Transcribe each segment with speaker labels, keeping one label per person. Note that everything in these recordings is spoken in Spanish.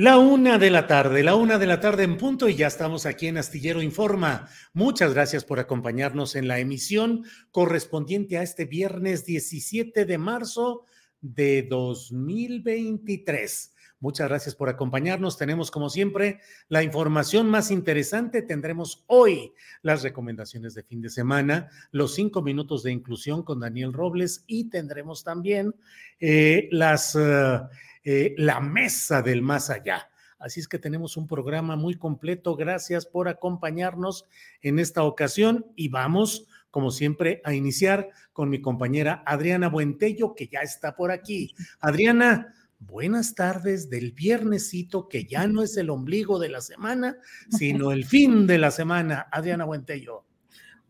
Speaker 1: La una de la tarde, la una de la tarde en punto y ya estamos aquí en Astillero Informa. Muchas gracias por acompañarnos en la emisión correspondiente a este viernes 17 de marzo de 2023. Muchas gracias por acompañarnos. Tenemos, como siempre, la información más interesante. Tendremos hoy las recomendaciones de fin de semana, los cinco minutos de inclusión con Daniel Robles y tendremos también eh, las... eh, eh, la mesa del más allá. Así es que tenemos un programa muy completo. Gracias por acompañarnos en esta ocasión y vamos, como siempre, a iniciar con mi compañera Adriana Buentello, que ya está por aquí. Adriana, buenas tardes del viernesito, que ya no es el ombligo de la semana, sino el fin de la semana. Adriana Buentello.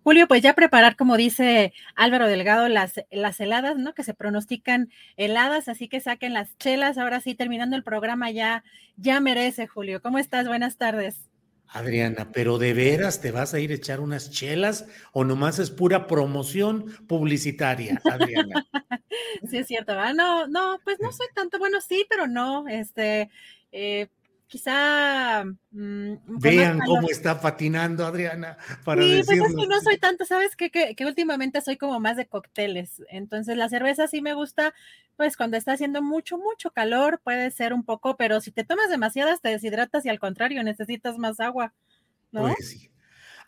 Speaker 2: Julio, pues ya preparar, como dice Álvaro Delgado, las, las heladas, ¿no? Que se pronostican heladas, así que saquen las chelas. Ahora sí, terminando el programa, ya, ya merece, Julio. ¿Cómo estás? Buenas tardes.
Speaker 1: Adriana, pero de veras te vas a ir a echar unas chelas o nomás es pura promoción publicitaria, Adriana.
Speaker 2: sí, es cierto, ¿verdad? No, no, pues no soy tanto, bueno, sí, pero no, este, eh, quizá... mm,
Speaker 1: Vean cómo está patinando Adriana para
Speaker 2: Sí, pues es que no soy tanto, ¿sabes? Que, que, que últimamente soy como más de cócteles. Entonces la cerveza sí me gusta, pues cuando está haciendo mucho, mucho calor puede ser un poco, pero si te tomas demasiadas te deshidratas y al contrario necesitas más agua, ¿no?
Speaker 1: Pues sí.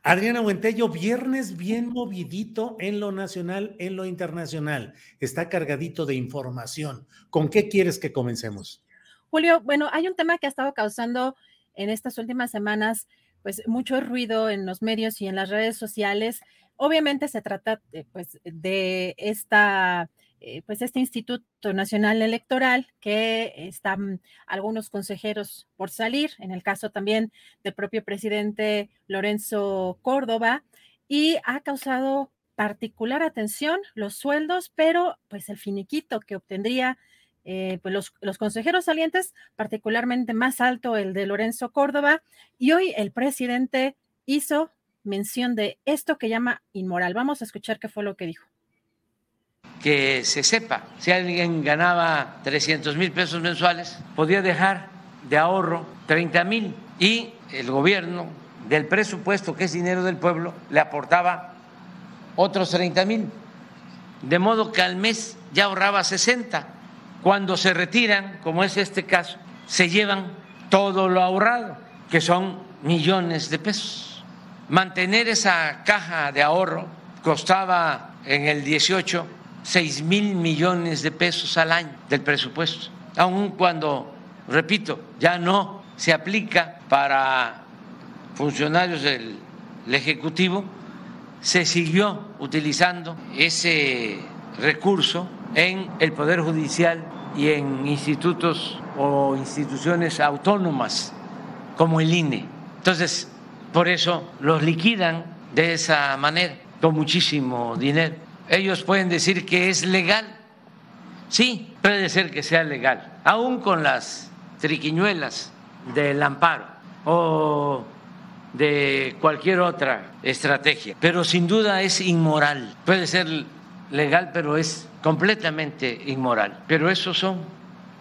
Speaker 1: Adriana Buentello, viernes bien movidito en lo nacional, en lo internacional. Está cargadito de información. ¿Con qué quieres que comencemos?
Speaker 2: Julio, bueno, hay un tema que ha estado causando en estas últimas semanas, pues mucho ruido en los medios y en las redes sociales. Obviamente se trata de, pues, de esta, eh, pues, este Instituto Nacional Electoral que están algunos consejeros por salir, en el caso también del propio presidente Lorenzo Córdoba, y ha causado particular atención los sueldos, pero pues el finiquito que obtendría eh, pues los, los consejeros salientes, particularmente más alto el de Lorenzo Córdoba, y hoy el presidente hizo mención de esto que llama inmoral. Vamos a escuchar qué fue lo que dijo.
Speaker 3: que se sepa, si alguien ganaba 300 mil pesos mensuales, podía dejar de ahorro 30 mil y el gobierno del presupuesto, que es dinero del pueblo, le aportaba otros 30 mil. De modo que al mes ya ahorraba 60. Cuando se retiran, como es este caso, se llevan todo lo ahorrado, que son millones de pesos. Mantener esa caja de ahorro costaba en el 18 6 mil millones de pesos al año del presupuesto, aun cuando, repito, ya no se aplica para funcionarios del, Ejecutivo, se siguió utilizando ese recurso en el Poder Judicial y en institutos o instituciones autónomas como el INE. Entonces, por eso los liquidan de esa manera, con muchísimo dinero. Ellos pueden decir que es legal. Sí, puede ser que sea legal, aún con las triquiñuelas del amparo o de cualquier otra estrategia, pero sin duda es inmoral. Puede ser legal, pero es completamente inmoral. Pero esos son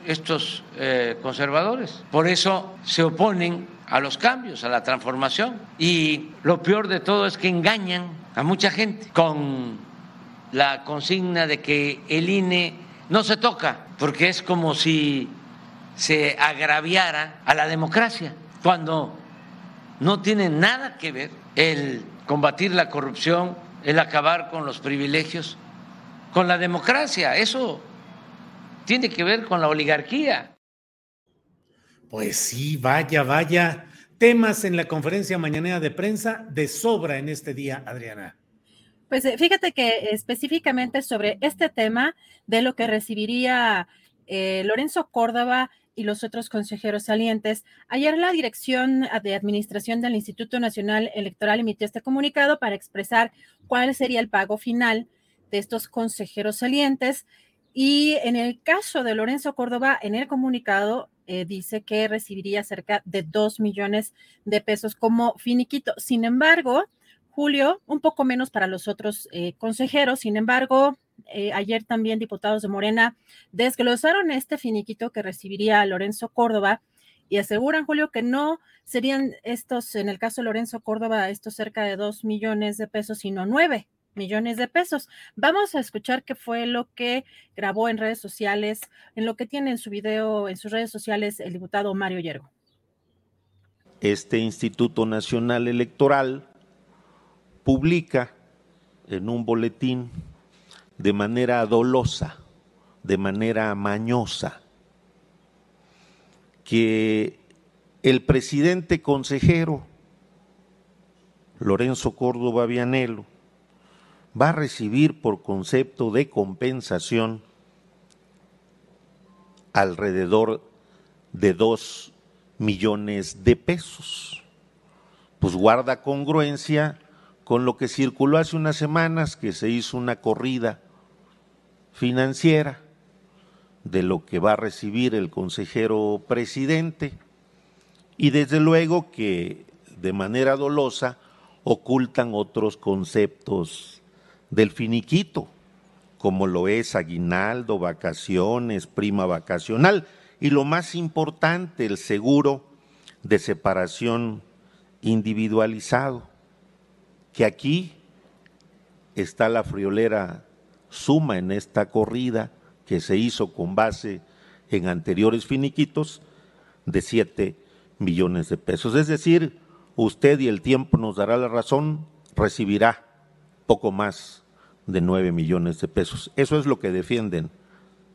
Speaker 3: estos eh, conservadores. Por eso se oponen a los cambios, a la transformación. Y lo peor de todo es que engañan a mucha gente con la consigna de que el INE no se toca, porque es como si se agraviara a la democracia, cuando no tiene nada que ver el combatir la corrupción, el acabar con los privilegios con la democracia. Eso tiene que ver con la oligarquía.
Speaker 1: Pues sí, vaya, vaya. Temas en la conferencia mañanera de prensa de sobra en este día, Adriana.
Speaker 2: Pues eh, fíjate que específicamente sobre este tema de lo que recibiría eh, Lorenzo Córdoba y los otros consejeros salientes, ayer la Dirección de Administración del Instituto Nacional Electoral emitió este comunicado para expresar cuál sería el pago final de estos consejeros salientes. Y en el caso de Lorenzo Córdoba, en el comunicado eh, dice que recibiría cerca de dos millones de pesos como finiquito. Sin embargo, Julio, un poco menos para los otros eh, consejeros. Sin embargo, eh, ayer también diputados de Morena desglosaron este finiquito que recibiría Lorenzo Córdoba y aseguran, Julio, que no serían estos, en el caso de Lorenzo Córdoba, estos cerca de dos millones de pesos, sino nueve millones de pesos. Vamos a escuchar qué fue lo que grabó en redes sociales, en lo que tiene en su video, en sus redes sociales, el diputado Mario Yergo.
Speaker 4: Este Instituto Nacional Electoral publica en un boletín de manera dolosa, de manera mañosa, que el presidente consejero Lorenzo Córdoba Vianelo va a recibir por concepto de compensación alrededor de dos millones de pesos. Pues guarda congruencia con lo que circuló hace unas semanas, que se hizo una corrida financiera de lo que va a recibir el consejero presidente y desde luego que de manera dolosa ocultan otros conceptos del finiquito, como lo es aguinaldo, vacaciones, prima vacacional y lo más importante, el seguro de separación individualizado, que aquí está la friolera suma en esta corrida que se hizo con base en anteriores finiquitos de 7 millones de pesos. Es decir, usted y el tiempo nos dará la razón, recibirá poco más de 9 millones de pesos. Eso es lo que defienden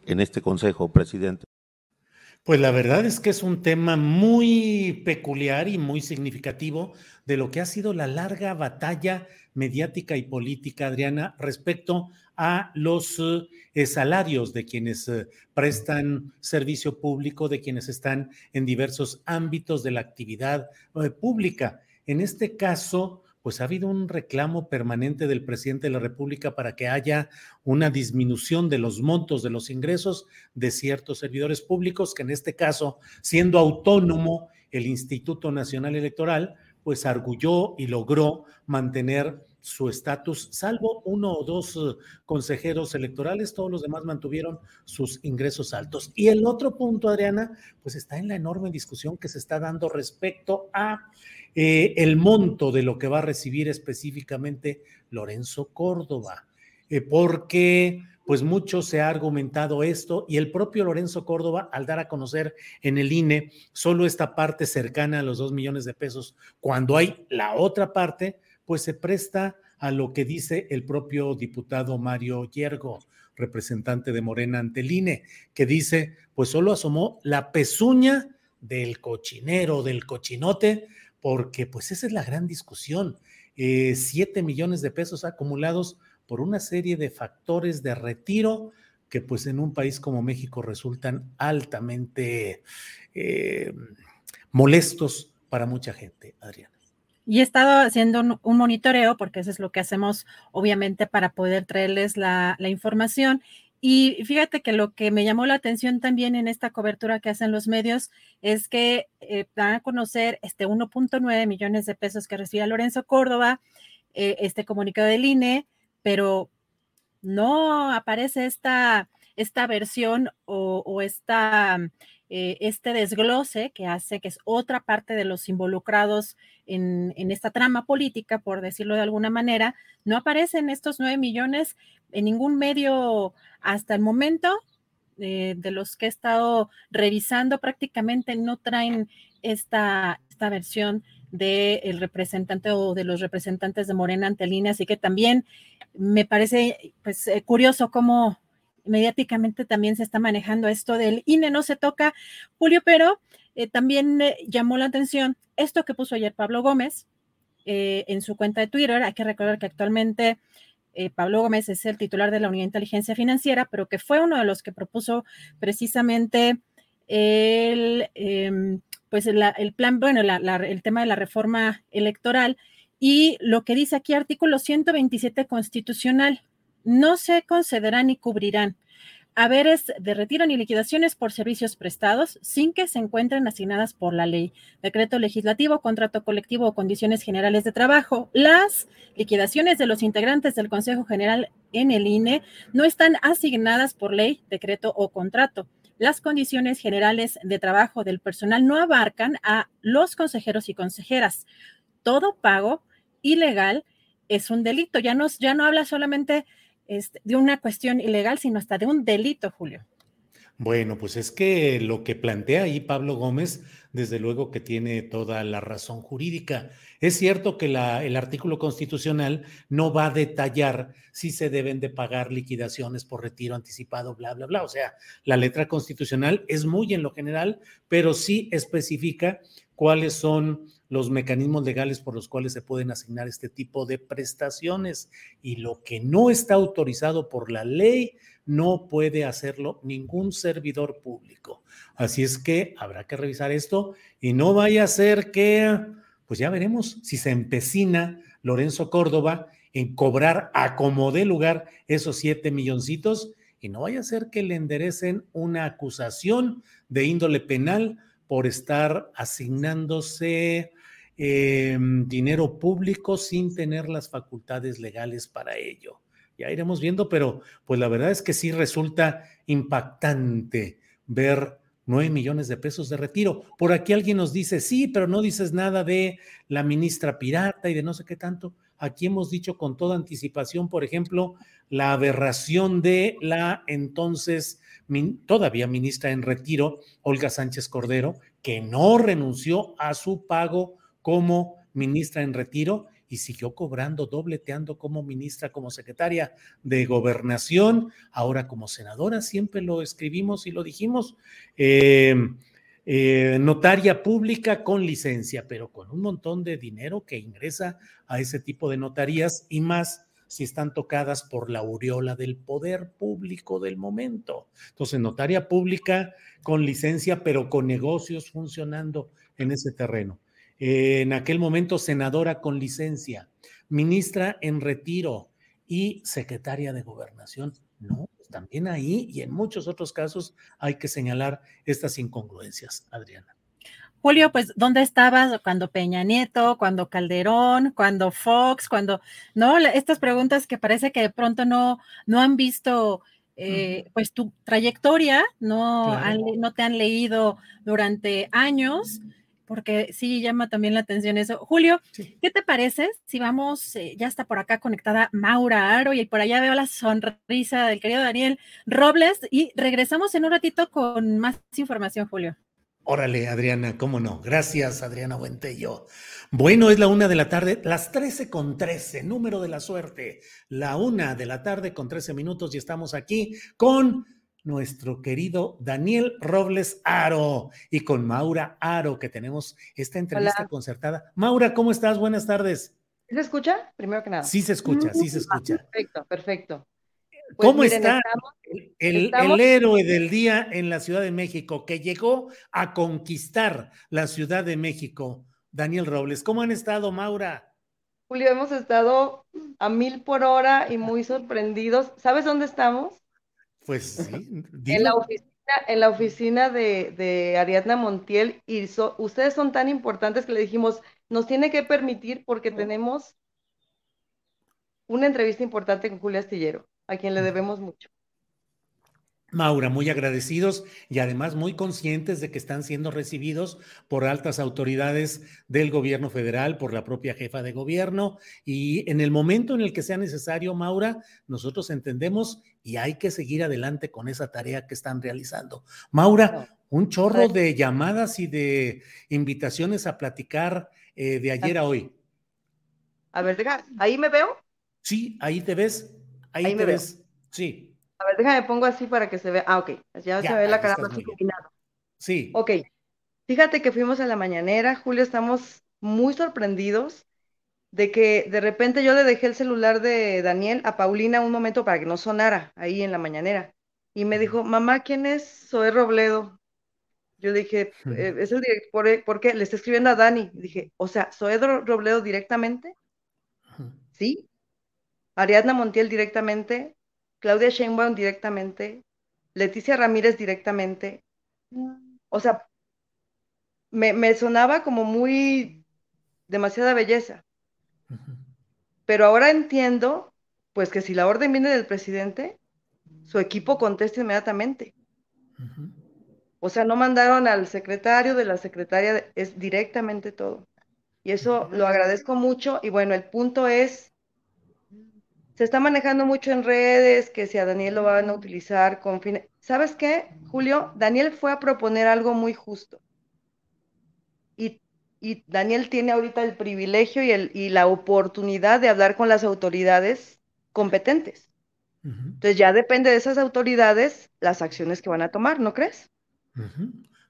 Speaker 4: en este Consejo, presidente.
Speaker 1: Pues la verdad es que es un tema muy peculiar y muy significativo de lo que ha sido la larga batalla mediática y política, Adriana, respecto a los eh, salarios de quienes eh, prestan servicio público, de quienes están en diversos ámbitos de la actividad eh, pública. En este caso, pues ha habido un reclamo permanente del presidente de la República para que haya una disminución de los montos de los ingresos de ciertos servidores públicos, que en este caso, siendo autónomo el Instituto Nacional Electoral, pues arguyó y logró mantener su estatus, salvo uno o dos eh, consejeros electorales, todos los demás mantuvieron sus ingresos altos. Y el otro punto, Adriana, pues está en la enorme discusión que se está dando respecto a eh, el monto de lo que va a recibir específicamente Lorenzo Córdoba, eh, porque pues mucho se ha argumentado esto y el propio Lorenzo Córdoba, al dar a conocer en el INE solo esta parte cercana a los dos millones de pesos, cuando hay la otra parte, pues se presta a lo que dice el propio diputado Mario Yergo, representante de Morena ante el INE, que dice, pues solo asomó la pezuña del cochinero, del cochinote, porque pues esa es la gran discusión. Eh, siete millones de pesos acumulados por una serie de factores de retiro que pues en un país como México resultan altamente eh, molestos para mucha gente, Adriana.
Speaker 2: Y he estado haciendo un, monitoreo, porque eso es lo que hacemos, obviamente, para poder traerles la, información. Y fíjate que lo que me llamó la atención también en esta cobertura que hacen los medios es que eh, van a conocer este 1.9 millones de pesos que recibe Lorenzo Córdoba, eh, este comunicado del INE, pero no aparece esta, esta versión o, esta, eh, este desglose que hace que es otra parte de los involucrados en, esta trama política, por decirlo de alguna manera, no aparecen estos nueve millones en ningún medio hasta el momento. Eh, de los que he estado revisando, prácticamente no traen esta, esta versión del representante o de los representantes de Morena ante línea, así que también me parece pues eh, curioso cómo mediáticamente también se está manejando esto del INE no se toca, Julio, pero eh, también llamó la atención esto que puso ayer Pablo Gómez eh, en su cuenta de Twitter. Hay que recordar que actualmente Pablo Gómez es el titular de la Unidad de Inteligencia Financiera, pero que fue uno de los que propuso precisamente el, em, pues el plan, bueno, el tema de la reforma electoral y lo que dice aquí artículo 127 constitucional, no se concederán ni cubrirán haberes de retiro ni liquidaciones por servicios prestados sin que se encuentren asignadas por la ley, decreto legislativo, contrato colectivo o condiciones generales de trabajo. Las liquidaciones de los integrantes del Consejo General en el INE no están asignadas por ley, decreto o contrato las condiciones generales de trabajo del personal no abarcan a los consejeros y consejeras. Todo pago ilegal es un delito. Ya no, ya no habla solamente este, de una cuestión ilegal, sino hasta de un delito, Julio.
Speaker 1: Bueno, pues es que lo que plantea ahí Pablo Gómez, desde luego que tiene toda la razón jurídica. Es cierto que el artículo constitucional no va a detallar si se deben de pagar liquidaciones por retiro anticipado, bla, bla, bla. O sea, la letra constitucional es muy en lo general, pero sí especifica cuáles son los mecanismos legales por los cuales se pueden asignar este tipo de prestaciones. Y lo que no está autorizado por la ley no puede hacerlo ningún servidor público. Así es que habrá que revisar esto y no vaya a ser que, pues ya veremos si se empecina Lorenzo Córdoba en cobrar a como dé lugar esos siete milloncitos y no vaya a ser que le enderecen una acusación de índole penal por estar asignándose em, dinero público sin tener las facultades legales para ello ya iremos viendo, pero pues la verdad es que sí resulta impactante ver nueve millones de pesos de retiro. Por aquí alguien nos dice, sí, pero no dices nada de la ministra pirata y de no sé qué tanto. Aquí hemos dicho con toda anticipación, por ejemplo, la aberración de la entonces todavía ministra en retiro, Olga Sánchez Cordero, que no renunció a su pago como ministra en retiro y siguió cobrando, dobleteando como ministra, como secretaria de gobernación, ahora como senadora, siempre lo escribimos y lo dijimos. Em, eh, notaria pública con licencia, pero con un montón de dinero que ingresa a ese tipo de notarías y más si están tocadas por la aureola del poder público del momento. Entonces, notaria pública con licencia, pero con negocios funcionando en ese terreno en aquel momento senadora con licencia, ministra en retiro y secretaria de gobernación. No, pues también ahí y en muchos otros casos hay que señalar estas incongruencias, Adriana.
Speaker 2: Julio, pues, ¿dónde estabas cuando Peña Nieto, cuando Calderón, cuando Fox, cuando, no, estas preguntas que parece que de pronto no, no han visto, eh, pues, tu trayectoria, no, no te han leído durante años porque sí llama también la atención eso. Julio, ¿qué te parece si vamos, eh, ya está por acá conectada Maura Aro y por allá veo la sonrisa del querido Daniel Robles y regresamos en un ratito con más información, Julio.
Speaker 1: Órale, Adriana, cómo no. Gracias, Adriana Buentello. Bueno, es la una de la tarde, las trece con trece, número de la suerte. La una de la tarde con trece minutos y estamos aquí con nuestro querido Daniel Robles Aro y con Maura Aro, que tenemos esta entrevista concertada. Maura, ¿cómo estás? Buenas tardes.
Speaker 5: ¿Se escucha? Primero que nada.
Speaker 1: Sí se escucha, sí se escucha.
Speaker 5: Perfecto, perfecto.
Speaker 1: Pues ¿Cómo está el, el, héroe del día en la Ciudad de México que llegó a conquistar la Ciudad de México, Daniel Robles? ¿Cómo han estado, Maura?
Speaker 5: Julio, hemos estado a mil por hora y muy sorprendidos. ¿Sabes dónde estamos?
Speaker 1: Pues sí.
Speaker 5: en la oficina, en la oficina de, de Ariadna Montiel y ustedes son tan importantes que le dijimos, nos tiene que permitir porque tenemos una entrevista importante con Julio Astillero a quien le debemos mucho.
Speaker 1: Maura, muy agradecidos y además muy conscientes de que están siendo recibidos por altas autoridades del gobierno federal, por la propia jefa de gobierno y en el momento en el que sea necesario, Maura, nosotros entendemos y hay que seguir adelante con esa tarea que están realizando. Maura, un chorro de llamadas y de invitaciones a platicar eh, de ayer a hoy.
Speaker 5: A ver, ¿ahí me veo?
Speaker 1: Sí, ahí te ves. Ahí, me ves. Sí.
Speaker 5: A ver, déjame pongo así para que se vea. Ah, ok. Ya, se ve la cara más iluminada.
Speaker 1: Sí.
Speaker 5: Ok. Fíjate que fuimos a la mañanera, Julio, estamos muy sorprendidos de que de repente yo le dejé el celular de Daniel a Paulina un momento para que no sonara ahí en la mañanera. Y me dijo, mamá, ¿quién es Zoe Robledo? Yo dije, eh, es el director, ¿por qué? Le está escribiendo a Dani. Dije, o sea, ¿Zoe Robledo directamente? Sí. Ariadna Montiel directamente, Claudia Sheinbaum directamente, Leticia Ramírez directamente. O sea, me, sonaba como muy demasiada belleza. Pero ahora entiendo, pues que si la orden viene del presidente, su equipo contesta inmediatamente. O sea, no mandaron al secretario de la secretaria, es directamente todo. Y eso lo agradezco mucho. Y bueno, el punto es se está manejando mucho en redes que si a Daniel lo van a utilizar con fines. ¿Sabes qué, Julio? Daniel fue a proponer algo muy justo. Y, Daniel tiene ahorita el privilegio y, el, y la oportunidad de hablar con las autoridades competentes. Entonces ya depende de esas autoridades las acciones que van a tomar, ¿no crees?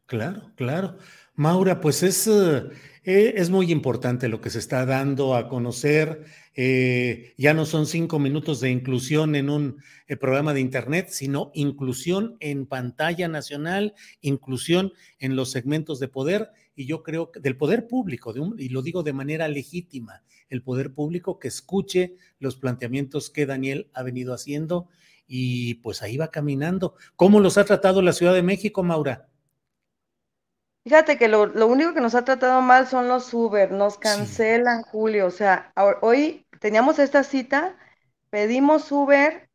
Speaker 1: Claro, claro. Maura, pues es, eh, eh, es muy importante lo que se está dando a conocer. Eh, ya no son cinco minutos de inclusión en un programa de Internet, sino inclusión en pantalla nacional, inclusión en los segmentos de poder, y yo creo que del poder público, y lo digo de manera legítima, el poder público que escuche los planteamientos que Daniel ha venido haciendo y pues ahí va caminando. ¿Cómo los ha tratado la Ciudad de México, Maura?
Speaker 5: Fíjate que lo, único que nos ha tratado mal son los Uber, nos cancelan, Julio. O sea, hoy teníamos esta cita, pedimos Uber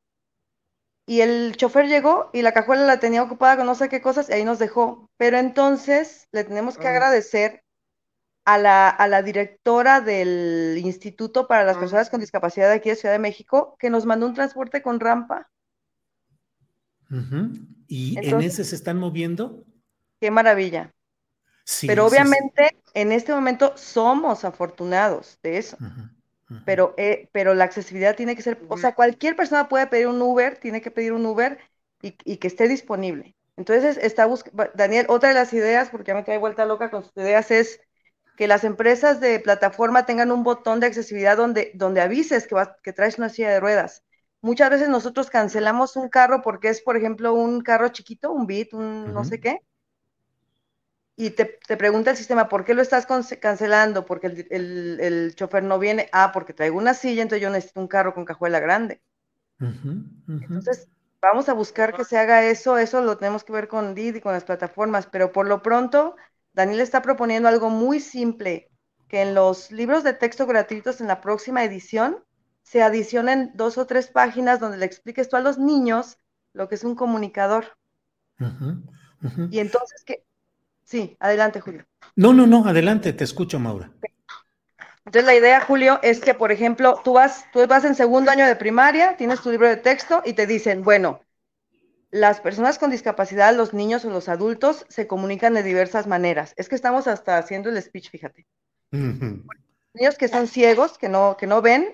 Speaker 5: y el chofer llegó y la cajuela la tenía ocupada con no sé qué cosas y ahí nos dejó. Pero entonces le tenemos que ah. agradecer a la, a la directora del Instituto para las ah. Personas con Discapacidad de aquí de Ciudad de México que nos mandó un transporte con rampa.
Speaker 1: ¿Y en ese se están moviendo?
Speaker 5: Qué maravilla. Pero obviamente en este momento somos afortunados de eso. Pero, eh, pero la accesibilidad tiene que ser, o sea, cualquier persona puede pedir un Uber, tiene que pedir un Uber y, que esté disponible. Entonces, está Daniel, otra de las ideas, porque ya me trae vuelta loca con sus ideas, es que las empresas de plataforma tengan un botón de accesibilidad donde, donde avises que, que traes una silla de ruedas. Muchas veces nosotros cancelamos un carro porque es, por ejemplo, un carro chiquito, un Bit, un no sé qué, y te, pregunta el sistema, ¿por qué lo estás cancelando? Porque el, chofer no viene. Ah, porque traigo una silla, entonces yo necesito un carro con cajuela grande. Entonces, vamos a buscar que se haga eso. Eso lo tenemos que ver con Didi, con las plataformas. Pero por lo pronto, Daniel está proponiendo algo muy simple, que en los libros de texto gratuitos en la próxima edición se adicionen dos o tres páginas donde le expliques tú a los niños lo que es un comunicador. Y entonces que Sí, adelante, Julio.
Speaker 1: No, no, no, adelante, te escucho, Maura.
Speaker 5: Entonces la idea, Julio, es que, por ejemplo, tú vas, tú vas en segundo año de primaria, tienes tu libro de texto y te dicen, bueno, las personas con discapacidad, los niños o los adultos, se comunican de diversas maneras. Es que estamos hasta haciendo el speech, fíjate. Niños que son ciegos, que no, que no ven,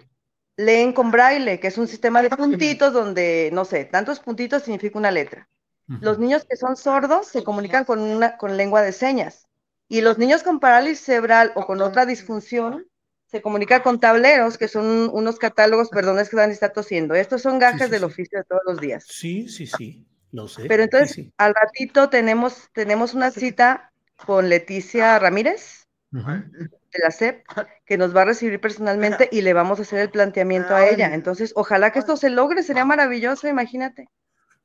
Speaker 5: leen con braille, que es un sistema de puntitos donde, no sé, tantos puntitos significa una letra. Los niños que son sordos se comunican con, una, con lengua de señas. Y los niños con parálisis cerebral o con otra disfunción se comunica con tableros, que son unos catálogos, perdón, es que Dani está tosiendo. Estos son gajes del oficio de todos los días.
Speaker 1: Sí, sí, sí, lo sé.
Speaker 5: Pero entonces, al ratito tenemos, tenemos una cita con Leticia Ramírez, de la CEP, que nos va a recibir personalmente y le vamos a hacer el planteamiento a ella. Entonces, ojalá que esto se logre, sería maravilloso, imagínate.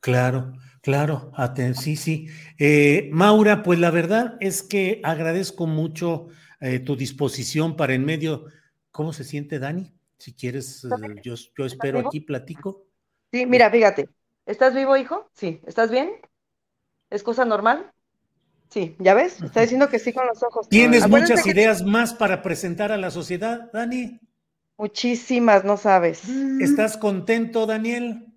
Speaker 1: Claro, claro, sí, sí. Eh, Maura, pues la verdad es que agradezco mucho eh, tu disposición para en medio. ¿Cómo se siente Dani? Si quieres, eh, yo, yo espero aquí, platico.
Speaker 5: Sí, mira, fíjate. ¿Estás vivo, hijo? Sí. ¿Estás bien? ¿Es cosa normal? Sí, ¿ya ves? Está diciendo que sí con los ojos.
Speaker 1: ¿Tienes muchas ideas más para presentar a la sociedad, Dani?
Speaker 5: Muchísimas, no sabes.
Speaker 1: ¿Estás contento, Daniel?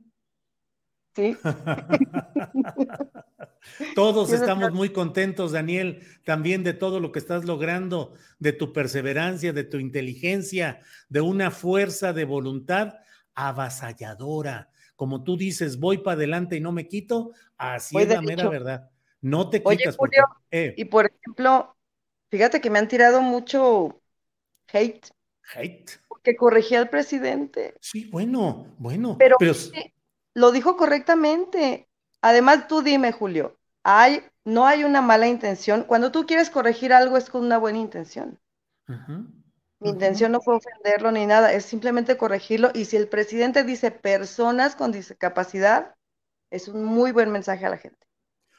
Speaker 5: Sí.
Speaker 1: Todos estamos muy contentos, Daniel, también de todo lo que estás logrando, de tu perseverancia, de tu inteligencia, de una fuerza de voluntad avasalladora. Como tú dices, voy para adelante y no me quito, así es la mera verdad. No te quitas.
Speaker 5: Eh, y por ejemplo, fíjate que me han tirado mucho hate.
Speaker 1: Hate.
Speaker 5: Que corregí al presidente.
Speaker 1: Sí, bueno, bueno.
Speaker 5: Pero, pero... lo dijo correctamente. Además, tú dime, Julio, hay, no hay una mala intención. Cuando tú quieres corregir algo es con una buena intención. Mi intención no fue ofenderlo ni nada, es simplemente corregirlo. Y si el presidente dice personas con discapacidad, es un muy buen mensaje a la gente.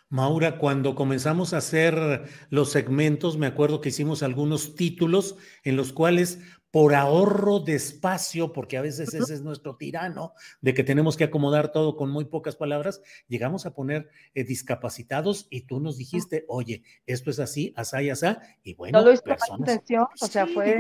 Speaker 1: Maura, cuando comenzamos a hacer los segmentos, me acuerdo que hicimos algunos títulos en los cuales por ahorro de espacio, porque a veces ese es nuestro tirano, de que tenemos que acomodar todo con muy pocas palabras, llegamos a poner eh, discapacitados y tú nos dijiste, oye, esto es así, asá y asá, y bueno,
Speaker 5: ¿No lo personas, o sea, fue...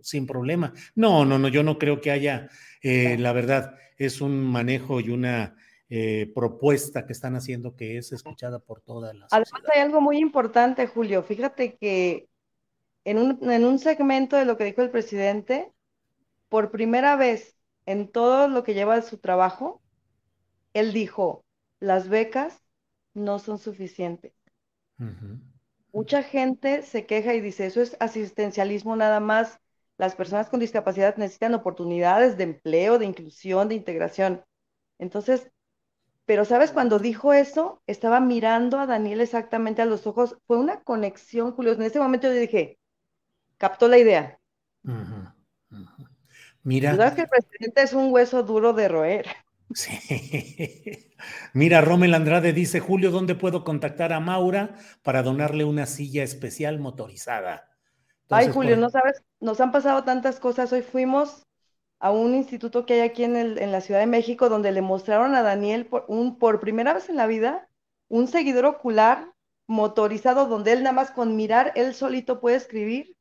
Speaker 1: sin problema. No, no, no, yo no creo que haya, eh, la verdad, es un manejo y una eh, propuesta que están haciendo que es escuchada por todas las...
Speaker 5: Además hay algo muy importante, Julio, fíjate que en un, segmento de lo que dijo el presidente, por primera vez en todo lo que lleva su trabajo, él dijo, las becas no son suficientes. Mucha gente se queja y dice, eso es asistencialismo nada más. Las personas con discapacidad necesitan oportunidades de empleo, de inclusión, de integración. Entonces, pero sabes, cuando dijo eso, estaba mirando a Daniel exactamente a los ojos. Fue una conexión, Julio. En ese momento yo dije, captó la idea.
Speaker 1: Mira.
Speaker 5: ¿Sabes que el presidente es un hueso duro de roer?
Speaker 1: Sí. Mira, Rommel Andrade dice, Julio, ¿dónde puedo contactar a Maura para donarle una silla especial motorizada?
Speaker 5: Ay, Julio, no sabes, nos han pasado tantas cosas. Hoy fuimos a un instituto que hay aquí en, el, en la Ciudad de México donde le mostraron a Daniel por, un, por primera vez en la vida un seguidor ocular motorizado donde él nada más con mirar, él solito puede escribir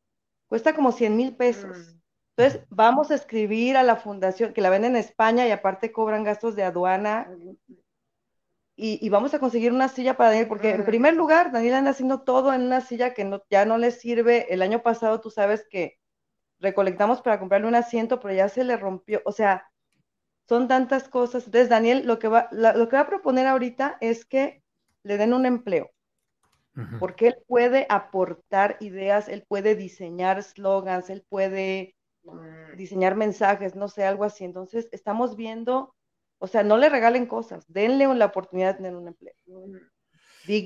Speaker 5: cuesta como 100 mil pesos. Mm. Entonces, vamos a escribir a la fundación, que la ven en España y aparte cobran gastos de aduana. Y, vamos a conseguir una silla para Daniel, porque en primer lugar, Daniel anda haciendo todo en una silla que no, ya no le sirve. El año pasado, tú sabes que recolectamos para comprarle un asiento, pero ya se le rompió. O sea, son tantas cosas. Entonces, Daniel, lo que va, lo que va a proponer ahorita es que le den un empleo porque él puede aportar ideas, él puede diseñar slogans, él puede diseñar mensajes, no sé, algo así. Entonces, estamos viendo, o sea, no le regalen cosas, denle la oportunidad de tener un empleo.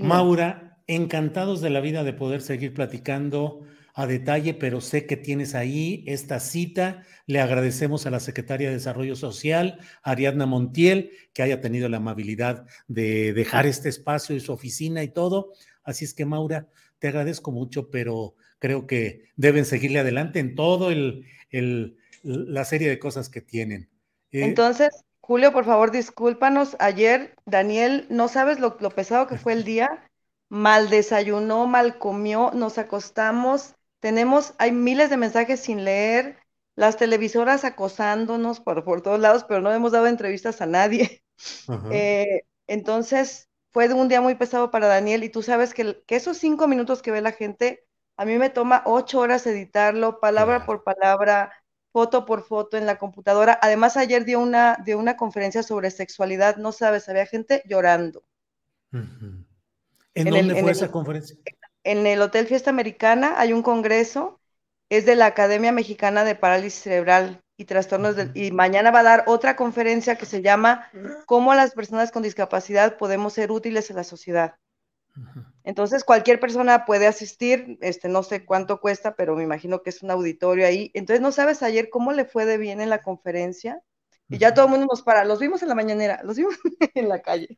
Speaker 1: Maura, encantados de la vida de poder seguir platicando a detalle, pero sé que tienes ahí esta cita. Le agradecemos a la secretaria de Desarrollo Social, Ariadna Montiel, que haya tenido la amabilidad de dejar este espacio y su oficina y todo Así es que, Maura, te agradezco mucho, pero creo que deben seguirle adelante en todo el, la serie de cosas que tienen.
Speaker 5: Eh, Entonces, Julio, por favor, discúlpanos. Ayer, Daniel, no sabes lo, pesado que fue el día. Mal desayunó, mal comió, nos acostamos. Tenemos, hay miles de mensajes sin leer, las televisoras acosándonos por, por todos lados, pero no hemos dado entrevistas a nadie. Eh, entonces, fue un día muy pesado para Daniel y tú sabes que, esos cinco minutos que ve la gente, a mí me toma ocho horas editarlo, palabra por palabra, foto por foto en la computadora. Además, ayer dio una, dio una conferencia sobre sexualidad, no sabes, había gente llorando.
Speaker 1: ¿En, dónde fue esa conferencia?
Speaker 5: En el Hotel Fiesta Americana hay un congreso es de la Academia Mexicana de Parálisis Cerebral y Trastornos del, y mañana va a dar otra conferencia que se llama Cómo las personas con discapacidad podemos ser útiles en la sociedad. Entonces, cualquier persona puede asistir, este, no sé cuánto cuesta, pero me imagino que es un auditorio ahí. Entonces, ¿no sabes ayer cómo le fue de bien en la conferencia? Y ya todo el mundo nos para, los vimos en la mañanera, los vimos en la calle.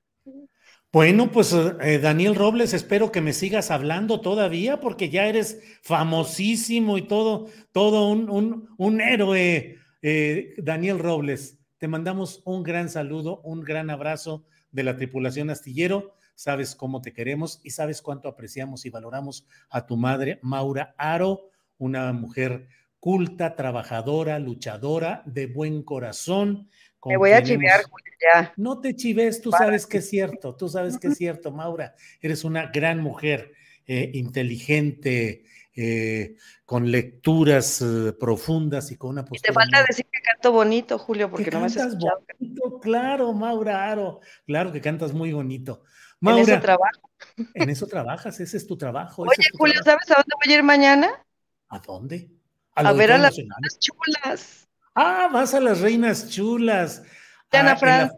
Speaker 1: Bueno, pues eh, Daniel Robles, espero que me sigas hablando todavía porque ya eres famosísimo y todo, todo un, un, un héroe, eh, Daniel Robles. Te mandamos un gran saludo, un gran abrazo de la tripulación astillero. Sabes cómo te queremos y sabes cuánto apreciamos y valoramos a tu madre, Maura Aro, una mujer culta, trabajadora, luchadora, de buen corazón.
Speaker 5: Me voy a chivear, ya.
Speaker 1: No te chives, tú sabes que es cierto, tú sabes que es cierto, Maura. Eres una gran mujer, eh, inteligente, eh, con lecturas eh, profundas y con una
Speaker 5: postura. te falta decir que canto bonito, Julio, porque no me has escuchado.
Speaker 1: Bonito, claro, Maura Aro, claro que cantas muy bonito.
Speaker 5: Maura, en eso trabajo.
Speaker 1: En eso trabajas, ese es tu trabajo.
Speaker 5: Oye, Julio, ¿sabes a dónde voy a ir mañana?
Speaker 1: ¿A dónde?
Speaker 5: A ver a las chulas.
Speaker 1: Ah, vas a las reinas chulas.
Speaker 5: Diana ah,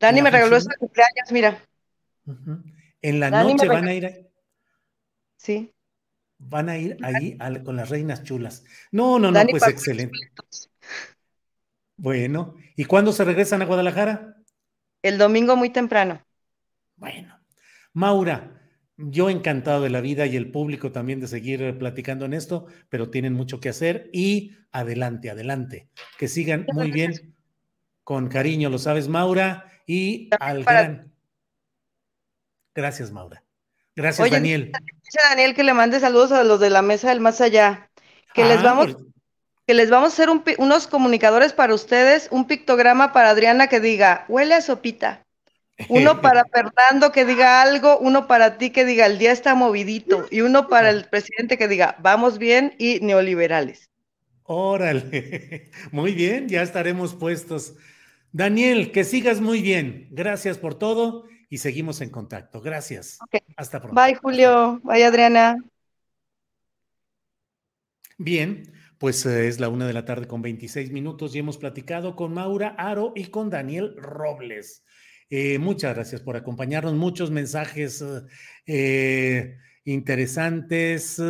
Speaker 5: Dani me regaló este cumpleaños, mira.
Speaker 1: En la noche van a ir.
Speaker 5: Sí.
Speaker 1: Van a ir ahí con las reinas chulas. No, no, no, pues excelente. Bueno, ¿y cuándo se regresan a Guadalajara?
Speaker 5: El domingo muy temprano.
Speaker 1: Bueno, Maura, yo encantado de la vida y el público también de seguir platicando en esto, pero tienen mucho que hacer y adelante, adelante. Que sigan muy bien. Con cariño, lo sabes, Maura, y al gran. Gracias, Maura. Gracias, Daniel.
Speaker 5: Dice Daniel que le mande saludos a los de la mesa del más allá. Que les ah, vamos, que les vamos a hacer unos comunicadores para ustedes, un pictograma para Adriana que diga, huele a sopita. Uno para Fernando que diga algo, uno para ti que diga el día está movidito y uno para el presidente que diga vamos bien y neoliberales.
Speaker 1: Órale, muy bien, ya estaremos puestos. Daniel, que sigas muy bien. Gracias por todo y seguimos en contacto. Gracias. Hasta pronto.
Speaker 5: Bye, Julio. Bye, Adriana.
Speaker 1: Bien, pues eh, es la una de la tarde con 26 minutos y hemos platicado con Maura Aro y con Daniel Robles. Eh, muchas gracias por acompañarnos. Muchos mensajes eh, interesantes.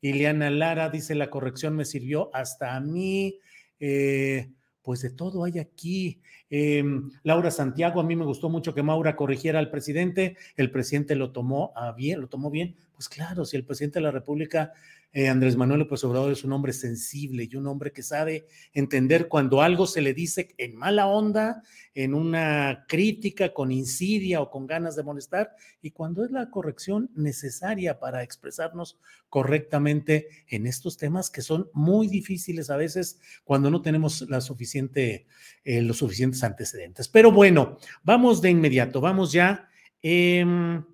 Speaker 1: Ileana Lara dice, la corrección me sirvió hasta a mí. Eh, pues de todo hay aquí. Em, Laura Santiago, a mí me gustó mucho que Maura corrigiera al presidente. El presidente lo tomó bien, lo tomó bien. Pues claro, si el presidente de la República eh, Andrés Manuel López Obrador es un hombre sensible y un hombre que sabe entender cuando algo se le dice en mala onda, en una crítica, con insidia o con ganas de molestar, y cuando es la corrección necesaria para expresarnos correctamente en estos temas que son muy difíciles a veces cuando no tenemos eh, los suficientes antecedentes. Pero bueno, vamos de inmediato, vamos ya. Em,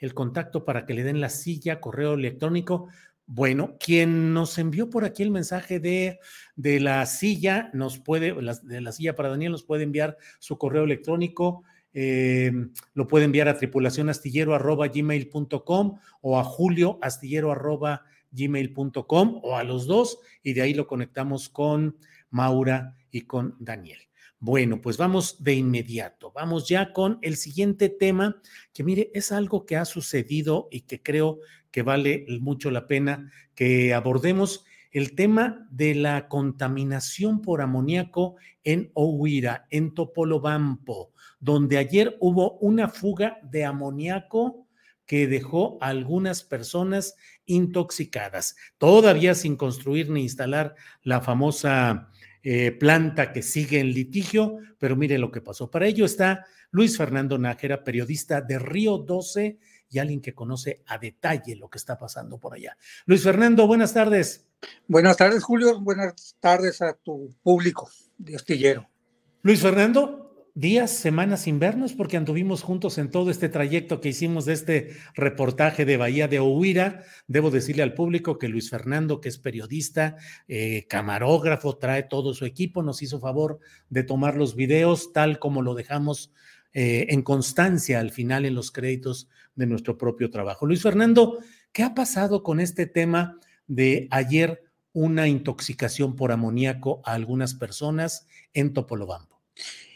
Speaker 1: el contacto para que le den la silla, correo electrónico. Bueno, quien nos envió por aquí el mensaje de, de la silla, nos puede, de la silla para Daniel, nos puede enviar su correo electrónico. Eh, lo puede enviar a tripulacionastillero.gmail.com o a julioastillero.gmail.com o a los dos y de ahí lo conectamos con Maura y con Daniel. Bueno, pues vamos de inmediato. Vamos ya con el siguiente tema, que mire, es algo que ha sucedido y que creo que vale mucho la pena que abordemos el tema de la contaminación por amoníaco en Ohuira, en Topolobampo, donde ayer hubo una fuga de amoníaco que dejó a algunas personas intoxicadas, todavía sin construir ni instalar la famosa eh, planta que sigue en litigio, pero mire lo que pasó. Para ello está Luis Fernando Nájera, periodista de Río 12 y alguien que conoce a detalle lo que está pasando por allá. Luis Fernando, buenas tardes.
Speaker 6: Buenas tardes, Julio. Buenas tardes a tu público de astillero.
Speaker 1: Luis Fernando, días, semanas sin vernos porque anduvimos juntos en todo este trayecto que hicimos de este reportaje de Bahía de Ohuira. Debo decirle al público que Luis Fernando, que es periodista, eh, camarógrafo, trae todo su equipo, nos hizo favor de tomar los videos tal como lo dejamos eh, en constancia al final en los créditos de nuestro propio trabajo. Luis Fernando, ¿qué ha pasado con este tema de ayer una intoxicación por amoníaco a algunas personas en Topolobampo.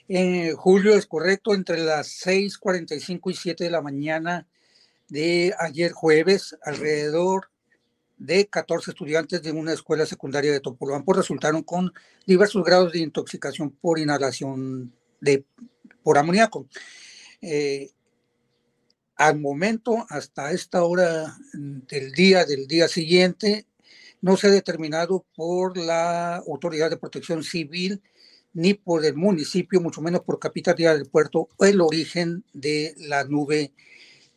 Speaker 6: En julio es correcto, entre las 6:45 y 7 de la mañana de ayer jueves, alrededor de 14 estudiantes de una escuela secundaria de Topolobampo resultaron con diversos grados de intoxicación por inhalación de, por amoníaco. Eh, al momento, hasta esta hora del día, del día siguiente, no se ha determinado por la Autoridad de Protección Civil ni por el municipio, mucho menos por Capitalidad del Puerto, el origen de la nube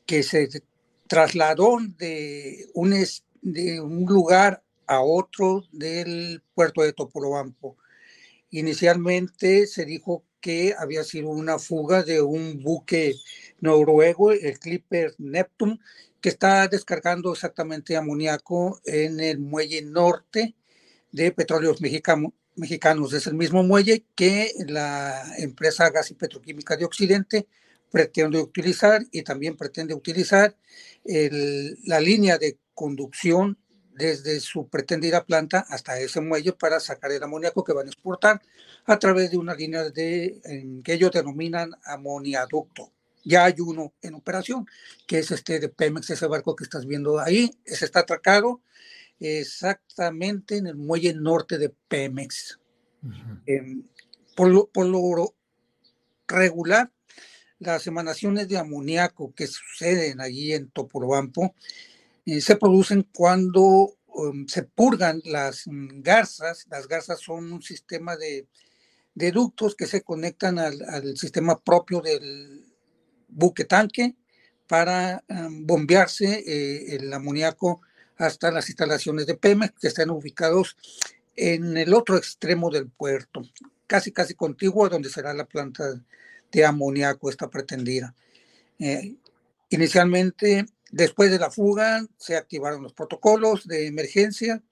Speaker 6: que se trasladó de un, lugar a otro del puerto de Topolobampo. Inicialmente se dijo que había sido una fuga de un buque noruego, el Clipper Neptune, que está descargando exactamente amoníaco en el muelle norte de petróleos mexicanos. Es el mismo muelle que la empresa Gas y Petroquímica de Occidente pretende utilizar y también pretende utilizar la línea de conducción desde su pretendida planta hasta ese muelle para sacar el amoníaco que van a exportar a través de una línea de, que ellos denominan amoniaducto. Ya hay uno en operación, que es este de Pemex, ese barco que estás viendo ahí. Ese está atracado exactamente en el muelle norte de Pemex. Em, por, lo, por lo regular, las emanaciones de amoníaco que suceden allí en Topolobampo eh, se producen cuando um, se purgan las mm, garzas. Las garzas son un sistema de, ductos que se conectan al, sistema propio del buque tanque para um, bombearse eh, el amoníaco hasta las instalaciones de Pemex que están ubicados en el otro extremo del puerto, casi casi contiguo a donde será la planta de amoníaco esta pretendida. Eh, inicialmente, después de la fuga, se activaron los protocolos de emergencia,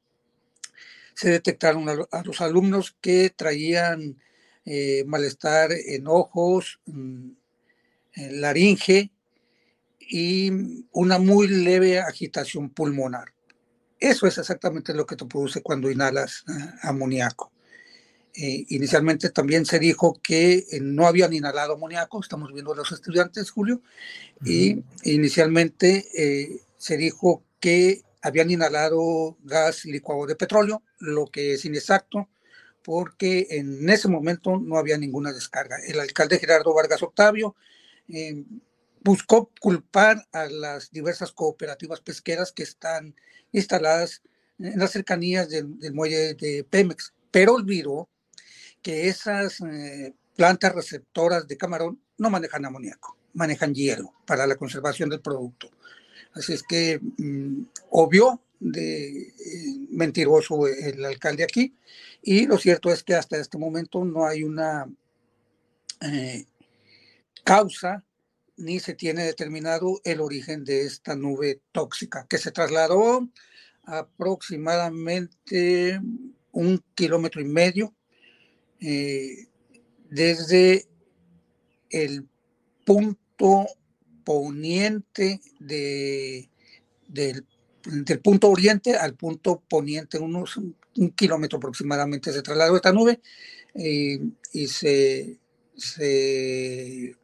Speaker 6: se detectaron a, los alumnos que traían eh, malestar en ojos, mm, en laringe y una muy leve agitación pulmonar. Eso es exactamente lo que te produce cuando inhalas eh, amoníaco. Eh, inicialmente también se dijo que eh, no habían inhalado amoníaco, estamos viendo a los estudiantes, Julio, y inicialmente eh, se dijo que habían inhalado gas licuado de petróleo, lo que es inexacto, porque en ese momento no había ninguna descarga. El alcalde Gerardo Vargas Octavio buscó culpar a las diversas cooperativas pesqueras que están instaladas en las cercanías del, muelle de Pemex, pero olvidó que esas eh, plantas receptoras de camarón no manejan amoníaco, manejan hielo para la conservación del producto. Así es que mm, obvio de eh, mentiroso el alcalde aquí y lo cierto es que hasta este momento no hay una eh, causa ni se tiene determinado el origen de esta nube tóxica que se trasladó aproximadamente un kilómetro y medio eh, desde el punto poniente de, del, punto oriente al punto poniente, unos un, kilómetro aproximadamente se trasladó esta nube eh, y se, se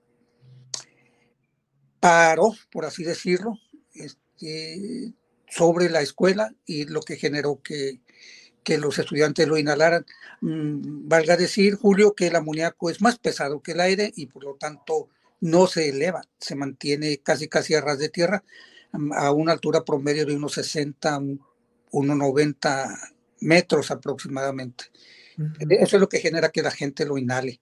Speaker 6: paró, por así decirlo, este, sobre la escuela y lo que generó que que los estudiantes lo inhalaran. Mm, valga decir, Julio, que el amoníaco es más pesado que el aire y por lo tanto no se eleva, se mantiene casi casi a ras de tierra mm, a una altura promedio de unos 60, unos 90 metros aproximadamente. Eso es lo que genera que la gente lo inhale.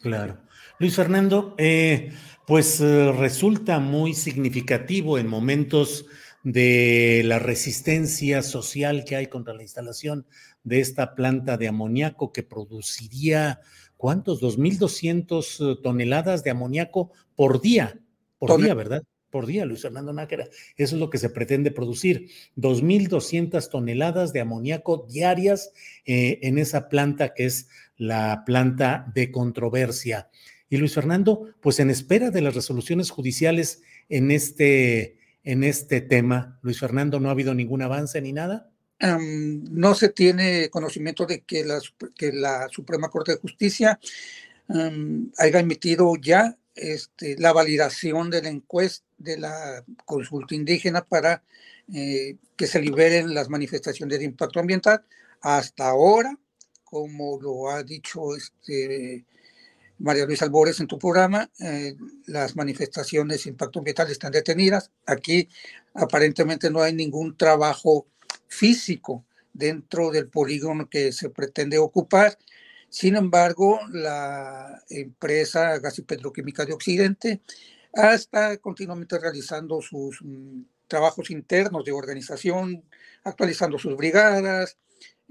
Speaker 1: Claro. Luis Fernando, eh, pues eh, resulta muy significativo en momentos de la resistencia social que hay contra la instalación de esta planta de amoníaco que produciría, ¿cuántos? 2.200 eh, toneladas de amoníaco por día, por día, ¿verdad? Por día, Luis Fernando Nájera. Eso es lo que se pretende producir, 2.200 toneladas de amoníaco diarias eh, en esa planta que es la planta de controversia. Y Luis Fernando, pues en espera de las resoluciones judiciales en este en este tema. Luis Fernando, ¿no ha habido ningún avance ni nada?
Speaker 6: no se tiene conocimiento de que la, que la Suprema Corte de Justicia haya emitido ya este, la validación de la encuesta de la consulta indígena para eh, que se liberen las manifestaciones de impacto ambiental. Hasta ahora, como lo ha dicho este, María Luisa Albores en tu programa, eh, las manifestaciones de impacto ambiental están detenidas. Aquí aparentemente no hay ningún trabajo físico dentro del polígono que se pretende ocupar. Sin embargo, la empresa Gas y Petroquímica de Occidente está continuamente realizando sus mm, trabajos internos de organización, actualizando sus brigadas.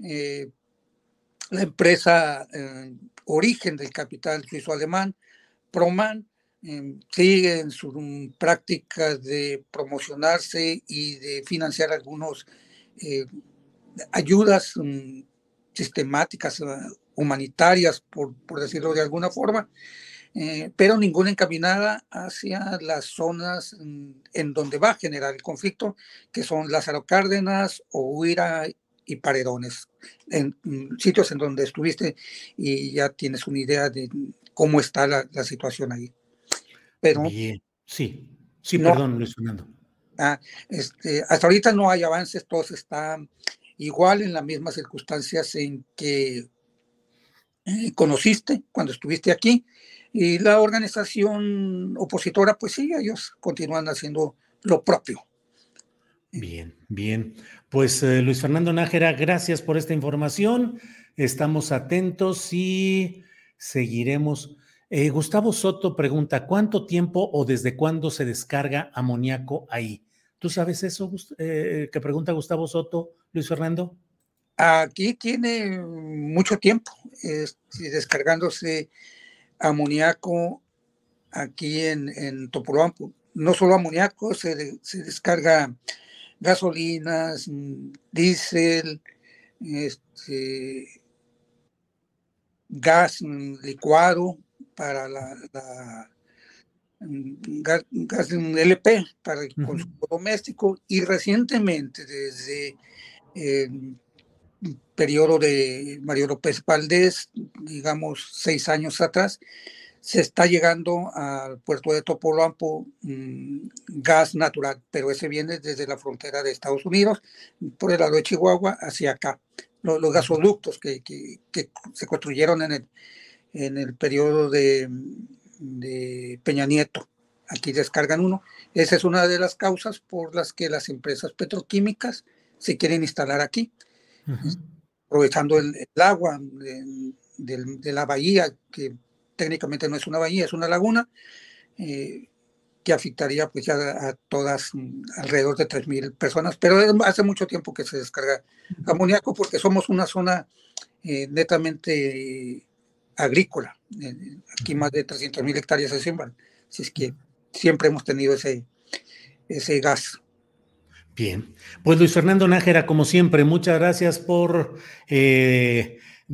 Speaker 6: Eh, la empresa eh, origen del capital suizo-alemán, Proman, eh, sigue en sus prácticas de promocionarse y de financiar algunos eh, ayudas mm, sistemáticas eh, humanitarias, por, decirlo de alguna forma, pero ninguna encaminada hacia las zonas mm, en donde va a generar el conflicto, que son Lázaro Cárdenas, Huira y Paredones, en mm, sitios en donde estuviste y ya tienes una idea de cómo está la, situación ahí. Pero,
Speaker 1: Sí, sí, perdón, Luis Fernando.
Speaker 6: Ah, este, hasta ahorita no hay avances, todos están igual en las mismas circunstancias en que eh, conociste cuando estuviste aquí. Y la organización opositora, pues sí, ellos continúan haciendo lo propio.
Speaker 1: Bien, bien. Pues eh, Luis Fernando Nájera, gracias por esta información. Estamos atentos y seguiremos. Eh, Gustavo Soto pregunta, ¿cuánto tiempo o desde cuándo se descarga amoníaco ahí? ¿Tú sabes eso eh, que pregunta Gustavo Soto, Luis Fernando?
Speaker 6: Aquí tiene mucho tiempo descargándose amoníaco aquí en, en. No solo amoníaco, se, se descarga gasolinas, diésel, este, gas mm, licuado para la, mm, gas, LP para el consumo doméstico. Y recientemente desde el periodo de Mario López Valdés, digamos seis años atrás, se está llegando al puerto de Topolampo mm, gas natural, pero ese viene desde la frontera de Estados Unidos, por el lado de Chihuahua, hacia acá. Los, gasoductos que, que, se construyeron en el, en el periodo de, de, Peña Nieto. Aquí descargan uno. Esa es una de las causas por las que las empresas petroquímicas se quieren instalar aquí, aprovechando el, agua de, de la bahía que técnicamente no es una bahía, es una laguna, eh, que afectaría pues ya a todas, mm, alrededor de 3.000 personas, pero hace mucho tiempo que se descarga amoníaco porque somos una zona eh, netamente agrícola, eh, aquí más de 300.000 hectáreas se siembran, así es que siempre hemos tenido ese, ese gas.
Speaker 1: Bien, pues Luis Fernando Nájera, como siempre, muchas gracias por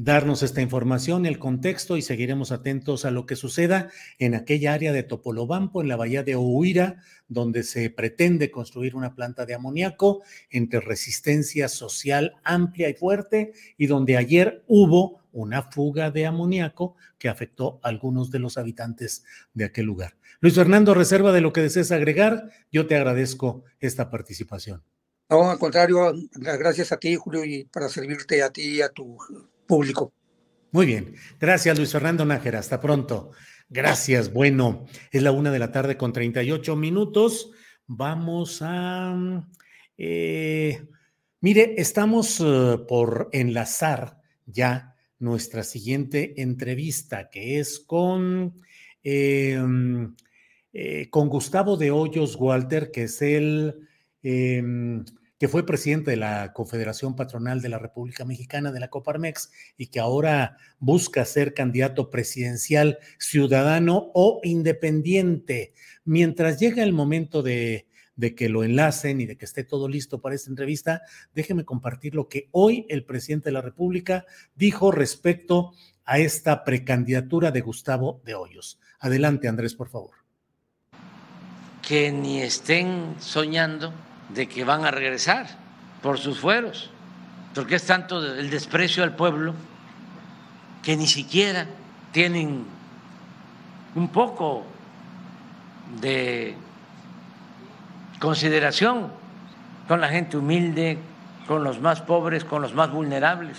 Speaker 1: darnos esta información, el contexto y seguiremos atentos a lo que suceda en aquella área de Topolobampo, en la bahía de Ohuira, donde se pretende construir una planta de amoníaco entre resistencia social amplia y fuerte y donde ayer hubo una fuga de amoníaco que afectó a algunos de los habitantes de aquel lugar. Luis Fernando, reserva de lo que desees agregar, yo te agradezco esta participación.
Speaker 6: No, al contrario, gracias a ti, Julio, y para servirte a ti y a tu público.
Speaker 1: Muy bien. Gracias, Luis Fernando Nájera. Hasta pronto. Gracias. Bueno, es la una de la tarde con 38 minutos. Vamos a... Eh, mire, estamos eh, por enlazar ya nuestra siguiente entrevista, que es con, em, eh, con Gustavo de Hoyos Walter, que es el em, que fue presidente de la Confederación Patronal de la República Mexicana de la Coparmex y que ahora busca ser candidato presidencial ciudadano o independiente. Mientras llega el momento de, que lo enlacen y de que esté todo listo para esta entrevista, déjeme compartir lo que hoy el presidente de la República dijo respecto a esta precandidatura de Gustavo de Hoyos. Adelante, Andrés, por favor.
Speaker 3: Que ni estén soñando de que van a regresar por sus fueros. porque es tanto el desprecio al pueblo que ni siquiera tienen un poco de consideración con la gente humilde, con los más pobres, con los más vulnerables.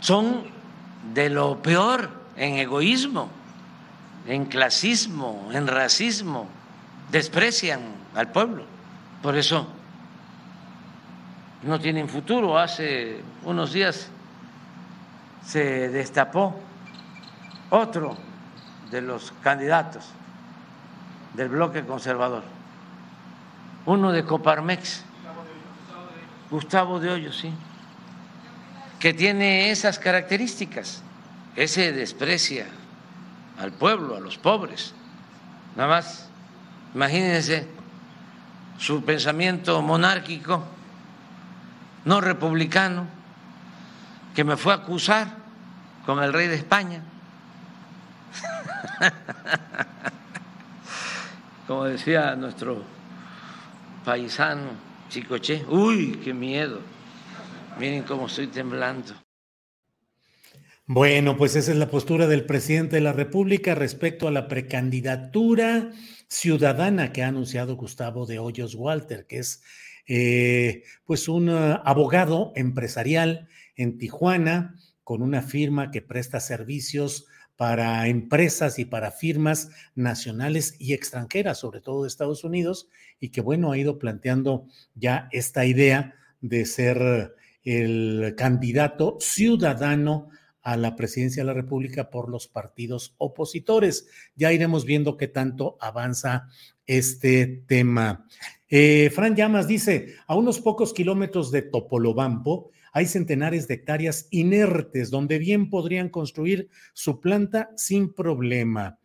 Speaker 3: Son de lo peor en egoísmo, en clasismo, en racismo, desprecian al pueblo. Por eso no tienen futuro. Hace unos días se destapó otro de los candidatos del bloque conservador, uno de Coparmex, Gustavo de Hoyos, sí, que tiene esas características. Ese desprecia al pueblo, a los pobres. Nada más, imagínense su pensamiento monárquico, no republicano, que me fue a acusar con el rey de España. Como decía nuestro paisano Chicoche, uy, qué miedo. Miren cómo estoy temblando.
Speaker 1: Bueno, pues esa es la postura del presidente de la República respecto a la precandidatura ciudadana que ha anunciado Gustavo de Hoyos Walter, que es eh, pues un uh, abogado empresarial en Tijuana con una firma que presta servicios para empresas y para firmas nacionales y extranjeras, sobre todo de Estados Unidos, y que bueno, ha ido planteando ya esta idea de ser el candidato ciudadano a la presidencia de la República por los partidos opositores. Ya iremos viendo qué tanto avanza este tema. Eh, Fran Llamas dice, a unos pocos kilómetros de Topolobampo hay centenares de hectáreas inertes donde bien podrían construir su planta sin problema.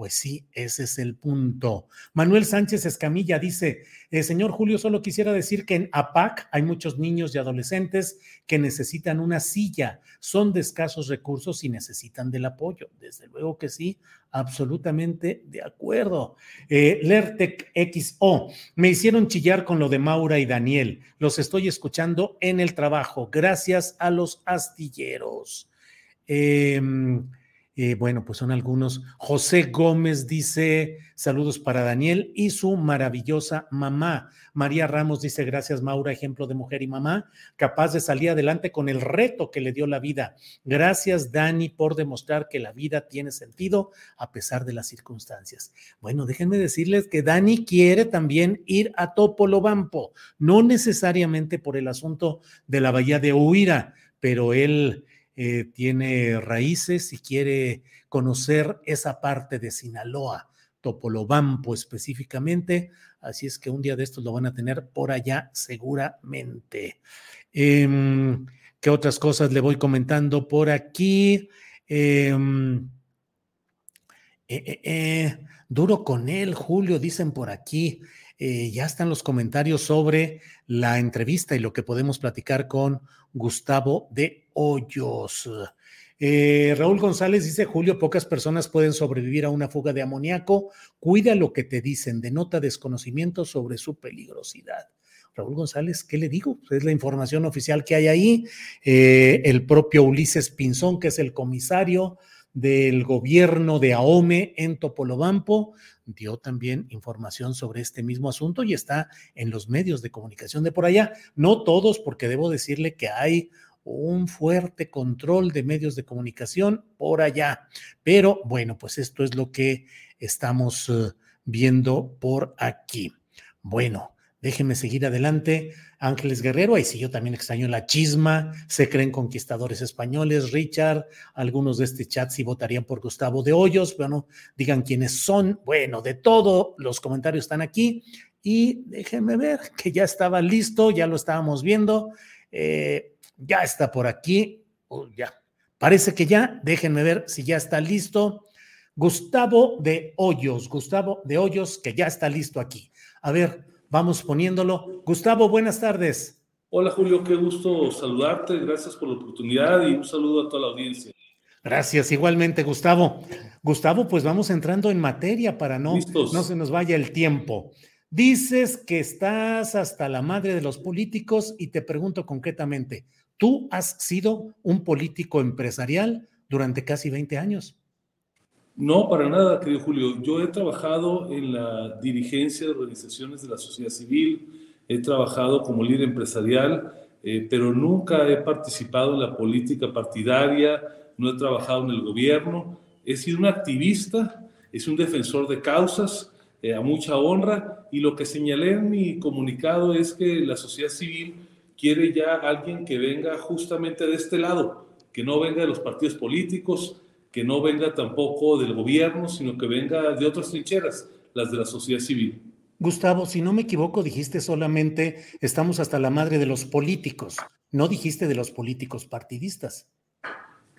Speaker 1: Pues sí, ese es el punto. Manuel Sánchez Escamilla dice, eh, señor Julio, solo quisiera decir que en APAC hay muchos niños y adolescentes que necesitan una silla, son de escasos recursos y necesitan del apoyo. Desde luego que sí, absolutamente de acuerdo. Eh, Lertec XO, me hicieron chillar con lo de Maura y Daniel. Los estoy escuchando en el trabajo. Gracias a los astilleros. Eh, eh, bueno, pues son algunos. José Gómez dice saludos para Daniel y su maravillosa mamá. María Ramos dice gracias Maura, ejemplo de mujer y mamá, capaz de salir adelante con el reto que le dio la vida. Gracias Dani por demostrar que la vida tiene sentido a pesar de las circunstancias. Bueno, déjenme decirles que Dani quiere también ir a Topolobampo, no necesariamente por el asunto de la bahía de Huira, pero él eh, tiene raíces y quiere conocer esa parte de Sinaloa, Topolobampo específicamente, así es que un día de estos lo van a tener por allá seguramente. Em, ¿Qué otras cosas le voy comentando por aquí? Em, eh, eh, duro con él, Julio, dicen por aquí. Ya están los comentarios sobre la entrevista y lo que podemos platicar con Gustavo de Hoyos. Eh, Raúl González dice, Julio, pocas personas pueden sobrevivir a una fuga de amoníaco. Cuida lo que te dicen, denota desconocimiento sobre su peligrosidad. Raúl González, ¿qué le digo? Es la información oficial que hay ahí. Eh, el propio Ulises Pinzón, que es el comisario del gobierno de AOME en Topolobampo, dio también información sobre este mismo asunto y está en los medios de comunicación de por allá. No todos, porque debo decirle que hay un fuerte control de medios de comunicación por allá. Pero bueno, pues esto es lo que estamos eh, viendo por aquí. Bueno, déjenme seguir adelante. Ángeles Guerrero, ahí sí yo también extraño la chisma, se creen conquistadores españoles, Richard, algunos de este chat sí votarían por Gustavo de Hoyos, bueno, digan quiénes son, bueno, de todo, los comentarios están aquí. Y déjenme ver que ya estaba listo, ya lo estábamos viendo, eh, ya está por aquí, ya, parece que ya, déjenme ver si ya está listo. Gustavo de Hoyos, Gustavo de Hoyos, que ya está listo aquí. A ver, vamos poniéndolo. Gustavo, buenas tardes.
Speaker 7: Hola Julio, qué gusto saludarte, gracias por la oportunidad y un saludo a toda la audiencia.
Speaker 1: Gracias, igualmente Gustavo. Gustavo, pues vamos entrando en materia para no, no se nos vaya el tiempo. Dices que estás hasta la madre de los políticos y te pregunto concretamente, tú has sido un político empresarial durante casi 20 años.
Speaker 7: No, para nada, querido Julio. Yo he trabajado en la dirigencia de organizaciones de la sociedad civil, he trabajado como líder empresarial, eh, pero nunca he participado en la política partidaria, no he trabajado en el gobierno. He sido un activista, es un defensor de causas, eh, a mucha honra, y lo que señalé en mi comunicado es que la sociedad civil quiere ya alguien que venga justamente de este lado, que no venga de los partidos políticos, que no venga tampoco del gobierno, sino que venga de otras trincheras, las de la sociedad civil.
Speaker 1: Gustavo, si no me equivoco, dijiste solamente estamos hasta la madre de los políticos, no dijiste de los políticos partidistas.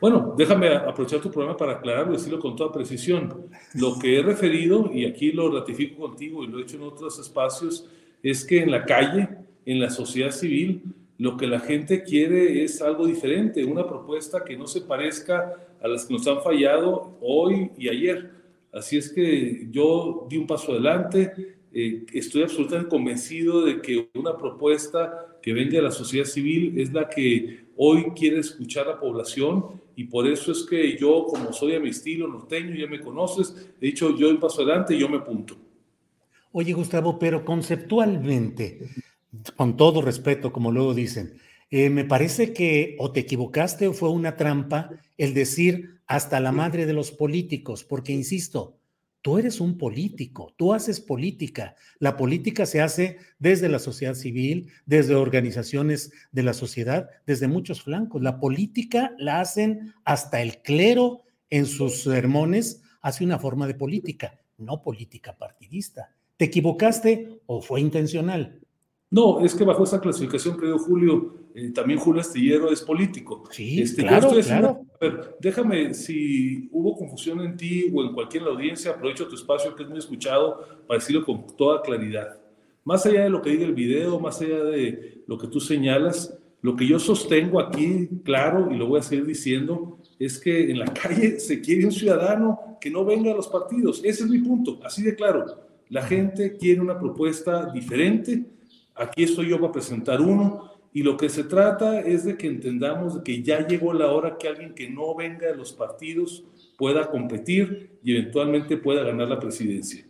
Speaker 7: Bueno, déjame aprovechar tu programa para aclararlo y decirlo con toda precisión. Lo que he referido, y aquí lo ratifico contigo y lo he hecho en otros espacios, es que en la calle, en la sociedad civil, lo que la gente quiere es algo diferente, una propuesta que no se parezca a las que nos han fallado hoy y ayer. Así es que yo di un paso adelante, eh, estoy absolutamente convencido de que una propuesta que venga de la sociedad civil es la que hoy quiere escuchar a la población y por eso es que yo, como soy a mi estilo norteño, ya me conoces, he dicho yo un paso adelante y yo me punto.
Speaker 1: Oye, Gustavo, pero conceptualmente, con todo respeto, como luego dicen, eh, me parece que o te equivocaste o fue una trampa el decir hasta la madre de los políticos, porque insisto, Tú eres un político, tú haces política. La política se hace desde la sociedad civil, desde organizaciones de la sociedad, desde muchos flancos. La política la hacen hasta el clero en sus sermones, hace una forma de política, no política partidista. ¿Te equivocaste o fue intencional?
Speaker 7: No, es que bajo esa clasificación, creo, Julio, eh, también Julio Astillero es político.
Speaker 1: Sí, este, claro, claro.
Speaker 7: a ver, déjame, si hubo confusión en ti o en cualquier audiencia, aprovecho tu espacio que es muy escuchado para decirlo con toda claridad. Más allá de lo que diga el video, más allá de lo que tú señalas, lo que yo sostengo aquí, claro, y lo voy a seguir diciendo, es que en la calle se quiere un ciudadano que no venga a los partidos. Ese es mi punto, así de claro. La gente quiere una propuesta diferente Aquí estoy yo para presentar uno y lo que se trata es de que entendamos que ya llegó la hora que alguien que no venga de los partidos pueda competir y eventualmente pueda ganar la presidencia.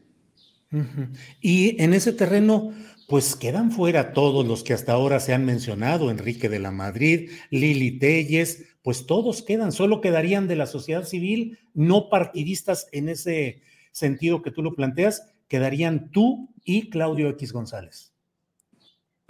Speaker 1: Y en ese terreno, pues quedan fuera todos los que hasta ahora se han mencionado, Enrique de la Madrid, Lili Telles, pues todos quedan, solo quedarían de la sociedad civil, no partidistas en ese sentido que tú lo planteas, quedarían tú y Claudio X González.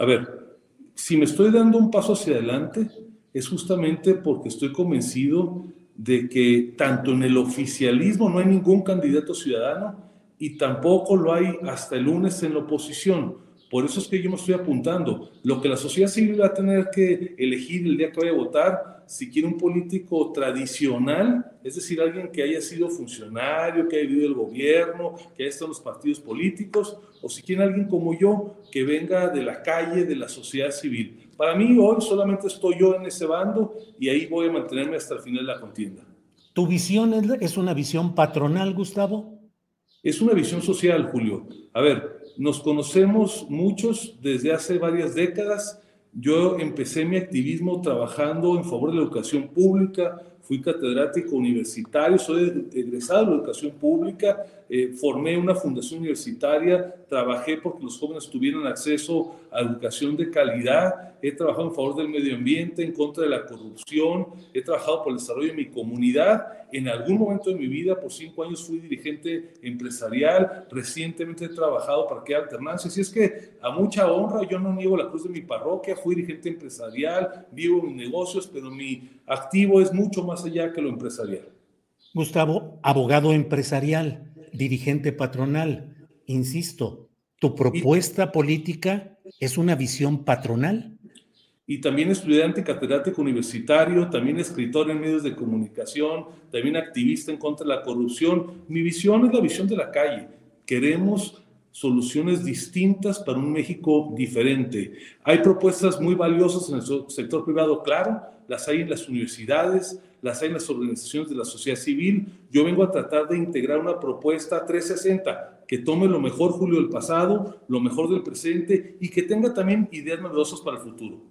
Speaker 7: A ver, si me estoy dando un paso hacia adelante, es justamente porque estoy convencido de que tanto en el oficialismo no hay ningún candidato ciudadano y tampoco lo hay hasta el lunes en la oposición. Por eso es que yo me estoy apuntando. Lo que la sociedad civil va a tener que elegir el día que vaya a votar si quiere un político tradicional, es decir, alguien que haya sido funcionario, que haya vivido el gobierno, que haya estado en los partidos políticos, o si quiere alguien como yo, que venga de la calle, de la sociedad civil. Para mí hoy solamente estoy yo en ese bando y ahí voy a mantenerme hasta el final de la contienda.
Speaker 1: ¿Tu visión es una visión patronal, Gustavo?
Speaker 7: Es una visión social, Julio. A ver, nos conocemos muchos desde hace varias décadas. Yo empecé mi activismo trabajando en favor de la educación pública, fui catedrático universitario, soy egresado de la educación pública, eh, formé una fundación universitaria, trabajé porque los jóvenes tuvieran acceso a educación de calidad, he trabajado en favor del medio ambiente, en contra de la corrupción, he trabajado por el desarrollo de mi comunidad. En algún momento de mi vida, por cinco años, fui dirigente empresarial, recientemente he trabajado para que alternancia. Así es que a mucha honra, yo no niego la cruz de mi parroquia, fui dirigente empresarial, vivo mis negocios, pero mi activo es mucho más allá que lo empresarial.
Speaker 1: Gustavo, abogado empresarial dirigente patronal. Insisto, ¿tu propuesta política es una visión patronal?
Speaker 7: Y también estudiante catedrático universitario, también escritor en medios de comunicación, también activista en contra de la corrupción. Mi visión es la visión de la calle. Queremos soluciones distintas para un México diferente. Hay propuestas muy valiosas en el sector privado, claro, las hay en las universidades, las hay en las organizaciones de la sociedad civil. Yo vengo a tratar de integrar una propuesta 360 que tome lo mejor, Julio, del pasado, lo mejor del presente y que tenga también ideas novedosas para el futuro.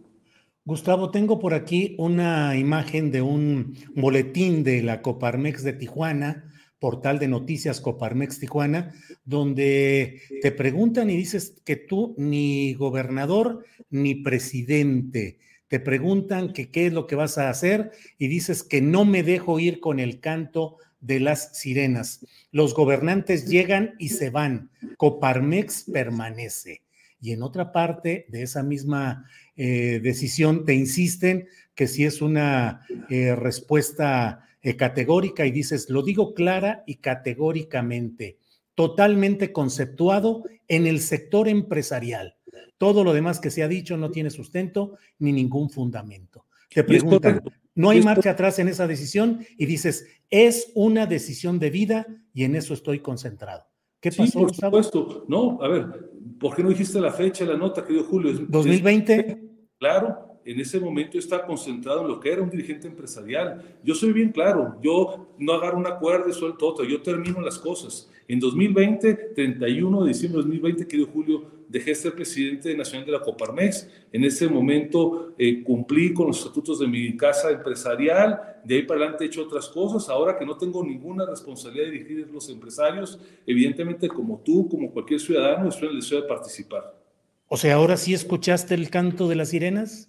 Speaker 1: Gustavo, tengo por aquí una imagen de un boletín de la Coparmex de Tijuana, portal de noticias Coparmex Tijuana, donde te preguntan y dices que tú ni gobernador ni presidente. Te preguntan que qué es lo que vas a hacer y dices que no me dejo ir con el canto de las sirenas. Los gobernantes llegan y se van. Coparmex permanece. Y en otra parte de esa misma eh, decisión te insisten que si es una eh, respuesta eh, categórica y dices, lo digo clara y categóricamente, totalmente conceptuado en el sector empresarial. Todo lo demás que se ha dicho no tiene sustento ni ningún fundamento. Te preguntan, no hay marcha atrás en esa decisión y dices, es una decisión de vida y en eso estoy concentrado.
Speaker 7: ¿Qué pasó? Sí, por supuesto. No, a ver, ¿por qué no dijiste la fecha, la nota que dio Julio?
Speaker 1: 2020.
Speaker 7: claro, en ese momento estaba concentrado en lo que era un dirigente empresarial. Yo soy bien claro, yo no agarro un acuerdo y suelto otro, yo termino las cosas. En 2020, 31 de diciembre de 2020, querido Julio, dejé de ser presidente nacional de la Coparmex. En ese momento eh, cumplí con los estatutos de mi casa empresarial, de ahí para adelante he hecho otras cosas. Ahora que no tengo ninguna responsabilidad de dirigir los empresarios, evidentemente como tú, como cualquier ciudadano, estoy en el deseo de participar.
Speaker 1: O sea, ahora sí escuchaste el canto de las sirenas.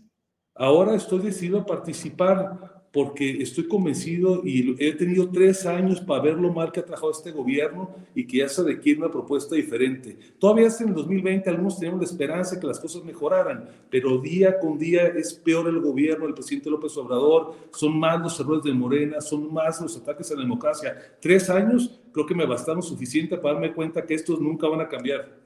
Speaker 7: Ahora estoy decidido a participar porque estoy convencido y he tenido tres años para ver lo mal que ha trabajado este gobierno y que ya se requiere una propuesta diferente. Todavía en el 2020 algunos teníamos la esperanza de que las cosas mejoraran, pero día con día es peor el gobierno del presidente López Obrador, son más los errores de Morena, son más los ataques a la democracia. Tres años creo que me bastaron suficiente para darme cuenta que estos nunca van a cambiar.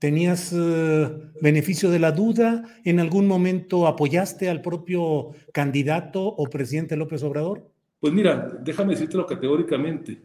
Speaker 1: ¿Tenías eh, beneficio de la duda? ¿En algún momento apoyaste al propio candidato o presidente López Obrador?
Speaker 7: Pues mira, déjame decírtelo categóricamente.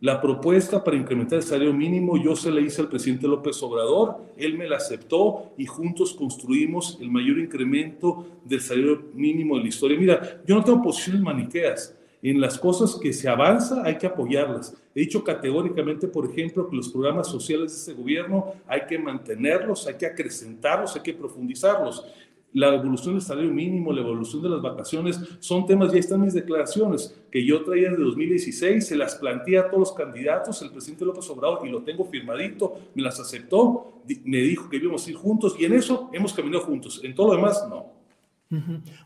Speaker 7: La propuesta para incrementar el salario mínimo yo se la hice al presidente López Obrador, él me la aceptó y juntos construimos el mayor incremento del salario mínimo de la historia. Mira, yo no tengo posiciones maniqueas en las cosas que se avanza hay que apoyarlas. He dicho categóricamente, por ejemplo, que los programas sociales de este gobierno hay que mantenerlos, hay que acrecentarlos, hay que profundizarlos. La evolución del salario mínimo, la evolución de las vacaciones, son temas, ya están mis declaraciones, que yo traía de 2016, se las planteé a todos los candidatos, el presidente López Obrador, y lo tengo firmadito, me las aceptó, me dijo que íbamos a ir juntos, y en eso hemos caminado juntos. En todo lo demás, no.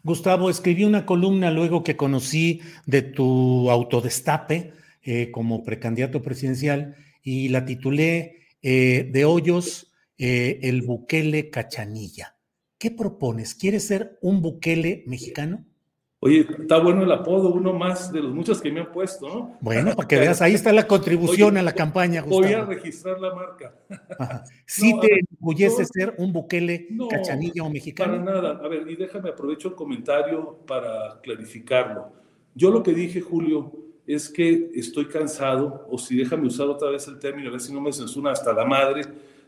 Speaker 1: Gustavo, escribí una columna luego que conocí de tu autodestape eh, como precandidato presidencial y la titulé eh, De Hoyos, eh, el Bukele Cachanilla. ¿Qué propones? ¿Quieres ser un Bukele mexicano?
Speaker 7: Oye, está bueno el apodo, uno más de los muchos que me han puesto, ¿no?
Speaker 1: Bueno, para que veas, ahí está la contribución a la campaña.
Speaker 7: Gustavo. Voy a registrar la marca.
Speaker 1: ¿Sí te enorgullece ser un Bukele cachanilla o mexicano?
Speaker 7: Para nada. A ver, y déjame aprovecho el comentario para clarificarlo. Yo lo que dije, Julio, es que estoy cansado, o si déjame usar otra vez el término, a ver si no me censura hasta la madre,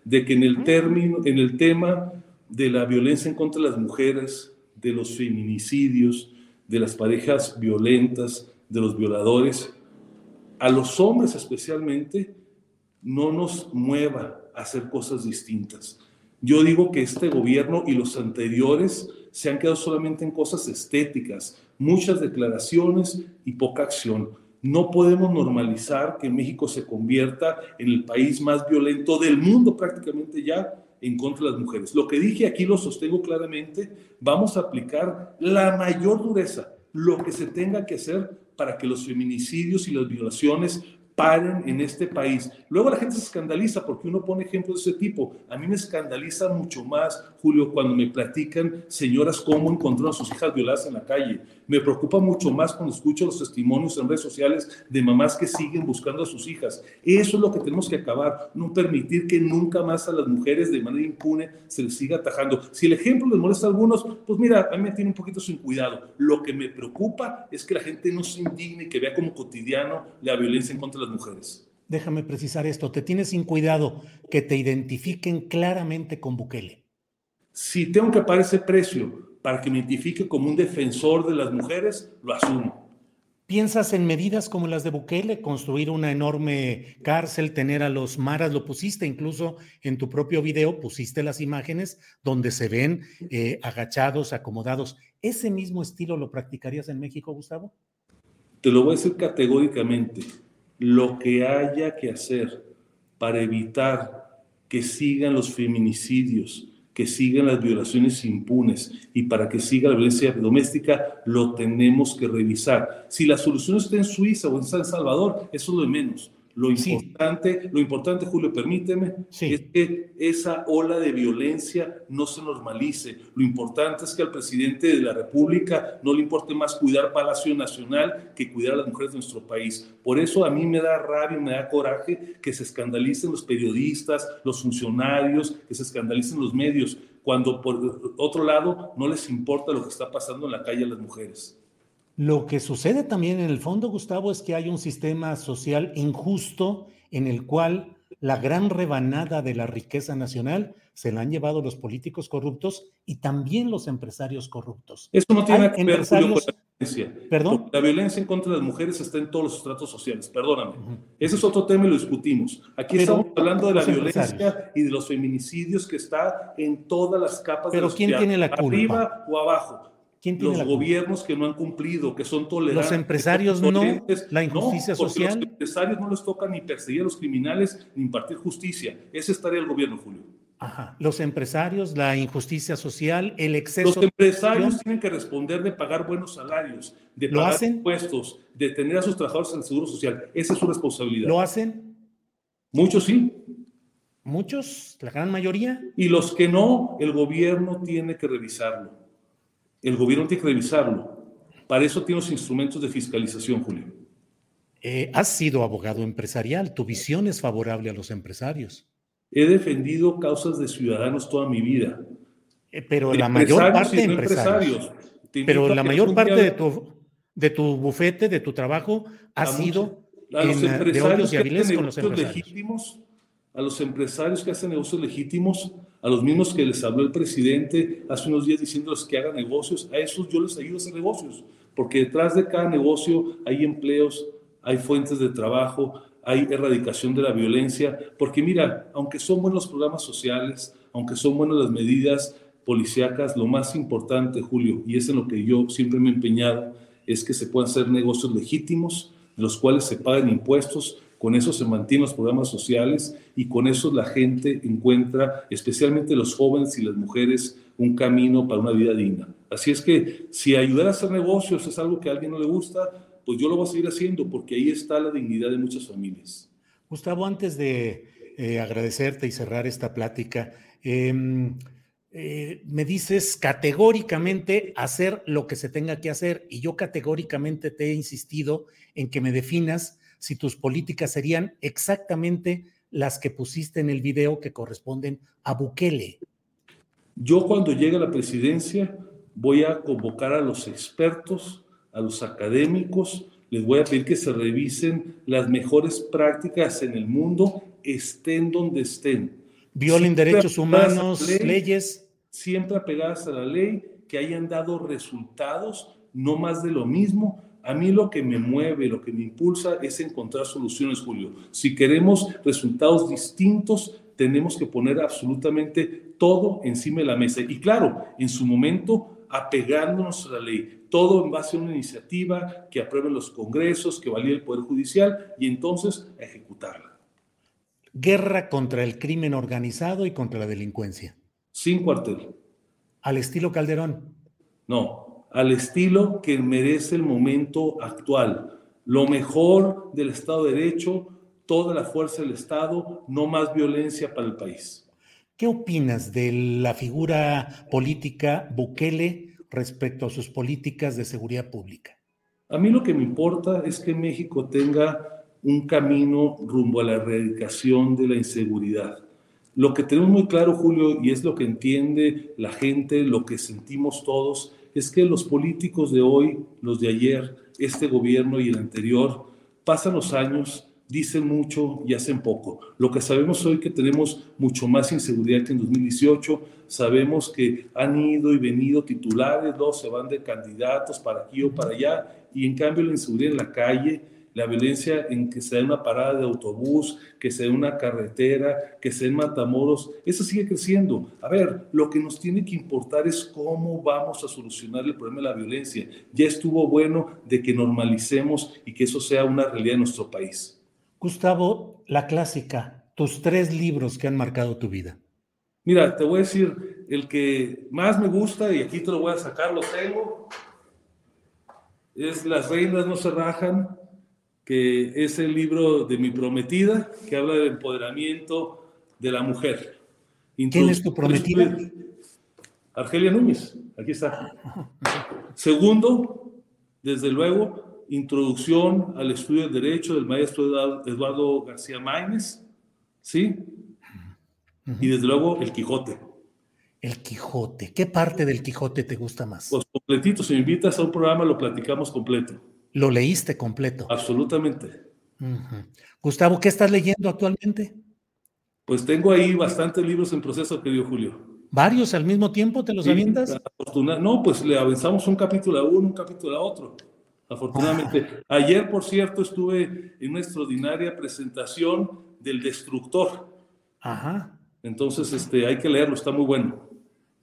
Speaker 7: de que en el término, en el tema de la violencia en contra de las mujeres, de los feminicidios, de las parejas violentas, de los violadores, a los hombres especialmente, no nos mueva a hacer cosas distintas. Yo digo que este gobierno y los anteriores se han quedado solamente en cosas estéticas, muchas declaraciones y poca acción. No podemos normalizar que México se convierta en el país más violento del mundo prácticamente ya en contra de las mujeres. Lo que dije aquí lo sostengo claramente, vamos a aplicar la mayor dureza, lo que se tenga que hacer para que los feminicidios y las violaciones paren en este país. Luego la gente se escandaliza porque uno pone ejemplos de ese tipo. A mí me escandaliza mucho más, Julio, cuando me platican señoras cómo encontraron a sus hijas violadas en la calle. Me preocupa mucho más cuando escucho los testimonios en redes sociales de mamás que siguen buscando a sus hijas. Eso es lo que tenemos que acabar, no permitir que nunca más a las mujeres de manera impune se les siga atajando. Si el ejemplo les molesta a algunos, pues mira, a mí me tiene un poquito sin cuidado. Lo que me preocupa es que la gente no se indigne y que vea como cotidiano la violencia en contra de mujeres.
Speaker 1: Déjame precisar esto, te tienes sin cuidado que te identifiquen claramente con Bukele.
Speaker 7: Si tengo que pagar ese precio para que me identifique como un defensor de las mujeres, lo asumo.
Speaker 1: ¿Piensas en medidas como las de Bukele, construir una enorme cárcel, tener a los maras? Lo pusiste incluso en tu propio video, pusiste las imágenes donde se ven eh, agachados, acomodados. ¿Ese mismo estilo lo practicarías en México, Gustavo?
Speaker 7: Te lo voy a decir categóricamente. Lo que haya que hacer para evitar que sigan los feminicidios, que sigan las violaciones impunes y para que siga la violencia doméstica, lo tenemos que revisar. Si la solución está en Suiza o en San Salvador, eso es lo de menos. Lo importante, lo importante, Julio, permíteme, es que esa ola de violencia no se normalice. Lo importante es que al presidente de la República no le importe más cuidar Palacio Nacional que cuidar a las mujeres de nuestro país. Por eso a mí me da rabia, me da coraje que se escandalicen los periodistas, los funcionarios, que se escandalicen los medios, cuando por otro lado no les importa lo que está pasando en la calle a las mujeres.
Speaker 1: Lo que sucede también en el fondo, Gustavo, es que hay un sistema social injusto en el cual la gran rebanada de la riqueza nacional se la han llevado los políticos corruptos y también los empresarios corruptos.
Speaker 7: Eso no tiene que ver con la violencia.
Speaker 1: ¿Perdón?
Speaker 7: La violencia en contra de las mujeres está en todos los estratos sociales, perdóname. Ese es otro tema y lo discutimos. Aquí estamos hablando de la violencia y de los feminicidios que está en todas las capas
Speaker 1: Pero
Speaker 7: de la
Speaker 1: ¿quién tiene la culpa?
Speaker 7: Arriba o abajo los gobiernos que no han cumplido, que son tolerantes.
Speaker 1: Los empresarios no, la injusticia
Speaker 7: no,
Speaker 1: social.
Speaker 7: Los empresarios no les toca ni perseguir a los criminales ni impartir justicia. Esa es tarea del gobierno, Julio.
Speaker 1: Ajá. Los empresarios, la injusticia social, el exceso.
Speaker 7: Los empresarios tienen que responder de pagar buenos salarios, de
Speaker 1: ¿Lo
Speaker 7: pagar
Speaker 1: hacen?
Speaker 7: impuestos, de tener a sus trabajadores en el seguro social. Esa es su responsabilidad.
Speaker 1: ¿Lo hacen?
Speaker 7: Muchos sí.
Speaker 1: Muchos, la gran mayoría.
Speaker 7: Y los que no, el gobierno tiene que revisarlo. El gobierno tiene que revisarlo. Para eso tiene los instrumentos de fiscalización, Julio.
Speaker 1: Eh, has sido abogado empresarial, tu visión es favorable a los empresarios.
Speaker 7: He defendido causas de ciudadanos toda mi vida.
Speaker 1: Eh, pero la mayor parte de empresarios. Pero la mayor parte de tu, de tu bufete, de tu trabajo, ha sido
Speaker 7: a los
Speaker 1: en,
Speaker 7: empresarios
Speaker 1: de
Speaker 7: que hacen
Speaker 1: con los
Speaker 7: negocios
Speaker 1: empresarios.
Speaker 7: legítimos, a los empresarios que hacen negocios legítimos, a los mismos que les habló el presidente hace unos días diciéndoles que hagan negocios, a esos yo les ayudo a hacer negocios, porque detrás de cada negocio hay empleos, hay fuentes de trabajo, hay erradicación de la violencia, porque mira, aunque son buenos programas sociales, aunque son buenas las medidas policíacas, lo más importante, Julio, y es en lo que yo siempre me he empeñado, es que se puedan hacer negocios legítimos, en los cuales se paguen impuestos, con eso se mantienen los programas sociales y con eso la gente encuentra, especialmente los jóvenes y las mujeres, un camino para una vida digna. Así es que si ayudar a hacer negocios es algo que a alguien no le gusta, pues yo lo voy a seguir haciendo porque ahí está la dignidad de muchas familias.
Speaker 1: Gustavo, antes de eh, agradecerte y cerrar esta plática, eh, eh, me dices categóricamente hacer lo que se tenga que hacer y yo categóricamente te he insistido en que me definas si tus políticas serían exactamente las que pusiste en el video que corresponden a Bukele.
Speaker 7: Yo cuando llegue a la presidencia voy a convocar a los expertos, a los académicos, les voy a pedir que se revisen las mejores prácticas en el mundo, estén donde estén.
Speaker 1: Violen
Speaker 7: Siempre
Speaker 1: derechos humanos,
Speaker 7: ley,
Speaker 1: leyes.
Speaker 7: Siempre apegadas a la ley, que hayan dado resultados, no más de lo mismo. A mí lo que me mueve, lo que me impulsa es encontrar soluciones, Julio. Si queremos resultados distintos, tenemos que poner absolutamente todo encima de la mesa. Y claro, en su momento, apegándonos a la ley, todo en base a una iniciativa que aprueben los congresos, que valide el Poder Judicial y entonces a ejecutarla.
Speaker 1: Guerra contra el crimen organizado y contra la delincuencia.
Speaker 7: Sin cuartel.
Speaker 1: Al estilo Calderón.
Speaker 7: No, al estilo que merece el momento actual. Lo mejor del Estado de Derecho, toda la fuerza del Estado, no más violencia para el país.
Speaker 1: ¿Qué opinas de la figura política Bukele respecto a sus políticas de seguridad pública?
Speaker 7: A mí lo que me importa es que México tenga un camino rumbo a la erradicación de la inseguridad. Lo que tenemos muy claro, Julio, y es lo que entiende la gente, lo que sentimos todos, es que los políticos de hoy, los de ayer, este gobierno y el anterior, pasan los años, dicen mucho y hacen poco. Lo que sabemos hoy que tenemos mucho más inseguridad que en 2018, sabemos que han ido y venido titulares, dos se van de candidatos para aquí o para allá, y en cambio la inseguridad en la calle, la violencia en que se da una parada de autobús, que se da una carretera, que se den matamoros, eso sigue creciendo. A ver, lo que nos tiene que importar es cómo vamos a solucionar el problema de la violencia. Ya estuvo bueno de que normalicemos y que eso sea una realidad en nuestro país.
Speaker 1: Gustavo, la clásica, tus tres libros que han marcado tu vida.
Speaker 7: Mira, te voy a decir, el que más me gusta, y aquí te lo voy a sacar, lo tengo, es Las reinas no se rajan, que es el libro de mi prometida, que habla del empoderamiento de la mujer.
Speaker 1: ¿Quién es tu prometida?
Speaker 7: Argelia Núñez, aquí está. Segundo, desde luego, introducción al estudio del derecho del maestro Eduardo García Maínez, ¿sí? Y desde luego, el Quijote.
Speaker 1: El Quijote. ¿Qué parte del Quijote te gusta más?
Speaker 7: Pues completito, si me invitas a un programa lo platicamos completo.
Speaker 1: ¿Lo leíste completo?
Speaker 7: Absolutamente.
Speaker 1: Gustavo, ¿qué estás leyendo actualmente?
Speaker 7: Pues tengo ahí bastantes libros en proceso, querido Julio.
Speaker 1: ¿Varios al mismo tiempo te los sí, avientas?
Speaker 7: No, pues le avanzamos un capítulo a uno, un capítulo a otro. Afortunadamente. Ayer, por cierto, estuve en una extraordinaria presentación del Destructor.
Speaker 1: Ajá.
Speaker 7: Entonces, este, hay que leerlo, está muy bueno.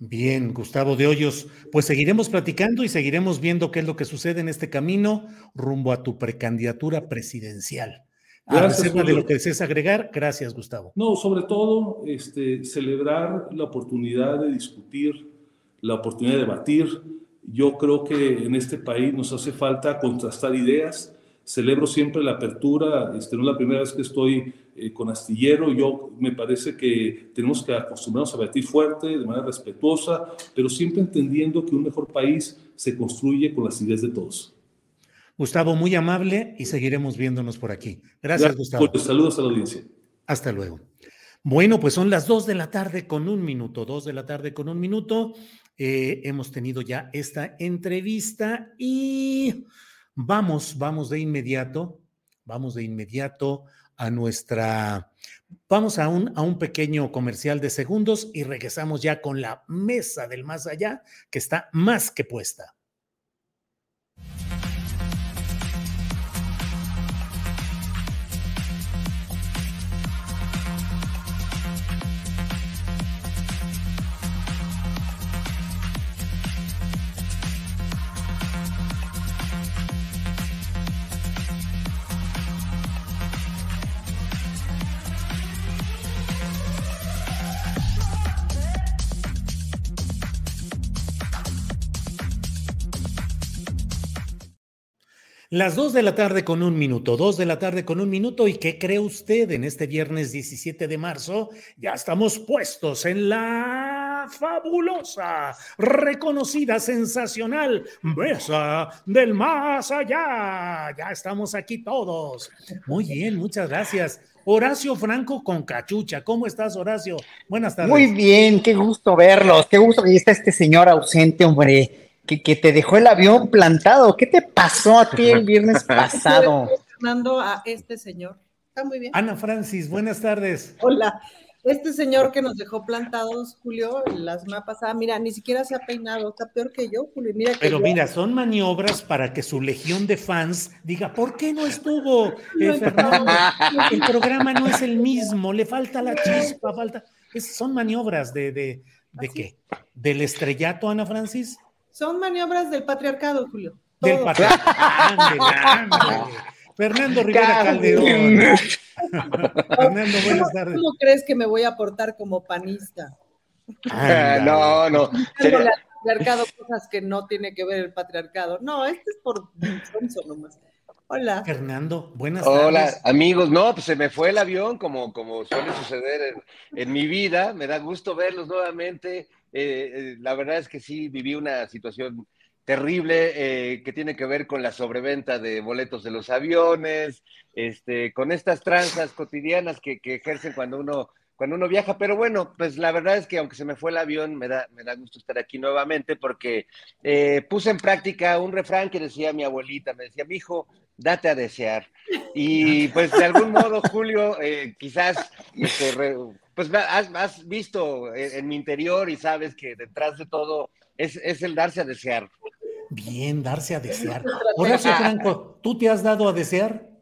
Speaker 1: Bien, Gustavo de Hoyos, pues seguiremos platicando y seguiremos viendo qué es lo que sucede en este camino rumbo a tu precandidatura presidencial. Gracias, de lo que desees agregar, gracias, Gustavo.
Speaker 7: No, sobre todo, este, celebrar la oportunidad de discutir, la oportunidad de debatir. Yo creo que en este país nos hace falta contrastar ideas. Celebro siempre la apertura, este, no es la primera vez que estoy eh, con Astillero. Yo me parece que tenemos que acostumbrarnos a debatir fuerte, de manera respetuosa, pero siempre entendiendo que un mejor país se construye con las ideas de todos.
Speaker 1: Gustavo, muy amable y seguiremos viéndonos por aquí. Gracias, Gustavo.
Speaker 7: Pues, saludos a la audiencia.
Speaker 1: Hasta luego. Bueno, pues son las dos de la tarde con un minuto, dos de la tarde con un minuto. Eh, hemos tenido ya esta entrevista y vamos, vamos de inmediato, vamos de inmediato a nuestra... Vamos a un, a un pequeño comercial de segundos y regresamos ya con la mesa del más allá que está más que puesta. Las dos de la tarde con un minuto, dos de la tarde con un minuto. ¿Y qué cree usted en este viernes 17 de marzo? Ya estamos puestos en la fabulosa, reconocida, sensacional mesa del más allá. Ya estamos aquí todos. Muy bien, muchas gracias. Horacio Franco con cachucha. ¿Cómo estás, Horacio? Buenas tardes.
Speaker 8: Muy bien, qué gusto verlos. Qué gusto que está este señor ausente, hombre que, te dejó el avión plantado. ¿Qué te pasó a ti el viernes pasado?
Speaker 9: Fernando a este señor. Está muy bien.
Speaker 1: Ana Francis, buenas tardes.
Speaker 9: Hola. Este señor que nos dejó plantados, Julio, la semana pasada, mira, ni siquiera se ha peinado, está peor que yo, Julio. Mira
Speaker 1: Pero mira, son maniobras para que su legión de fans diga, ¿por qué no estuvo eh, Fernando? El programa no es el mismo, le falta la chispa, falta. son maniobras de, de, de qué? ¿Del estrellato, Ana Francis?
Speaker 9: Son maniobras del patriarcado, Julio.
Speaker 1: Del patriarcado. Fernando Rivera Calderón.
Speaker 9: Fernando, buenas tardes. ¿Cómo crees que me voy a portar como panista?
Speaker 8: no, no.
Speaker 9: El patriarcado, cosas que no tiene que ver el patriarcado. No, este es por sonso nomás. Hola.
Speaker 1: Fernando, buenas tardes.
Speaker 10: Hola, amigos. No, pues se me fue el avión, como, como suele suceder en mi vida. Me da gusto verlos nuevamente. Eh, eh, la verdad es que sí viví una situación terrible eh, que tiene que ver con la sobreventa de boletos de los aviones, este, con estas tranzas cotidianas que, ejercen cuando uno, cuando uno viaja. Pero bueno, pues la verdad es que aunque se me fue el avión, me da, me da gusto estar aquí nuevamente porque puse en práctica un refrán que decía mi abuelita, me decía, mi hijo, date a desear. Y pues de algún modo, Julio, eh, quizás este, pues has, visto en, mi interior y sabes que detrás de todo es, es el darse a desear.
Speaker 1: Bien, darse a desear. Horacio Franco, ¿tú te has dado a desear?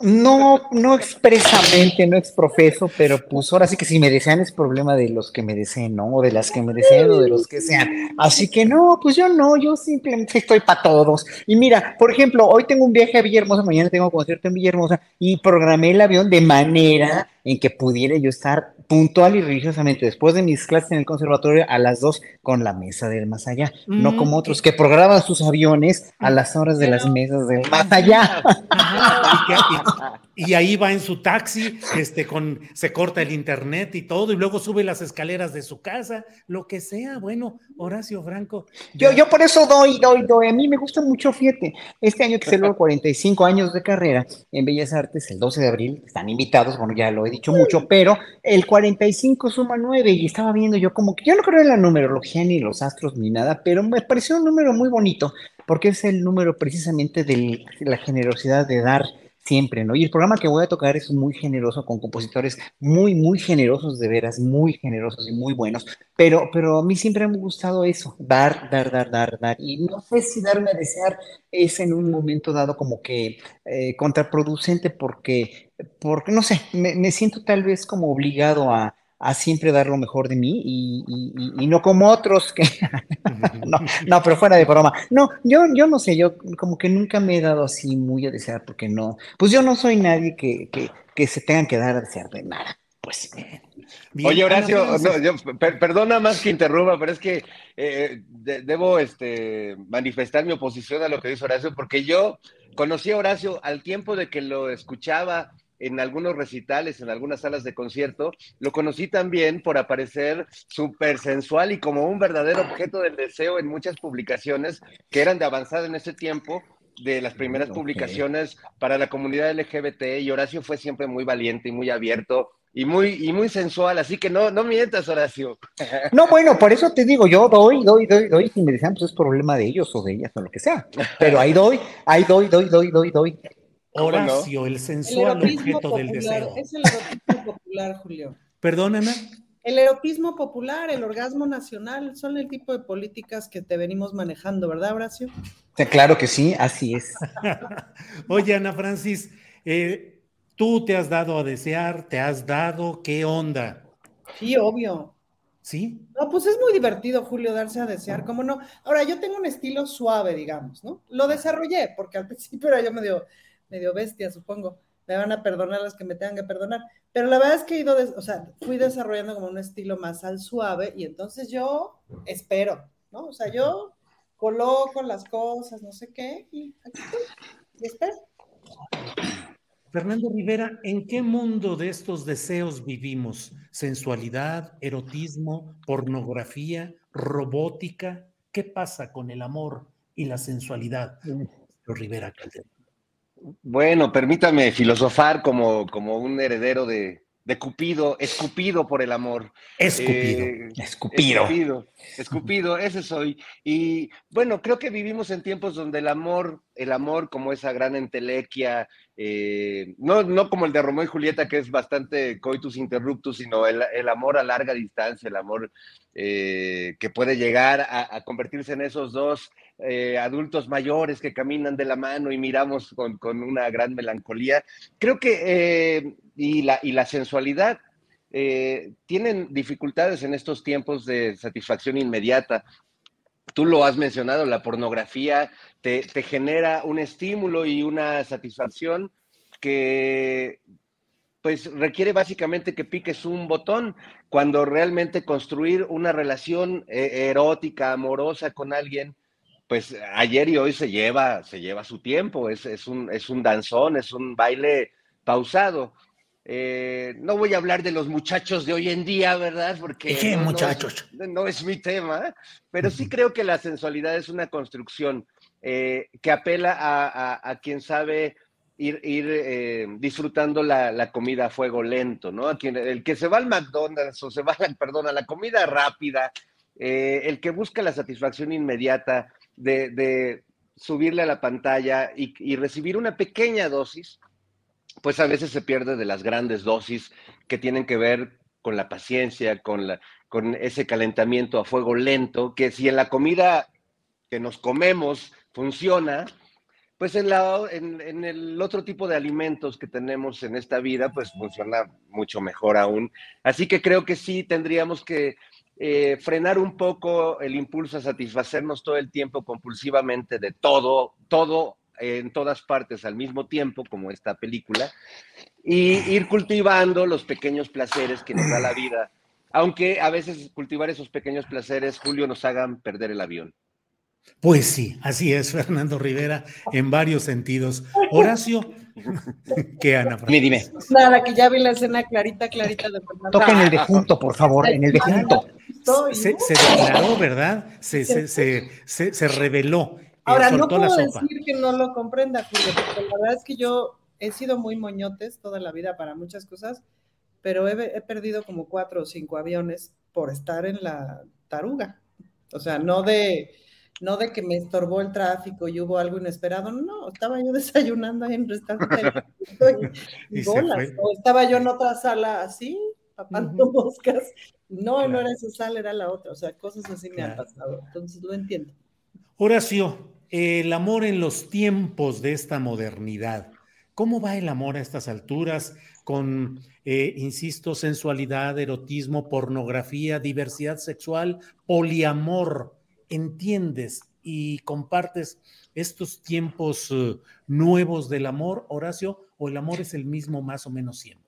Speaker 8: No, no expresamente, no exprofeso, pero pues ahora sí que si me desean es problema de los que me deseen, ¿no? O de las que me deseen o de los que sean. Así que no, pues yo no, yo simplemente estoy para todos. Y mira, por ejemplo, hoy tengo un viaje a Villahermosa, mañana tengo concierto en Villahermosa y programé el avión de manera en que pudiera yo estar puntual y religiosamente después de mis clases en el conservatorio a las dos con la mesa del más allá, no como mm. otros que programan sus aviones a las horas de las mesas del más allá.
Speaker 1: y, ahí va en su taxi, este, con, se corta el internet y todo, y luego sube las escaleras de su casa, lo que sea. Bueno, Horacio Franco.
Speaker 8: Yo, yo por eso doy, doy, doy. A mí me gusta mucho, fíjate, este año que celebro 45 años de carrera en Bellas Artes, el 12 de abril, están invitados, bueno, ya lo he dicho mucho, pero el 45 suma 9 y estaba viendo yo como que yo no creo en la numerología ni los astros ni nada, pero me pareció un número muy bonito porque es el número precisamente de la generosidad de dar siempre, ¿no? Y el programa que voy a tocar es muy generoso, con compositores muy, muy generosos, de veras, muy generosos y muy buenos, pero, pero a mí siempre me ha gustado eso, dar, dar, dar, dar, dar, y no sé si darme a desear es en un momento dado como que eh, contraproducente porque, porque, no sé, me siento tal vez como obligado a, a siempre dar lo mejor de mí y, no como otros que... no, no, pero fuera de broma. No, yo, yo no sé, yo como que nunca me he dado así muy a desear porque no, pues yo no soy nadie que, que, se tengan que dar a desear de nada. Pues...
Speaker 10: Oye, Horacio, perdona más que interrumpa, pero es que eh, debo este, manifestar mi oposición a lo que dice Horacio, porque yo conocí a Horacio al tiempo de que lo escuchaba en algunos recitales, en algunas salas de concierto. Lo conocí también por aparecer súper sensual y como un verdadero objeto del deseo en muchas publicaciones que eran de avanzada en ese tiempo, de las primeras publicaciones para la comunidad LGBT. Y Horacio fue siempre muy valiente y muy abierto y muy, y muy sensual, así que no, no mientas, Horacio.
Speaker 8: No, bueno, por eso te digo, yo doy, doy, doy, doy, si me decían, pues es problema de ellos o de ellas o lo que sea, pero ahí doy, ahí doy, doy, doy, doy, doy.
Speaker 1: Horacio, el sensual objeto del deseo.
Speaker 9: Es el erotismo popular, Julio.
Speaker 1: ¿Perdón, Ana?
Speaker 9: El erotismo popular, el orgasmo nacional, son el tipo de políticas que te venimos manejando, ¿verdad, Horacio?
Speaker 8: claro que sí, así es.
Speaker 1: Oye, Ana Francis, eh, tú te has dado a desear, te has dado, ¿qué onda?
Speaker 9: Sí, obvio.
Speaker 1: ¿Sí?
Speaker 9: No, pues es muy divertido, Julio, darse a desear, ¿cómo no? Ahora, yo tengo un estilo suave, digamos, ¿no? Lo desarrollé, porque al principio era yo medio medio bestia, supongo. Me van a perdonar las que me tengan que perdonar. Pero la verdad es que he ido, o sea, fui desarrollando como un estilo más al suave y entonces yo espero, ¿no? O sea, yo coloco las cosas, no sé qué, y aquí estoy, y espero.
Speaker 1: Fernando Rivera, ¿en qué mundo de estos deseos vivimos? ¿Sensualidad, erotismo, pornografía, robótica? ¿Qué pasa con el amor y la sensualidad? Rivera Calderón.
Speaker 10: Bueno, permítame filosofar como, como un heredero de, de Cupido, escupido por el amor.
Speaker 1: Escupido.
Speaker 10: Eh, escupido. Escupido. Escupido, ese soy. Y bueno, creo que vivimos en tiempos donde el amor, el amor como esa gran entelequia, eh, no, no como el de Romeo y Julieta, que es bastante coitus interruptus, sino el, amor a larga distancia, el amor eh, que puede llegar a, convertirse en esos dos eh, adultos mayores que caminan de la mano y miramos con, una gran melancolía. Creo que, y, la, y la sensualidad, tienen dificultades en estos tiempos de satisfacción inmediata tú lo has mencionado, la pornografía te, genera un estímulo y una satisfacción que pues requiere básicamente que piques un botón cuando realmente construir una relación eh, erótica, amorosa con alguien, pues ayer y hoy se lleva, se lleva su tiempo, es, es, un, es un danzón, es un baile pausado. Eh, no voy a hablar de los muchachos de hoy en día, ¿verdad? Porque
Speaker 1: ¿Qué muchachos?
Speaker 10: No es, mi tema, pero sí creo que la sensualidad es una construcción eh, que apela a, quien sabe ir, eh, disfrutando la, comida a fuego lento, ¿no? A quien, el que se va al McDonald's o se va, perdón, a la comida rápida, el que busca la satisfacción inmediata de subirle a la pantalla y, recibir una pequeña dosis, pues a veces se pierde de las grandes dosis que tienen que ver con la paciencia, con, la, con ese calentamiento a fuego lento, que si en la comida que nos comemos funciona, pues en, el otro tipo de alimentos que tenemos en esta vida, pues funciona mucho mejor aún. Así que creo que sí tendríamos que eh, frenar un poco el impulso a satisfacernos todo el tiempo compulsivamente de todo, todo en todas partes al mismo tiempo, como esta película, y ir cultivando los pequeños placeres que nos da la vida, aunque a veces cultivar esos pequeños placeres, Julio, nos hagan perder el avión.
Speaker 1: Pues sí, así es, Fernando Rivera, en varios sentidos. Horacio, ¿qué Ana?
Speaker 8: Dime, dime.
Speaker 9: Nada, que ya vi la escena clarita, clarita de Fernando.
Speaker 8: Toca en el de junto, por favor, en el de junto.
Speaker 1: Se, se declaró, ¿verdad? Se, se, se, se, reveló.
Speaker 9: Ahora, no puedo decir que no lo comprenda, Julio, porque la verdad es que yo he sido muy moñotes toda la vida para muchas cosas, pero he, he perdido como cuatro o cinco aviones por estar en la taruga. O sea, no de no de que me estorbó el tráfico y hubo algo inesperado, no, estaba yo desayunando ahí en el restaurante y, y bolas, o estaba yo en otra sala así, papando moscas, no, claro. no era esa sala, era la otra, o sea, cosas así claro. me han pasado, entonces lo entiendo.
Speaker 1: Horacio, el amor en los tiempos de esta modernidad, ¿cómo va el amor a estas alturas con, eh, insisto, sensualidad, erotismo, pornografía, diversidad sexual, poliamor? entiendes y compartes estos tiempos uh, nuevos del amor, Horacio, o el amor es el mismo más o menos siempre?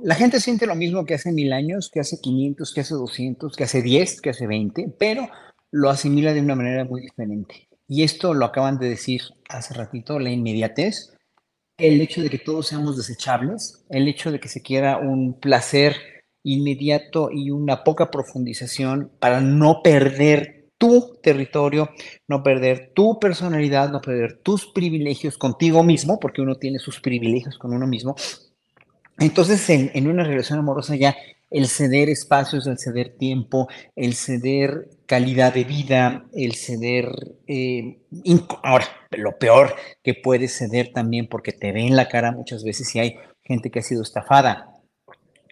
Speaker 8: La gente siente lo mismo que hace mil años, que hace 500, que hace 200, que hace 10, que hace 20, pero lo asimila de una manera muy diferente. Y esto lo acaban de decir hace ratito, la inmediatez, el hecho de que todos seamos desechables, el hecho de que se quiera un placer inmediato y una poca profundización para no perder tu territorio, no perder tu personalidad, no perder tus privilegios contigo mismo, porque uno tiene sus privilegios con uno mismo. Entonces, en, en una relación amorosa ya el ceder espacios, el ceder tiempo, el ceder calidad de vida, el ceder... Eh, ahora, lo peor que puedes ceder también porque te ven la cara muchas veces si hay gente que ha sido estafada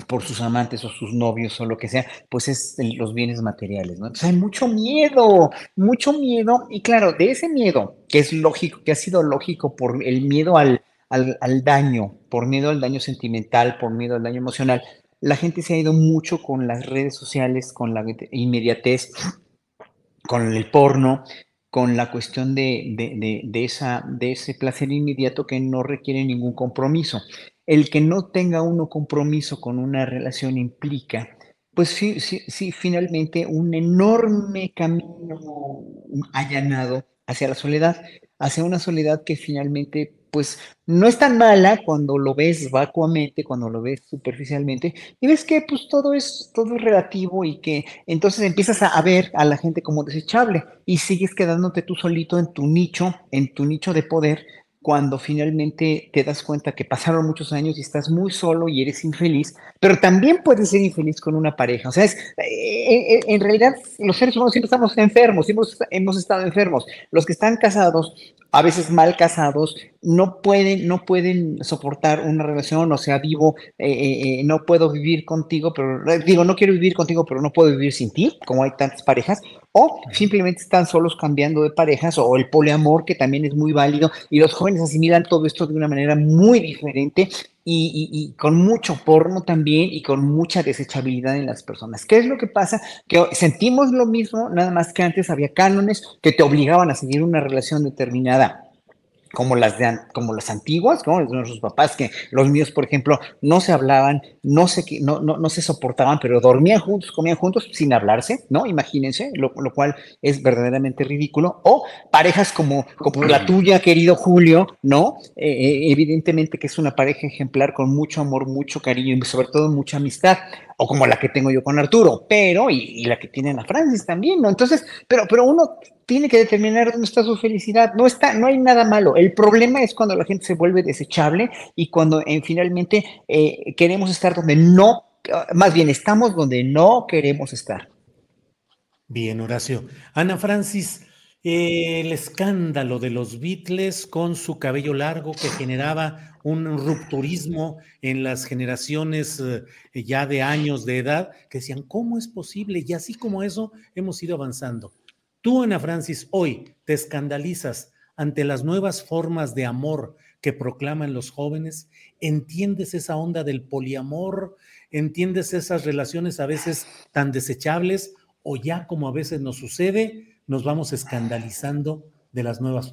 Speaker 8: por sus amantes o sus novios o lo que sea, pues es los bienes materiales, ¿no? Entonces hay mucho miedo, mucho miedo, y claro, de ese miedo, que es lógico, que ha sido lógico por el miedo al, al, al daño, por miedo al daño sentimental, por miedo al daño emocional, la gente se ha ido mucho con las redes sociales, con la inmediatez, con el porno, con la cuestión de, de, de, esa, de ese placer inmediato que no requiere ningún compromiso. El que no tenga uno compromiso con una relación implica, pues sí, sí, sí, finalmente un enorme camino allanado hacia la soledad, hacia una soledad que finalmente pues no es tan mala cuando lo ves vacuamente, cuando lo ves superficialmente, y ves que pues todo es, todo es relativo y que entonces empiezas a, ver a la gente como desechable y sigues quedándote tú solito en tu nicho, en tu nicho de poder, cuando finalmente te das cuenta que pasaron muchos años y estás muy solo y eres infeliz, pero también puedes ser infeliz con una pareja. O sea, es, eh, en realidad los seres humanos siempre estamos enfermos, hemos, hemos estado enfermos. Los que están casados, a veces mal casados, no pueden, no pueden soportar una relación, o sea, vivo, eh, eh, no puedo vivir contigo, pero digo, no quiero vivir contigo, pero no puedo vivir sin ti, como hay tantas parejas, o simplemente están solos cambiando de parejas, o el poliamor, que también es muy válido, y los jóvenes asimilan todo esto de una manera muy diferente y, y, y, con mucho porno también y con mucha desechabilidad en las personas. ¿Qué es lo que pasa? Que sentimos lo mismo, nada más que antes había cánones que te obligaban a seguir una relación determinada como las, de, como las antiguas, como de nuestros papás, que los míos, por ejemplo, no se hablaban, no se, no, no, no se soportaban, pero dormían juntos, comían juntos sin hablarse, ¿no? Imagínense, lo, lo cual es verdaderamente ridículo. O parejas como, como la tuya, querido Julio, ¿no? Eh, evidentemente que es una pareja ejemplar con mucho amor, mucho cariño y sobre todo mucha amistad o como la que tengo yo con Arturo, pero, y, la que tiene Ana Francis también, ¿no? Entonces, pero, pero uno tiene que determinar dónde está su felicidad. No está, no hay nada malo. El problema es cuando la gente se vuelve desechable y cuando eh, finalmente eh, queremos estar donde no, más bien estamos donde no queremos estar.
Speaker 1: Bien, Horacio. Ana Francis, el escándalo de los Beatles con su cabello largo que generaba un rupturismo en las generaciones eh, ya de años de edad, que decían, ¿cómo es posible? Y así como eso, hemos ido avanzando. Tú, Ana Francis, hoy te escandalizas ante las nuevas formas de amor que proclaman los jóvenes, entiendes esa onda del poliamor, entiendes esas relaciones a veces tan desechables o ya como a veces nos sucede, nos vamos escandalizando de las nuevas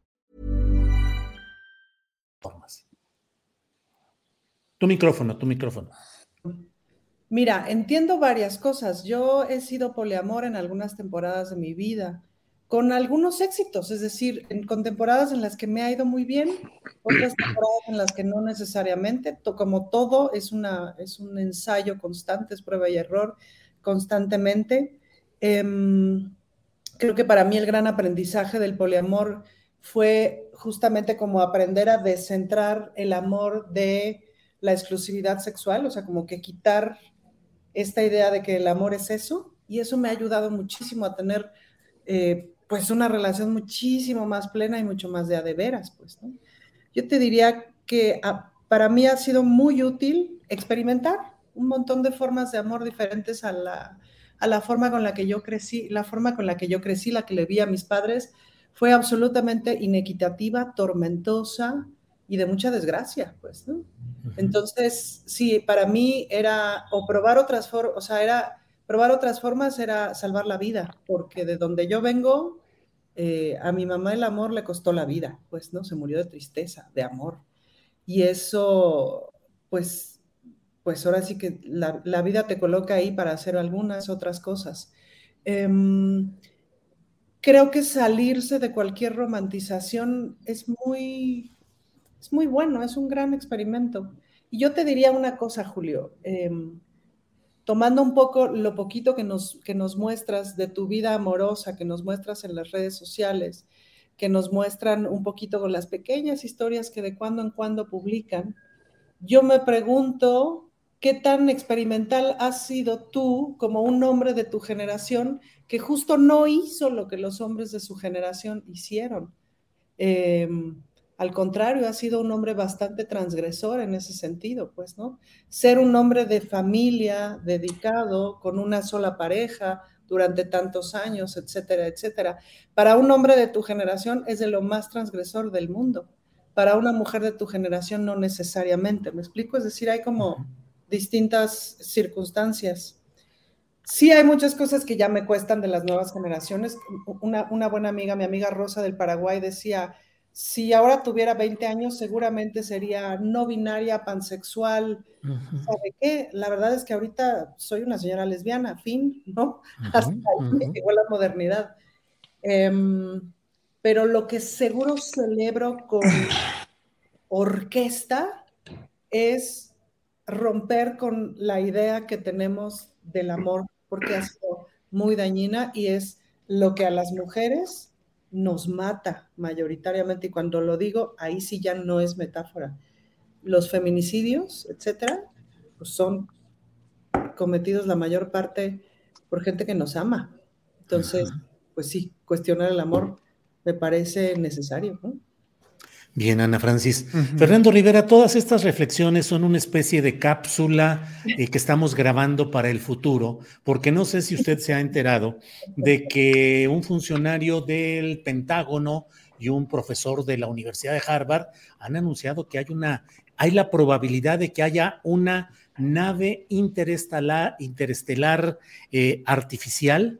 Speaker 1: Tu micrófono, tu micrófono.
Speaker 9: Mira, entiendo varias cosas. Yo he sido poliamor en algunas temporadas de mi vida. con algunos éxitos, es decir, en, con temporadas en las que me ha ido muy bien, otras temporadas en las que no necesariamente, como todo es, una, es un ensayo constante, es prueba y error constantemente. Em, creo que para mí el gran aprendizaje del poliamor fue justamente como aprender a descentrar el amor de la exclusividad sexual, o sea, como que quitar esta idea de que el amor es eso, y eso me ha ayudado muchísimo a tener eh, pues una relación muchísimo más plena y mucho más de a de veras, pues. Yo te diría que ah, para mí ha sido muy útil experimentar un montón de formas de amor diferentes a la, a la forma con la que yo crecí, la forma con la que yo crecí, la que le vi a mis padres, fue absolutamente inequitativa, tormentosa y de mucha desgracia, pues, ¿no? Entonces, sí, para mí era o probar otras formas, o sea, era probar otras formas era salvar la vida, porque de donde yo vengo, eh, a mi mamá el amor le costó la vida, pues, ¿no? Se murió de tristeza, de amor. Y eso, pues, pues ahora sí que la, vida te coloca ahí para hacer algunas otras cosas. Em, creo que salirse de cualquier romantización es muy, es muy bueno, es un gran experimento. Y yo te diría una cosa, Julio. Em, tomando un poco lo poquito que nos, que nos muestras de tu vida amorosa, que nos muestras en las redes sociales, que nos muestran un poquito con las pequeñas historias que de cuando en cuando publican, yo me pregunto qué tan experimental has sido tú como un hombre de tu generación que justo no hizo lo que los hombres de su generación hicieron. Em, al contrario, ha sido un hombre bastante transgresor en ese sentido, pues, ¿no? Ser un hombre de familia, dedicado, con una sola pareja durante tantos años, etcétera, etcétera. Para un hombre de tu generación es de lo más transgresor del mundo. Para una mujer de tu generación no necesariamente. ¿Me explico? Es decir, hay como distintas circunstancias. Sí hay muchas cosas que ya me cuestan de las nuevas generaciones. Una, una buena amiga, mi amiga Rosa del Paraguay, decía, si ahora tuviera 20 años, seguramente sería no binaria, pansexual. ¿Sabe qué? La verdad es que ahorita soy una señora lesbiana, fin, ¿no? Hasta ahí llegó la modernidad. Em, pero lo que seguro celebro con orquesta es romper con la idea que tenemos del amor, porque ha sido muy dañina y es lo que a las mujeres nos mata mayoritariamente, y cuando lo digo, ahí sí ya no es metáfora. Los feminicidios, etcétera, pues son cometidos la mayor parte por gente que nos ama. Entonces, pues sí, cuestionar el amor me parece necesario.
Speaker 1: Bien, Ana Francis. Fernando Rivera, todas estas reflexiones son una especie de cápsula eh, que estamos grabando para el futuro, porque no sé si usted se ha enterado de que un funcionario del Pentágono y un profesor de la Universidad de Harvard han anunciado que hay una, hay la probabilidad de que haya una nave interestelar, interestelar eh, artificial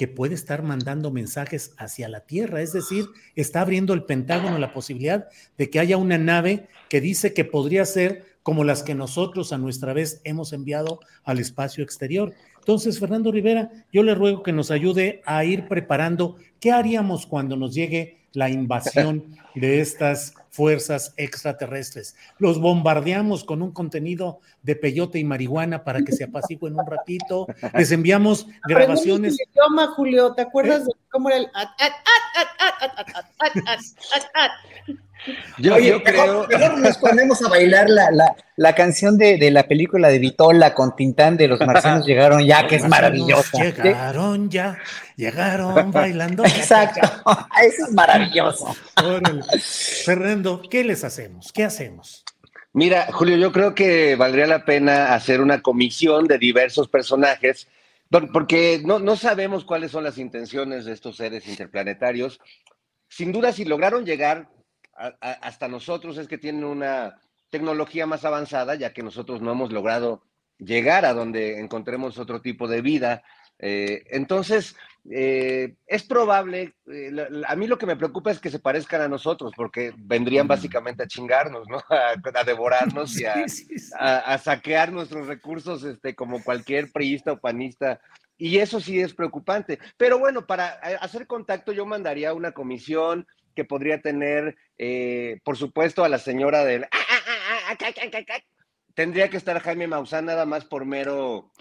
Speaker 1: que puede estar mandando mensajes hacia la Tierra. Es decir, está abriendo el Pentágono la posibilidad de que haya una nave que dice que podría ser como las que nosotros a nuestra vez hemos enviado al espacio exterior. Entonces, Fernando Rivera, yo le ruego que nos ayude a ir preparando qué haríamos cuando nos llegue la invasión de estas fuerzas extraterrestres. Los bombardeamos con un contenido de peyote y marihuana para que se apaciguen un ratito. Les enviamos grabaciones.
Speaker 9: El idioma, Julio, ¿te acuerdas de cómo era el
Speaker 8: yo, Oye, yo creo. Mejor, nos ponemos a bailar la, la, la canción de, de, la película de Vitola con Tintán de los marcianos llegaron ya, que es maravillosa.
Speaker 1: Llegaron ya, llegaron bailando.
Speaker 8: Exacto, eso es maravilloso.
Speaker 1: Fernando, ¿qué les hacemos? ¿Qué hacemos?
Speaker 10: Mira, Julio, yo creo que valdría la pena hacer una comisión de diversos personajes, porque no, no sabemos cuáles son las intenciones de estos seres interplanetarios. Sin duda, si lograron llegar hasta nosotros es que tienen una tecnología más avanzada, ya que nosotros no hemos logrado llegar a donde encontremos otro tipo de vida. Eh, entonces, eh, es probable, eh, a mí lo que me preocupa es que se parezcan a nosotros, porque vendrían básicamente a chingarnos, ¿no? A, devorarnos y a, saquear nuestros recursos este, como cualquier priista o panista. Y eso sí es preocupante. Pero bueno, para hacer contacto yo mandaría una comisión, que podría tener, eh, por supuesto, a la señora del... Tendría que estar Jaime Maussan nada más por mero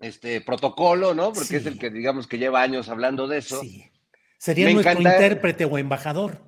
Speaker 10: este, protocolo, ¿no? Porque es el que, digamos, que lleva años hablando de eso. Sí.
Speaker 1: Sería nuestro intérprete o embajador.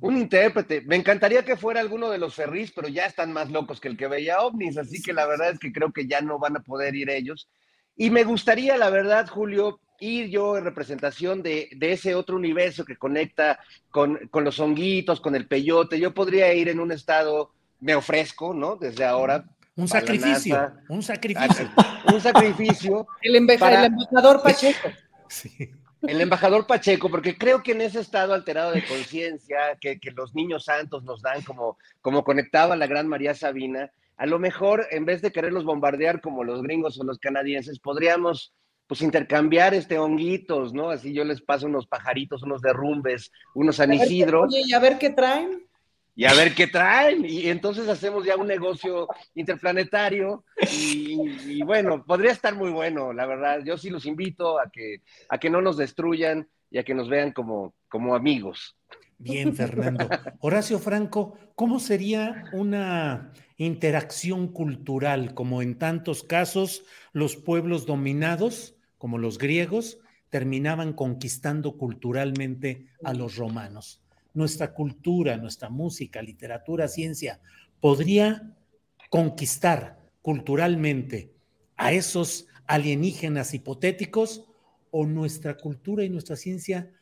Speaker 10: Un intérprete. Me encantaría que fuera alguno de los Ferris, pero ya están más locos que el que veía ovnis, así que la verdad es que creo que ya no van a poder ir ellos. Y me gustaría, la verdad, Julio, ir yo en representación de, ese otro universo que conecta con, los honguitos, con el peyote. Yo podría ir en un estado, me ofrezco, ¿no? Desde ahora.
Speaker 1: Un sacrificio, un sacrificio.
Speaker 10: Un sacrificio.
Speaker 9: el, embajador Pacheco.
Speaker 10: Sí. El embajador Pacheco, porque creo que en ese estado alterado de conciencia que, los niños santos nos dan, como, como conectaba la gran María Sabina, a lo mejor en vez de quererlos bombardear como los gringos o los canadienses, podríamos pues intercambiar este honguitos, ¿no? Así yo les paso unos pajaritos, unos derrumbes, unos San Isidro.
Speaker 9: Oye, y a ver qué traen.
Speaker 10: Y a ver qué traen. Y entonces hacemos ya un negocio interplanetario. Y, bueno, podría estar muy bueno, la verdad. Yo sí los invito a que, a que no nos destruyan y a que nos vean como, como amigos.
Speaker 1: Bien, Fernando. Horacio Franco, ¿cómo sería una interacción cultural como en tantos casos los pueblos dominados como los griegos, terminaban conquistando culturalmente a los romanos. Nuestra cultura, nuestra música, literatura, ciencia, podría conquistar culturalmente a esos alienígenas hipotéticos o nuestra cultura y nuestra ciencia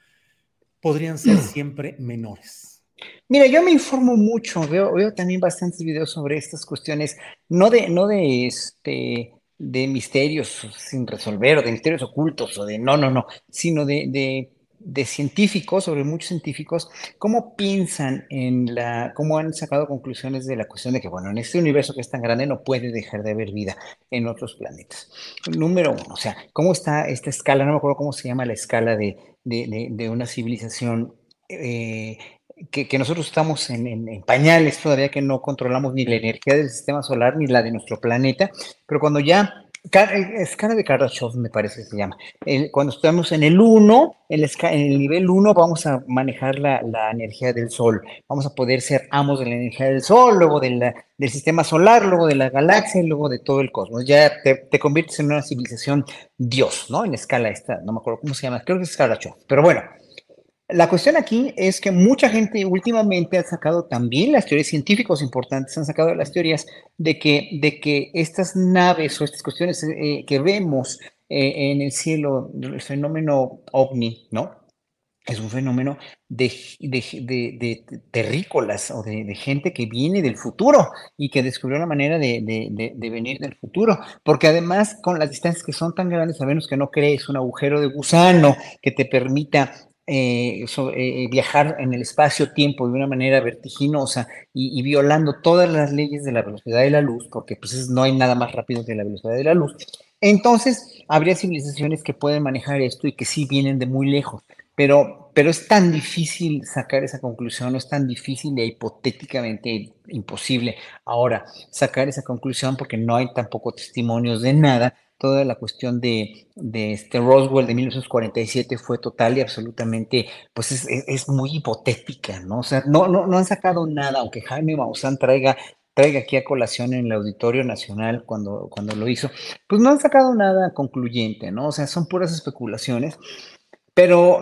Speaker 1: podrían ser siempre menores.
Speaker 8: Mira, yo me informo mucho, veo, veo también bastantes videos sobre estas cuestiones, no de, no de este, de misterios sin resolver o de misterios ocultos o de no, no, no, sino de, de, de, científicos, sobre muchos científicos, cómo piensan en la, cómo han sacado conclusiones de la cuestión de que, bueno, en este universo que es tan grande no puede dejar de haber vida en otros planetas. Número uno, o sea, cómo está esta escala, no me acuerdo cómo se llama la escala de, de, de una civilización eh, que, nosotros estamos en, pañales todavía, que no controlamos ni la energía del sistema solar ni la de nuestro planeta, pero cuando ya, escala de Kardashev me parece que se llama, cuando estamos en el 1, en, el nivel 1 vamos a manejar la, energía del Sol, vamos a poder ser amos de la energía del Sol, luego del sistema solar, luego de la galaxia y luego de todo el cosmos. Ya te, te, conviertes en una civilización Dios, ¿no? En escala esta, no me acuerdo cómo se llama, creo que es Kardashev, pero bueno. La cuestión aquí es que mucha gente últimamente ha sacado también las teorías científicos importantes, han sacado las teorías de que, de que estas naves o estas cuestiones eh, que vemos eh, en el cielo, el fenómeno ovni, ¿no? es un fenómeno de, de, terrícolas o de, gente que viene del futuro y que descubrió la manera de, venir del futuro. Porque además, con las distancias que son tan grandes, a menos que no crees un agujero de gusano que te permita eh, eh, viajar en el espacio-tiempo de una manera vertiginosa y, violando todas las leyes de la velocidad de la luz, porque pues no hay nada más rápido que la velocidad de la luz, entonces habría civilizaciones que pueden manejar esto y que sí vienen de muy lejos. Pero, pero es tan difícil sacar esa conclusión, es tan difícil e hipotéticamente imposible ahora sacar esa conclusión porque no hay tampoco testimonios de nada. Toda la cuestión de, este Roswell de 1947 fue total y absolutamente, pues es, es, muy hipotética, ¿no? O sea, no, no, no han sacado nada, aunque Jaime Maussan traiga traiga aquí a colación en el Auditorio Nacional cuando, cuando lo hizo, pues no han sacado nada concluyente, ¿no? O sea, son puras especulaciones. Pero,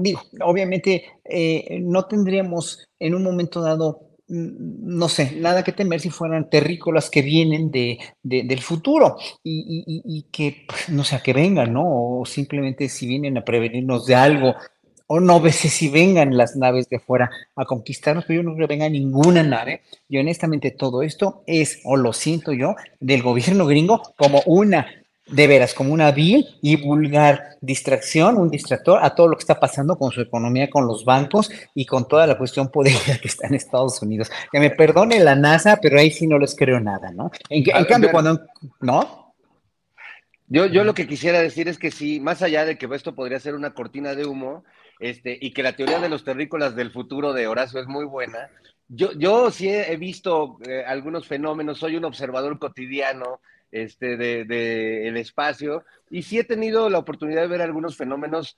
Speaker 8: digo, obviamente eh, no tendríamos en un momento dado, no sé, nada que temer si fueran terrícolas que vienen de, del futuro y, que, pues, no sé, que vengan, ¿no? O simplemente si vienen a prevenirnos de algo, o no sé si vengan las naves de fuera a conquistarnos, pero yo no creo que venga ninguna nave. Y honestamente todo esto es, o lo siento yo, del gobierno gringo como una de veras como una vil y vulgar distracción, un distractor a todo lo que está pasando con su economía, con los bancos y con toda la cuestión política que está en Estados Unidos. Que me perdone la NASA, pero ahí sí no les creo nada, ¿no? En, cambio, cuando... ¿No?
Speaker 10: Yo, yo lo que quisiera decir es que sí, más allá de que esto podría ser una cortina de humo, este, y que la teoría de los terrícolas del futuro de Horacio es muy buena, yo, yo sí he, visto eh, algunos fenómenos, soy un observador cotidiano este, de, el espacio. Y sí he tenido la oportunidad de ver algunos fenómenos,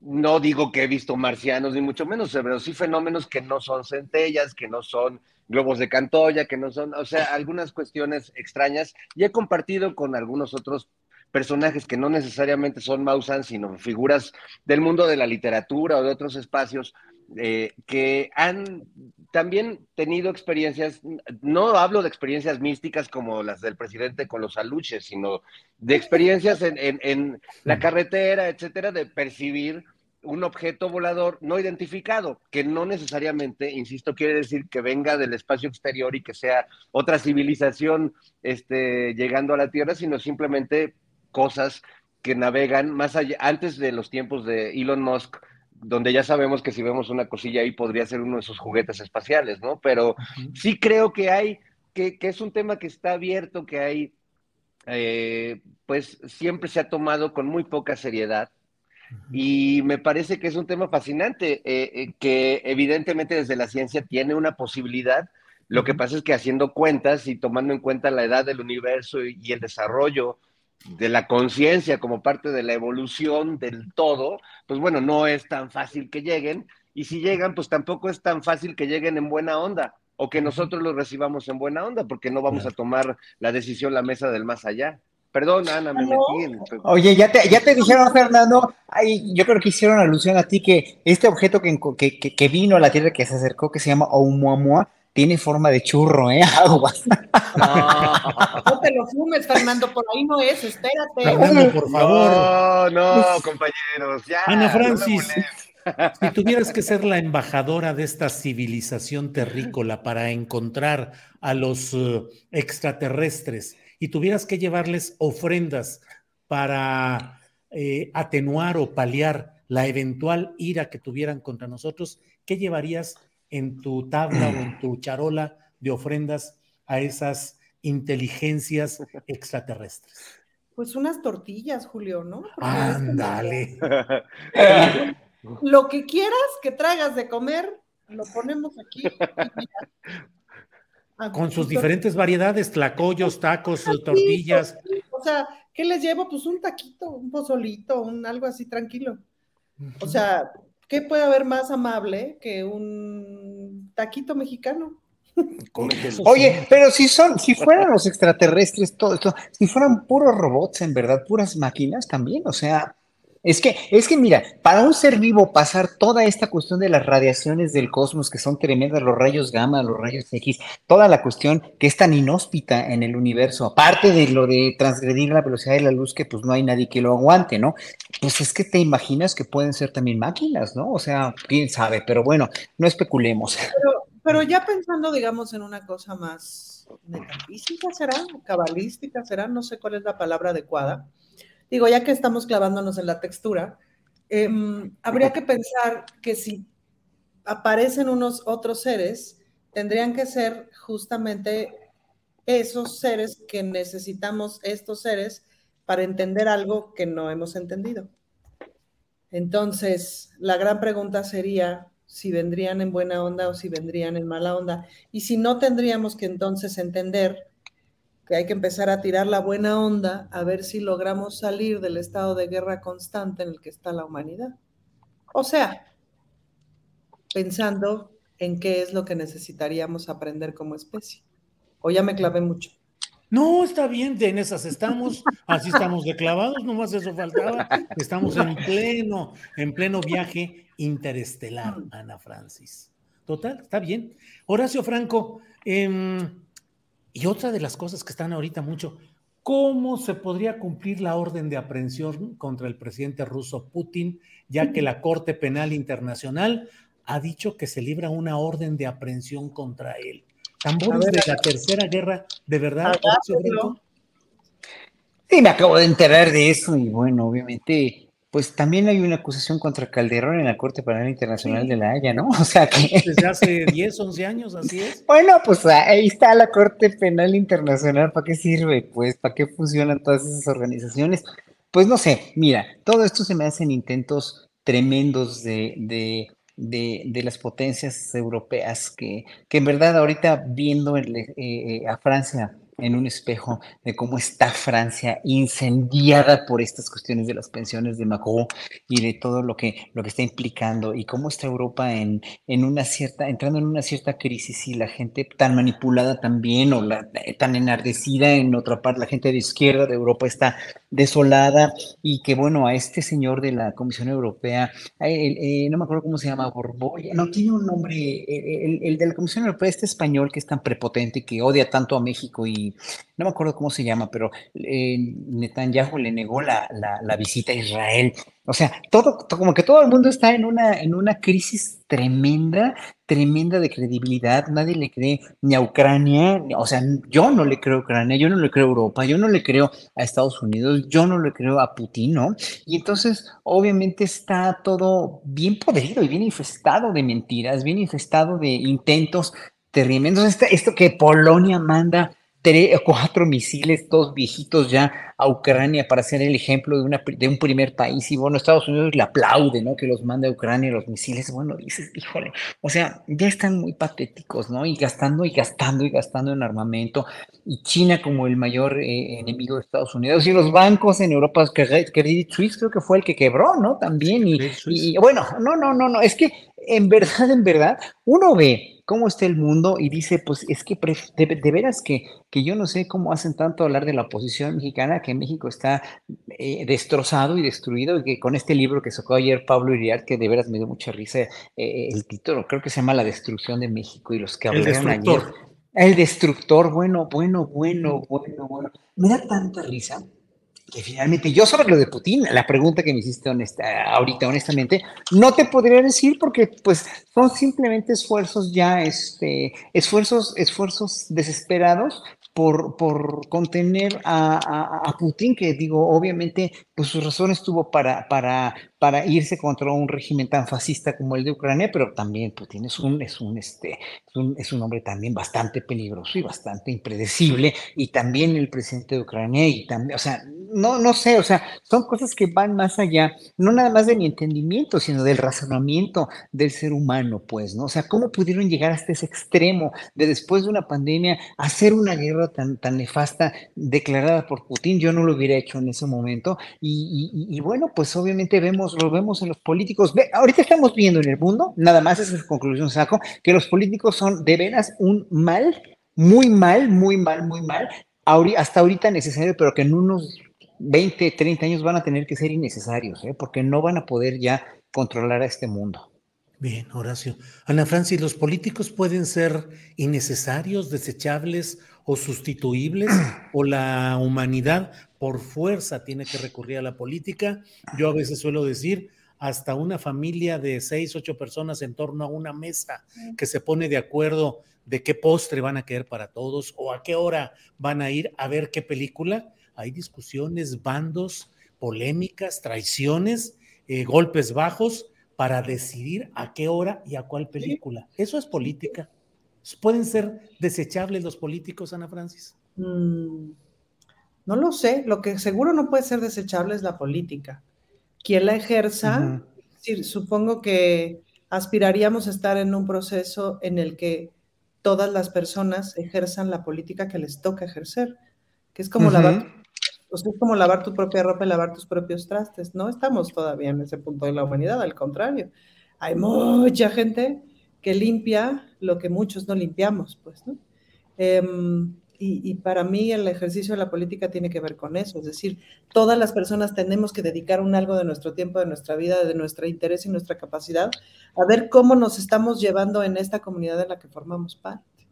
Speaker 10: no digo que he visto marcianos, ni mucho menos, pero sí fenómenos que no son centellas, que no son globos de Cantoya, que no son, o sea, algunas cuestiones extrañas. Y he compartido con algunos otros personajes que no necesariamente son Mausan, sino figuras del mundo de la literatura o de otros espacios, eh, que han también tenido experiencias, no hablo de experiencias místicas como las del presidente con los aluches, sino de experiencias en, la carretera, etcétera, de percibir un objeto volador no identificado, que no necesariamente, insisto, quiere decir que venga del espacio exterior y que sea otra civilización este, llegando a la Tierra, sino simplemente cosas que navegan más allá, antes de los tiempos de Elon Musk, donde ya sabemos que si vemos una cosilla ahí podría ser uno de esos juguetes espaciales, ¿no? Pero sí creo que hay, que, es un tema que está abierto, que hay, eh, pues siempre se ha tomado con muy poca seriedad. Y me parece que es un tema fascinante, eh, eh, que evidentemente desde la ciencia tiene una posibilidad. Lo que pasa es que haciendo cuentas y tomando en cuenta la edad del universo y el desarrollo de la conciencia como parte de la evolución del todo, pues bueno, no es tan fácil que lleguen. Y si llegan, pues tampoco es tan fácil que lleguen en buena onda o que nosotros los recibamos en buena onda, porque no vamos a tomar la decisión la mesa del más allá. Perdón, Ana, me metí
Speaker 8: Oye, ya te, ya te dijeron, Fernando, ay, yo creo que hicieron alusión a ti que este objeto que, que, que, vino a la Tierra, que se acercó, que se llama Oumuamua, tiene forma de churro, ¿eh? Aguas.
Speaker 9: No, te lo fumes, Fernando, por ahí no es, espérate.
Speaker 1: Fernando, por
Speaker 10: favor. No, no, compañeros, ya.
Speaker 1: Ana Francis, si tuvieras que ser la embajadora de esta civilización terrícola para encontrar a los eh, extraterrestres y tuvieras que llevarles ofrendas para eh, atenuar o paliar la eventual ira que tuvieran contra nosotros, ¿qué llevarías en tu tabla o en tu charola de ofrendas a esas inteligencias extraterrestres?
Speaker 9: Pues unas tortillas, Julio, ¿no?
Speaker 1: Ándale.
Speaker 9: Lo que quieras que traigas de comer, lo ponemos aquí.
Speaker 1: Con sus diferentes variedades, tlacoyos, tacos, tortillas.
Speaker 9: O sea, ¿qué les llevo? Pues un taquito, un pozolito, un algo así tranquilo. O sea, ¿qué puede haber más amable que un taquito mexicano?
Speaker 8: Oye, pero si son, si fueran los extraterrestres, todo esto, si fueran puros robots, en verdad, puras máquinas también, o sea, Es que, es que mira, para un ser vivo pasar toda esta cuestión de las radiaciones del cosmos, que son tremendas, los rayos gamma, los rayos X, toda la cuestión que es tan inhóspita en el universo, aparte de lo de transgredir la velocidad de la luz, que pues no hay nadie que lo aguante, ¿no? Pues es que te imaginas que pueden ser también máquinas, ¿no? O sea, quién sabe, pero bueno, no especulemos.
Speaker 9: Pero, ya pensando, digamos, en una cosa más metafísica, ¿será? Cabalística, ¿será? No sé cuál es la palabra adecuada digo, ya que estamos clavándonos en la textura, em, habría que pensar que si aparecen unos otros seres, tendrían que ser justamente esos seres que necesitamos, estos seres, para entender algo que no hemos entendido. Entonces, la gran pregunta sería si vendrían en buena onda o si vendrían en mala onda. Y si no, tendríamos que entonces entender que hay que empezar a tirar la buena onda a ver si logramos salir del estado de guerra constante en el que está la humanidad. O sea, pensando en qué es lo que necesitaríamos aprender como especie. O ya me clavé mucho.
Speaker 1: No, está bien, en esas estamos, así estamos de clavados, nomás eso faltaba. Estamos en pleno, en pleno viaje interestelar, Ana Francis. Total, está bien. Horacio Franco, eh, y otra de las cosas que están ahorita mucho, ¿cómo se podría cumplir la orden de aprehensión contra el presidente ruso Putin, ya que la Corte Penal Internacional ha dicho que se libra una orden de aprehensión contra él? ¿Tambores de la Tercera Guerra, de verdad?
Speaker 8: Sí, me acabo de enterar de eso y bueno, obviamente pues también hay una acusación contra Calderón en la Corte Penal Internacional de La Haya, ¿no? O sea que...
Speaker 1: Desde hace 10, 11 años, así es.
Speaker 8: Bueno, pues ahí está la Corte Penal Internacional, ¿para qué sirve? Pues, ¿para qué funcionan todas esas organizaciones? Pues no sé, mira, todo esto se me hacen intentos tremendos de, de, de, las potencias europeas que, que en verdad ahorita viendo eh, eh, a Francia en un espejo de cómo está Francia incendiada por estas cuestiones de las pensiones de Macron y de todo lo que, lo que está implicando y cómo está Europa en, en una cierta, entrando en una cierta crisis y la gente tan manipulada también o la, tan enardecida en otra parte, la gente de izquierda de Europa está desolada y que bueno, a este señor de la Comisión Europea, eh, no me acuerdo cómo se llama, Borboya, no tiene un nombre, el, el de la Comisión Europea, este español que es tan prepotente, que odia tanto a México y no me acuerdo cómo se llama, pero eh, Netanyahu le negó la, la, visita a Israel. O sea, todo, como que todo el mundo está en una, en una crisis tremenda, tremenda de credibilidad. Nadie le cree ni a Ucrania, o sea, yo no le creo a Ucrania, yo no le creo a Europa, yo no le creo a Estados Unidos, yo no le creo a Putin, ¿no? Y entonces, obviamente, está todo bien podrido y bien infestado de mentiras, bien infestado de intentos tremendos. Esto, esto que Polonia manda tres, cuatro misiles, todos viejitos ya a Ucrania para ser el ejemplo de, una, de un primer país. Y bueno, Estados Unidos le aplaude, ¿no? Que los mande a Ucrania los misiles. Bueno, dices, híjole, o sea, ya están muy patéticos, ¿no? Y gastando y gastando y gastando en armamento. Y China como el mayor eh, enemigo de Estados Unidos. Y los bancos en Europa, Credit Suisse creo que fue el que quebró, ¿no? También. Y, y bueno, no, no, no, no. Es que en verdad, en verdad, uno ve cómo está el mundo y dice, pues es que de, veras que, que yo no sé cómo hacen tanto hablar de la oposición mexicana, que México está eh, destrozado y destruido, y que con este libro que sacó ayer Pablo Iriart, que de veras me dio mucha risa eh, el título, creo que se llama La destrucción de México y los que hablaron ayer. El destructor, bueno, bueno, bueno, bueno, bueno. Me da tanta risa que finalmente yo sobre lo de Putin, la pregunta que me hiciste honesta, ahorita honestamente, no te podría decir porque pues son simplemente esfuerzos ya, este, esfuerzos, esfuerzos desesperados por, por contener a, a, Putin, que digo, obviamente, pues su razón estuvo para, para, para irse contra un régimen tan fascista como el de Ucrania, pero también Putin es un, es un, este, es un, es un hombre también bastante peligroso y bastante impredecible, y también el presidente de Ucrania, y también, o sea, no, no sé, o sea, son cosas que van más allá, no nada más de mi entendimiento, sino del razonamiento del ser humano, pues, ¿no? O sea, ¿cómo pudieron llegar hasta ese extremo de después de una pandemia hacer una guerra tan, tan nefasta declarada por Putin, yo no lo hubiera hecho en ese momento. Y, bueno, pues obviamente vemos, lo vemos en los políticos. Ahorita estamos viendo en el mundo, nada más esa es conclusión saco, que los políticos son de veras un mal, muy mal, muy mal, muy mal, hasta ahorita necesario, pero que en unos 20, 30 años van a tener que ser innecesarios, ¿eh? porque no van a poder ya controlar a este mundo.
Speaker 1: Bien, Horacio. Ana Francis, ¿los políticos pueden ser innecesarios, desechables o sustituibles? ¿O la humanidad por fuerza tiene que recurrir a la política? Yo a veces suelo decir, hasta una familia de seis, ocho personas en torno a una mesa que se pone de acuerdo de qué postre van a querer para todos o a qué hora van a ir a ver qué película. Hay discusiones, bandos, polémicas, traiciones, eh, golpes bajos para decidir a qué hora y a cuál película. Eso es política. ¿Pueden ser desechables los políticos, Ana Francis?
Speaker 9: Mm, no lo sé. Lo que seguro no puede ser desechable es la política. Quien la ejerza, supongo que aspiraríamos a estar en un proceso en el que todas las personas ejerzan la política que les toca ejercer, que es como lavar pues es como lavar tu propia ropa y lavar tus propios trastes. No estamos todavía en ese punto de la humanidad, al contrario. Hay mucha gente que limpia lo que muchos no limpiamos, pues, ¿no? Em, y, para mí el ejercicio de la política tiene que ver con eso, es decir, todas las personas tenemos que dedicar un algo de nuestro tiempo, de nuestra vida, de nuestro interés y nuestra capacidad a ver cómo nos estamos llevando en esta comunidad en la que formamos parte.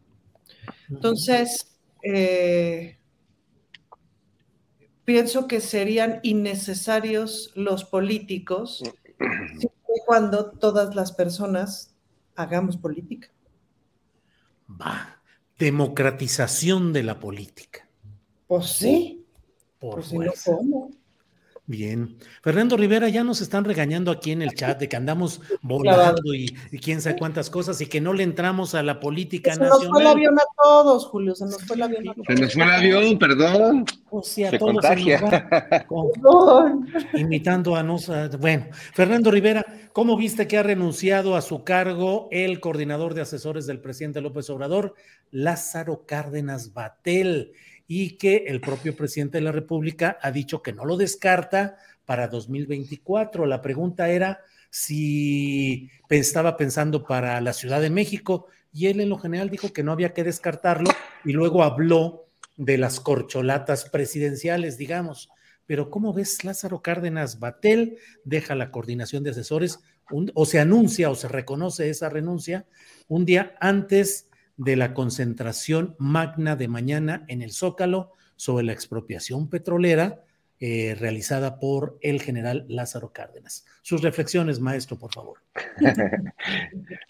Speaker 9: Entonces, eh, pienso que serían innecesarios los políticos cuando todas las personas hagamos política.
Speaker 1: Va, democratización de la política.
Speaker 9: Pues sí.
Speaker 1: Por pues Bien. Fernando Rivera, ya nos están regañando aquí en el chat de que andamos volando y, quién sabe cuántas cosas y que no le entramos a la política nacional. Se nos
Speaker 9: fue el avión a todos, Julio, se nos fue el avión a todos.
Speaker 10: Se nos fue el avión, perdón.
Speaker 1: O sea, se todos contagia. imitando a nos. Bueno, Fernando Rivera, ¿cómo viste que ha renunciado a su cargo el coordinador de asesores del presidente López Obrador, Lázaro Cárdenas Batel? Y que el propio presidente de la República ha dicho que no lo descarta para 2024. La pregunta era si estaba pensando para la Ciudad de México y él en lo general dijo que no había que descartarlo y luego habló de las corcholatas presidenciales, digamos. Pero ¿cómo ves Lázaro Cárdenas Batel? Deja la coordinación de asesores o se anuncia o se reconoce esa renuncia un día antes de la concentración magna de mañana en el Zócalo sobre la expropiación petrolera eh, realizada por el general Lázaro Cárdenas. Sus reflexiones, maestro, por favor.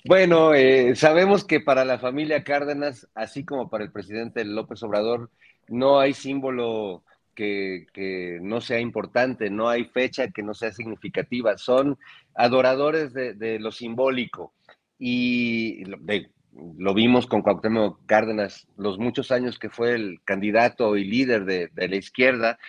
Speaker 10: bueno, eh, sabemos que para la familia Cárdenas, así como para el presidente López Obrador, no hay símbolo que, no sea importante, no hay fecha que no sea significativa, son adoradores de, lo simbólico y de, lo vimos con Cuauhtémoc Cárdenas, los muchos años que fue el candidato y líder de, la izquierda,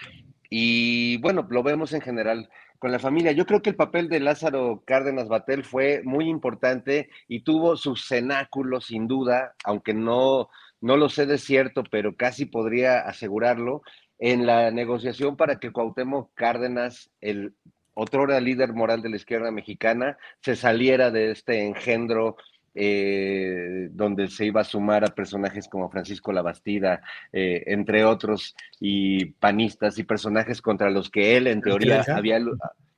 Speaker 10: y bueno, lo vemos en general con la familia. Yo creo que el papel de Lázaro Cárdenas Batel fue muy importante y tuvo su cenáculo, sin duda, aunque no, no lo sé de cierto, pero casi podría asegurarlo, en la negociación para que Cuauhtémoc Cárdenas, el otrora líder moral de la izquierda mexicana, se saliera de este engendro eh, donde se iba a sumar a personajes como Francisco Labastida, eh, entre otros, y panistas y personajes contra los que él, en teoría, había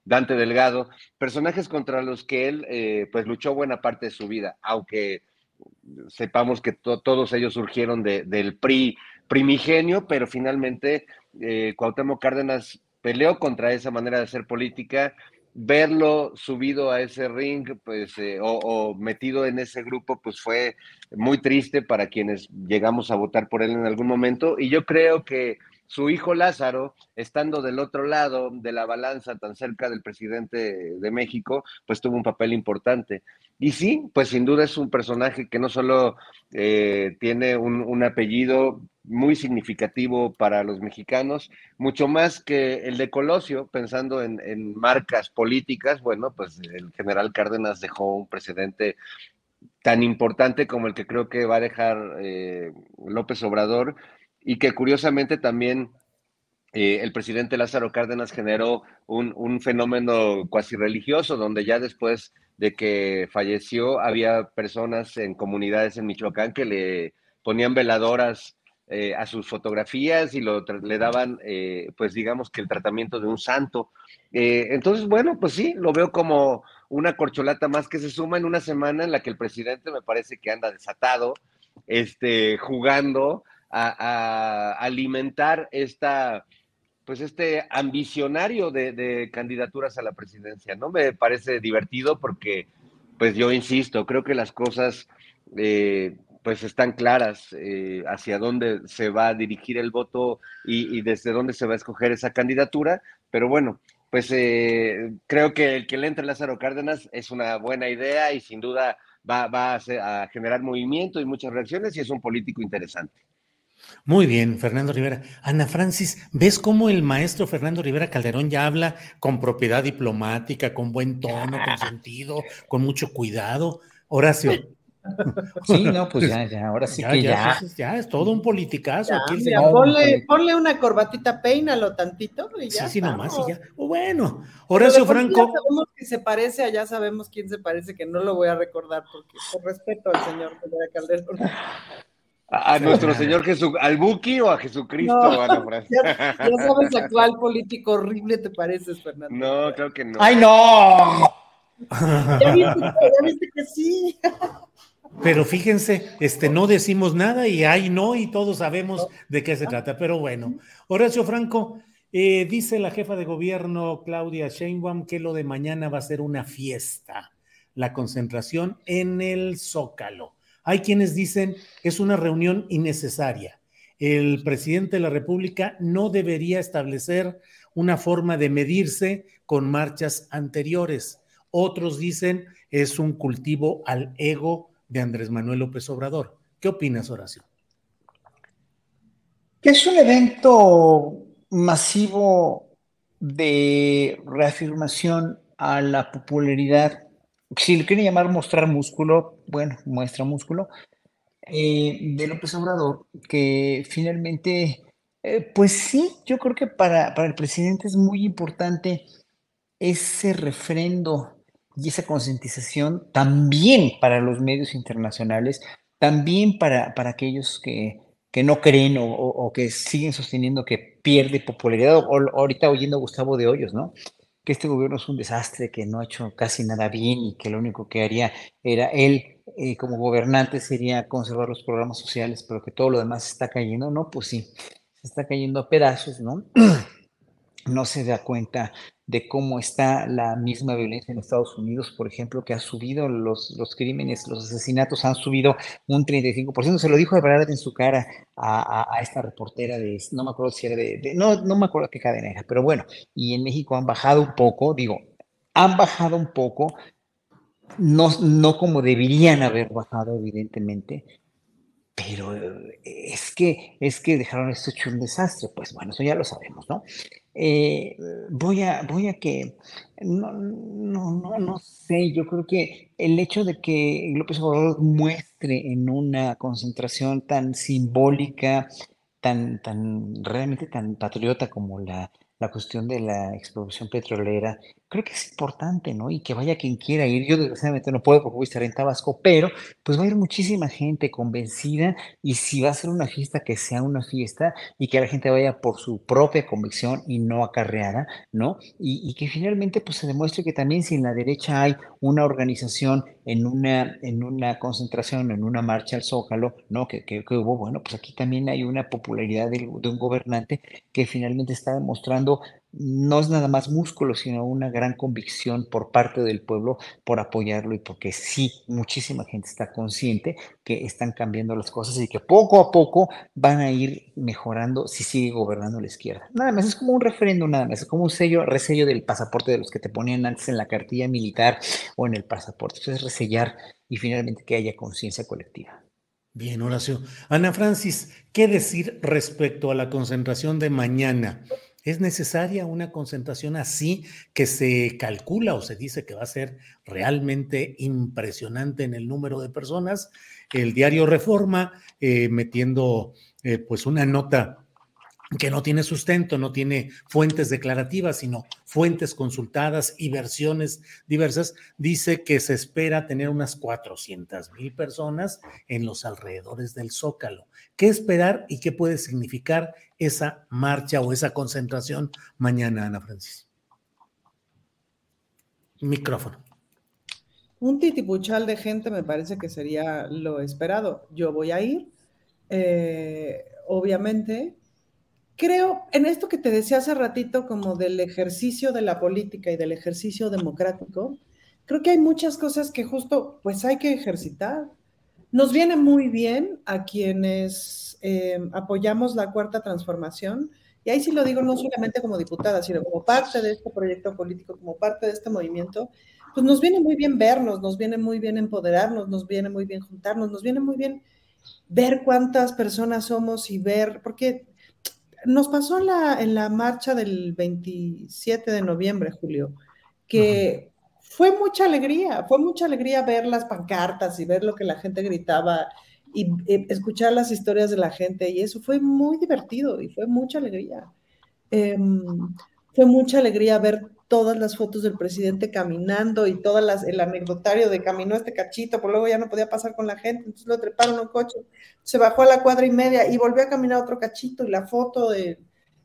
Speaker 10: Dante Delgado, personajes contra los que él, eh, pues, luchó buena parte de su vida, aunque sepamos que todos ellos surgieron del PRI primigenio, pero finalmente Cuauhtémoc Cárdenas peleó contra esa manera de hacer política verlo subido a ese ring, pues, eh, o, metido en ese grupo, pues fue muy triste para quienes llegamos a votar por él en algún momento. Y yo creo que su hijo Lázaro, estando del otro lado de la balanza, tan cerca del presidente de México, pues tuvo un papel importante. Y sí, pues sin duda es un personaje que no solo eh, tiene un, apellido muy significativo para los mexicanos, mucho más que el de Colosio, pensando en, marcas políticas, bueno, pues el general Cárdenas dejó un precedente tan importante como el que creo que va a dejar eh, López Obrador y que curiosamente también eh, el presidente Lázaro Cárdenas generó un, fenómeno cuasi religioso, donde ya después de que falleció había personas en comunidades en Michoacán que le ponían veladoras eh, a sus fotografías y lo le daban, eh, pues digamos que el tratamiento de un santo. Eh, entonces, bueno, pues sí, lo veo como una corcholata más que se suma en una semana en la que el presidente me parece que anda desatado, este, jugando a, alimentar esta, pues este ambicionario de, candidaturas a la presidencia, ¿no? Me parece divertido porque, pues yo insisto, creo que las cosas pues están claras eh, hacia dónde se va a dirigir el voto y, desde dónde se va a escoger esa candidatura. Pero bueno, pues eh, creo que el que le entre Lázaro Cárdenas es una buena idea y sin duda va, a, generar movimiento y muchas reacciones y es un político interesante.
Speaker 1: Muy bien, Fernando Rivera. Ana Francis, ¿ves cómo el maestro Fernando Rivera Calderón ya habla con propiedad diplomática, con buen tono, con sentido, con mucho cuidado? Horacio.
Speaker 8: Sí, no, pues ya, ya, ahora sí que ya.
Speaker 1: Ya, es todo un politicazo.
Speaker 9: ponle, una corbatita, peínalo tantito y ya.
Speaker 1: Sí, sí, nomás y ya. Bueno, Horacio Franco.
Speaker 9: Ya sabemos que se parece, allá sabemos quién se parece, que no lo voy a recordar porque por respeto al señor Calderón.
Speaker 10: A, nuestro señor Jesús, al Buki o a Jesucristo,
Speaker 9: ya, sabes a cuál político horrible te pareces, Fernando.
Speaker 10: No, creo que no.
Speaker 8: ¡Ay, no!
Speaker 9: ya viste que sí.
Speaker 1: Pero fíjense, este, no decimos nada y ahí no, y todos sabemos de qué se trata. Pero bueno, Horacio Franco, eh, dice la jefa de gobierno Claudia Sheinbaum que lo de mañana va a ser una fiesta, la concentración en el Zócalo. Hay quienes dicen que es una reunión innecesaria. El presidente de la República no debería establecer una forma de medirse con marchas anteriores. Otros dicen es un cultivo al ego de Andrés Manuel López Obrador. ¿Qué opinas, Horacio?
Speaker 8: Que es un evento masivo de reafirmación a la popularidad. Si le quieren llamar mostrar músculo, bueno, muestra músculo, eh, de López Obrador, que finalmente, eh, pues sí, yo creo que para, para el presidente es muy importante ese refrendo y esa concientización también para los medios internacionales, también para, para aquellos que, que no creen o, que siguen sosteniendo que pierde popularidad, o, ahorita oyendo a Gustavo de Hoyos, ¿no? Que este gobierno es un desastre, que no ha hecho casi nada bien y que lo único que haría era él eh, como gobernante sería conservar los programas sociales, pero que todo lo demás está cayendo, ¿no? Pues sí, se está cayendo a pedazos, ¿no? no se da cuenta de cómo está la misma violencia en Estados Unidos, por ejemplo, que ha subido los, los crímenes, los asesinatos han subido un 35%. Se lo dijo de verdad en su cara a, esta reportera de, no me acuerdo si era de, no, no me acuerdo qué cadena era, pero bueno, y en México han bajado un poco, digo, han bajado un poco, no, no como deberían haber bajado, evidentemente, pero eh, es que, es que dejaron esto hecho un desastre, pues bueno, eso ya lo sabemos, ¿no? Eh, voy, a, voy a que, no, no, no, no sé, yo creo que el hecho de que López Obrador muestre en una concentración tan simbólica, tan, tan, realmente tan patriota como la, la cuestión de la explotación petrolera, creo que es importante, ¿no? Y que vaya quien quiera ir. Yo desgraciadamente no puedo porque voy a estar en Tabasco, pero pues va a ir muchísima gente convencida y si va a ser una fiesta, que sea una fiesta y que la gente vaya por su propia convicción y no acarreada, ¿no? Y, que finalmente pues se demuestre que también si en la derecha hay una organización en una, en una concentración, en una marcha al Zócalo, ¿no? Que, que, hubo, bueno, pues aquí también hay una popularidad de, de un gobernante que finalmente está demostrando no es nada más músculo, sino una gran convicción por parte del pueblo por apoyarlo y porque sí, muchísima gente está consciente que están cambiando las cosas y que poco a poco van a ir mejorando si sigue gobernando la izquierda. Nada más, es como un referéndum, nada más, es como un sello, resello del pasaporte de los que te ponían antes en la cartilla militar o en el pasaporte. Eso es resellar y finalmente que haya conciencia colectiva.
Speaker 1: Bien, Horacio. Ana Francis, ¿qué decir respecto a la concentración de mañana? ¿Es necesaria una concentración así que se calcula o se dice que va a ser realmente impresionante en el número de personas? El diario Reforma, eh, metiendo eh, pues una nota que no tiene sustento, no tiene fuentes declarativas, sino fuentes consultadas y versiones diversas, dice que se espera tener unas 400 mil personas en los alrededores del Zócalo. ¿Qué esperar y qué puede significar esa marcha o esa concentración mañana, Ana Francis? Micrófono.
Speaker 9: Un titipuchal de gente me parece que sería lo esperado. Yo voy a ir, eh, obviamente creo en esto que te decía hace ratito como del ejercicio de la política y del ejercicio democrático, creo que hay muchas cosas que justo pues hay que ejercitar. Nos viene muy bien a quienes eh, apoyamos la cuarta transformación, y ahí sí lo digo no solamente como diputada, sino como parte de este proyecto político, como parte de este movimiento, pues nos viene muy bien vernos, nos viene muy bien empoderarnos, nos viene muy bien juntarnos, nos viene muy bien ver cuántas personas somos y ver, porque nos pasó en la, en la marcha del 27 de noviembre, Julio, que fue mucha alegría, fue mucha alegría ver las pancartas y ver lo que la gente gritaba y, eh, escuchar las historias de la gente y eso fue muy divertido y fue mucha alegría. Em, fue mucha alegría ver todas las fotos del presidente caminando y todas las, el anecdotario de caminó este cachito, por luego ya no podía pasar con la gente, entonces lo treparon un coche, se bajó a la cuadra y media y volvió a caminar otro cachito y la foto de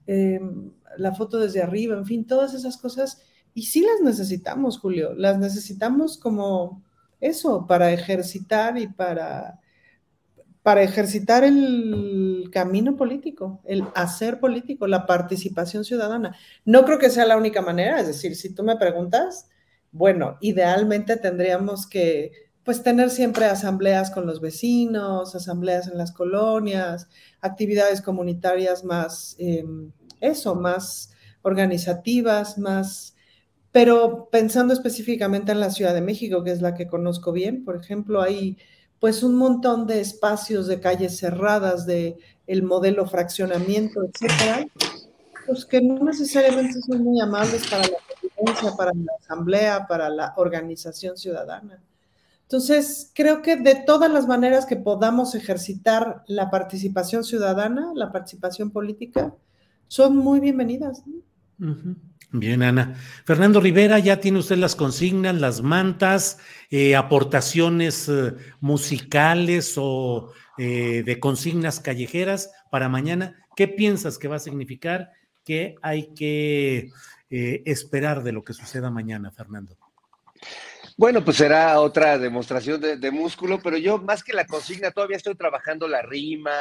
Speaker 9: em, la foto desde arriba, en fin, todas esas cosas. Y sí las necesitamos, Julio, las necesitamos como eso, para ejercitar y para para ejercitar el camino político, el hacer político, la participación ciudadana. No creo que sea la única manera, es decir, si tú me preguntas, bueno, idealmente tendríamos que pues tener siempre asambleas con los vecinos, asambleas en las colonias, actividades comunitarias más, em, eso, más organizativas, más, pero pensando específicamente en la Ciudad de México, que es la que conozco bien, por ejemplo, hay pues un montón de espacios de calles cerradas, de el modelo fraccionamiento, etcétera, pues que no necesariamente son muy amables para la convivencia, para la asamblea, para la organización ciudadana. Entonces, creo que de todas las maneras que podamos ejercitar la participación ciudadana, la participación política, son muy bienvenidas.
Speaker 1: Bien, Ana. Fernando Rivera, ya tiene usted las consignas, las mantas, eh, aportaciones eh, musicales o eh, de consignas callejeras para mañana. ¿Qué piensas que va a significar? ¿Qué hay que esperar de lo que suceda mañana, Fernando?
Speaker 10: Bueno, pues será otra demostración de, músculo, pero yo más que la consigna todavía estoy trabajando la rima,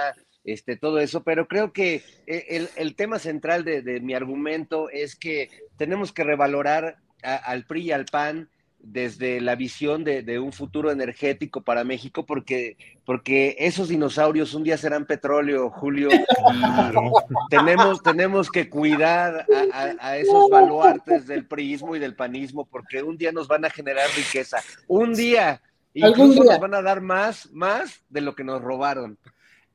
Speaker 10: este, todo eso, pero creo que eh, el, tema central de, mi argumento es que tenemos que revalorar al PRI y al PAN desde la visión de, un futuro energético para México, porque, porque esos dinosaurios un día serán petróleo, Julio, y tenemos, tenemos que cuidar a, esos baluartes del priismo y del panismo, porque un día nos van a generar riqueza, un día, incluso nos van a dar más, más de lo que nos robaron.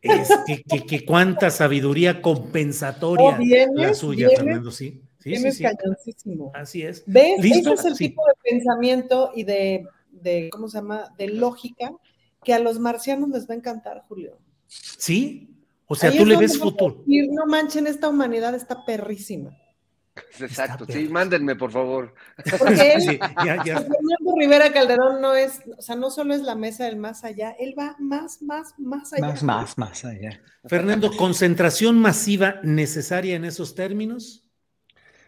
Speaker 1: Es que, que, cuánta sabiduría compensatoria oh, la suya, Fernando, sí. Sí, sí,
Speaker 9: cañoncísimo.
Speaker 1: Así es.
Speaker 9: ¿Ves? ¿Listo? Ese es el tipo de pensamiento y de, de, ¿cómo se llama? De lógica que a los marcianos les va a encantar, Julio.
Speaker 1: Sí, o sea, tú le ves futuro.
Speaker 9: no manchen, esta humanidad está perrísima.
Speaker 10: Exacto, sí, mándenme, por favor.
Speaker 9: Porque él, Fernando Rivera Calderón no es, o sea, no solo es la mesa del más allá, él va más, más, más allá.
Speaker 8: Más, más, más allá.
Speaker 1: Fernando, ¿concentración masiva necesaria en esos términos?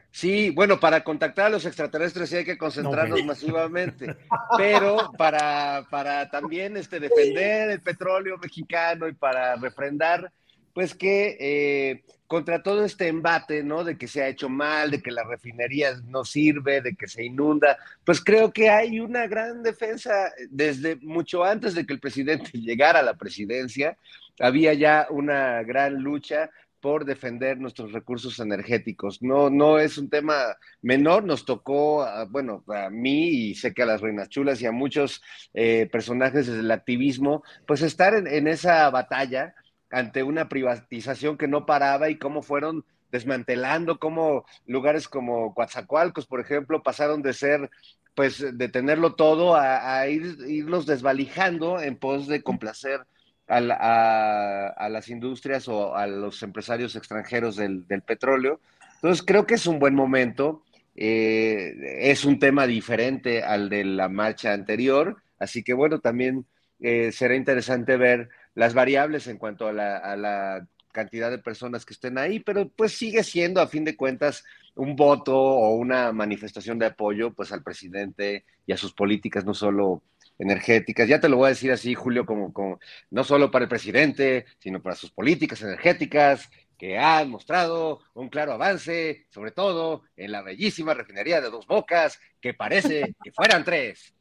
Speaker 10: Sí, bueno, para contactar a los extraterrestres sí hay que concentrarnos masivamente, pero para, para también este, defender el petróleo mexicano y para refrendar, pues que eh, contra todo este embate, ¿no? De que se ha hecho mal, de que la refinería no sirve, de que se inunda, pues creo que hay una gran defensa desde mucho antes de que el presidente llegara a la presidencia, había ya una gran lucha por defender nuestros recursos energéticos. No, no es un tema menor, nos tocó, bueno, a mí y sé que a las Reinas Chulas y a muchos eh, personajes del activismo, pues estar en esa batalla ante una privatización que no paraba y cómo fueron desmantelando, cómo lugares como Coatzacoalcos, por ejemplo, pasaron de ser, pues, de tenerlo todo a, ir, irlos desvalijando en pos de complacer a, las industrias o a los empresarios extranjeros del, petróleo. Entonces creo que es un buen momento. Eh, es un tema diferente al de la marcha anterior, así que bueno, también eh, será interesante ver las variables en cuanto a la, cantidad de personas que estén ahí, pero pues sigue siendo a fin de cuentas un voto o una manifestación de apoyo pues al presidente y a sus políticas, no solo energéticas. Ya te lo voy a decir así, Julio, como, como no solo para el presidente, sino para sus políticas energéticas que han mostrado un claro avance, sobre todo en la bellísima refinería de Dos Bocas, que parece que fueran tres.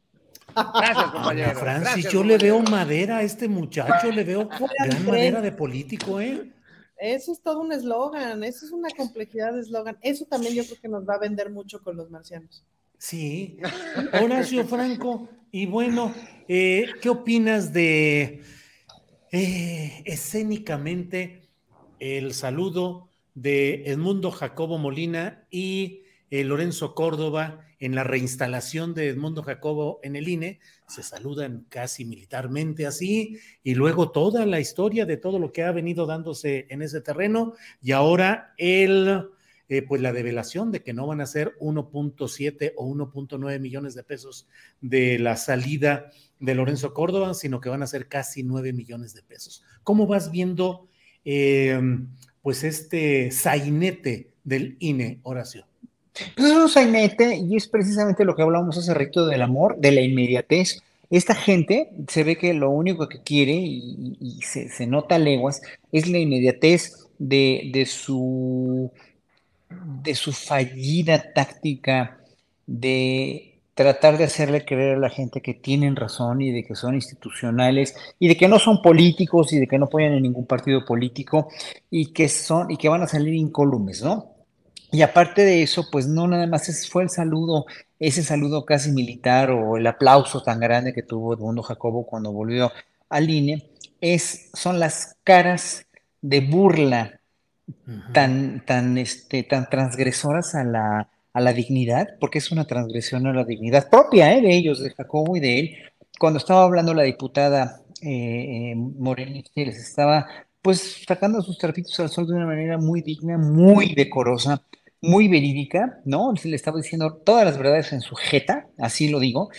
Speaker 10: Gracias, compañero.
Speaker 1: Francis, yo le veo madera a este muchacho, le veo gran madera de político, ¿eh?
Speaker 9: Eso es todo un eslogan, eso es una complejidad de eslogan. Eso también yo creo que nos va a vender mucho con los marcianos.
Speaker 1: Sí. Horacio Franco, y bueno, eh, ¿qué opinas de eh, escénicamente el saludo de Edmundo Jacobo Molina y eh, Lorenzo Córdoba en la reinstalación de Edmundo Jacobo en el INE? Se saludan casi militarmente así, y luego toda la historia de todo lo que ha venido dándose en ese terreno, y ahora el eh, pues la develación de que no van a ser 1.7 o 1.9 millones de pesos de la salida de Lorenzo Córdoba, sino que van a ser casi 9 millones de pesos. ¿Cómo vas viendo eh, pues este sainete del INE, Horacio?
Speaker 8: Pues es un sainete y es precisamente lo que hablábamos hace rato del amor, de la inmediatez. Esta gente se ve que lo único que quiere y, se, nota leguas es la inmediatez de, de su de su fallida táctica de tratar de hacerle creer a la gente que tienen razón y de que son institucionales y de que no son políticos y de que no apoyan en ningún partido político y que son y que van a salir incólumes, ¿no? Y aparte de eso, pues no nada más fue el saludo, ese saludo casi militar o el aplauso tan grande que tuvo Edmundo Jacobo cuando volvió al INE, es, son las caras de burla tan, tan, este, tan transgresoras a la, a la dignidad, porque es una transgresión a la dignidad propia ¿eh? de ellos, de Jacobo y de él. Cuando estaba hablando la diputada eh, eh les estaba pues sacando sus trapitos al sol de una manera muy digna, muy decorosa, muy verídica, ¿no? Le estaba diciendo todas las verdades en su jeta, así lo digo,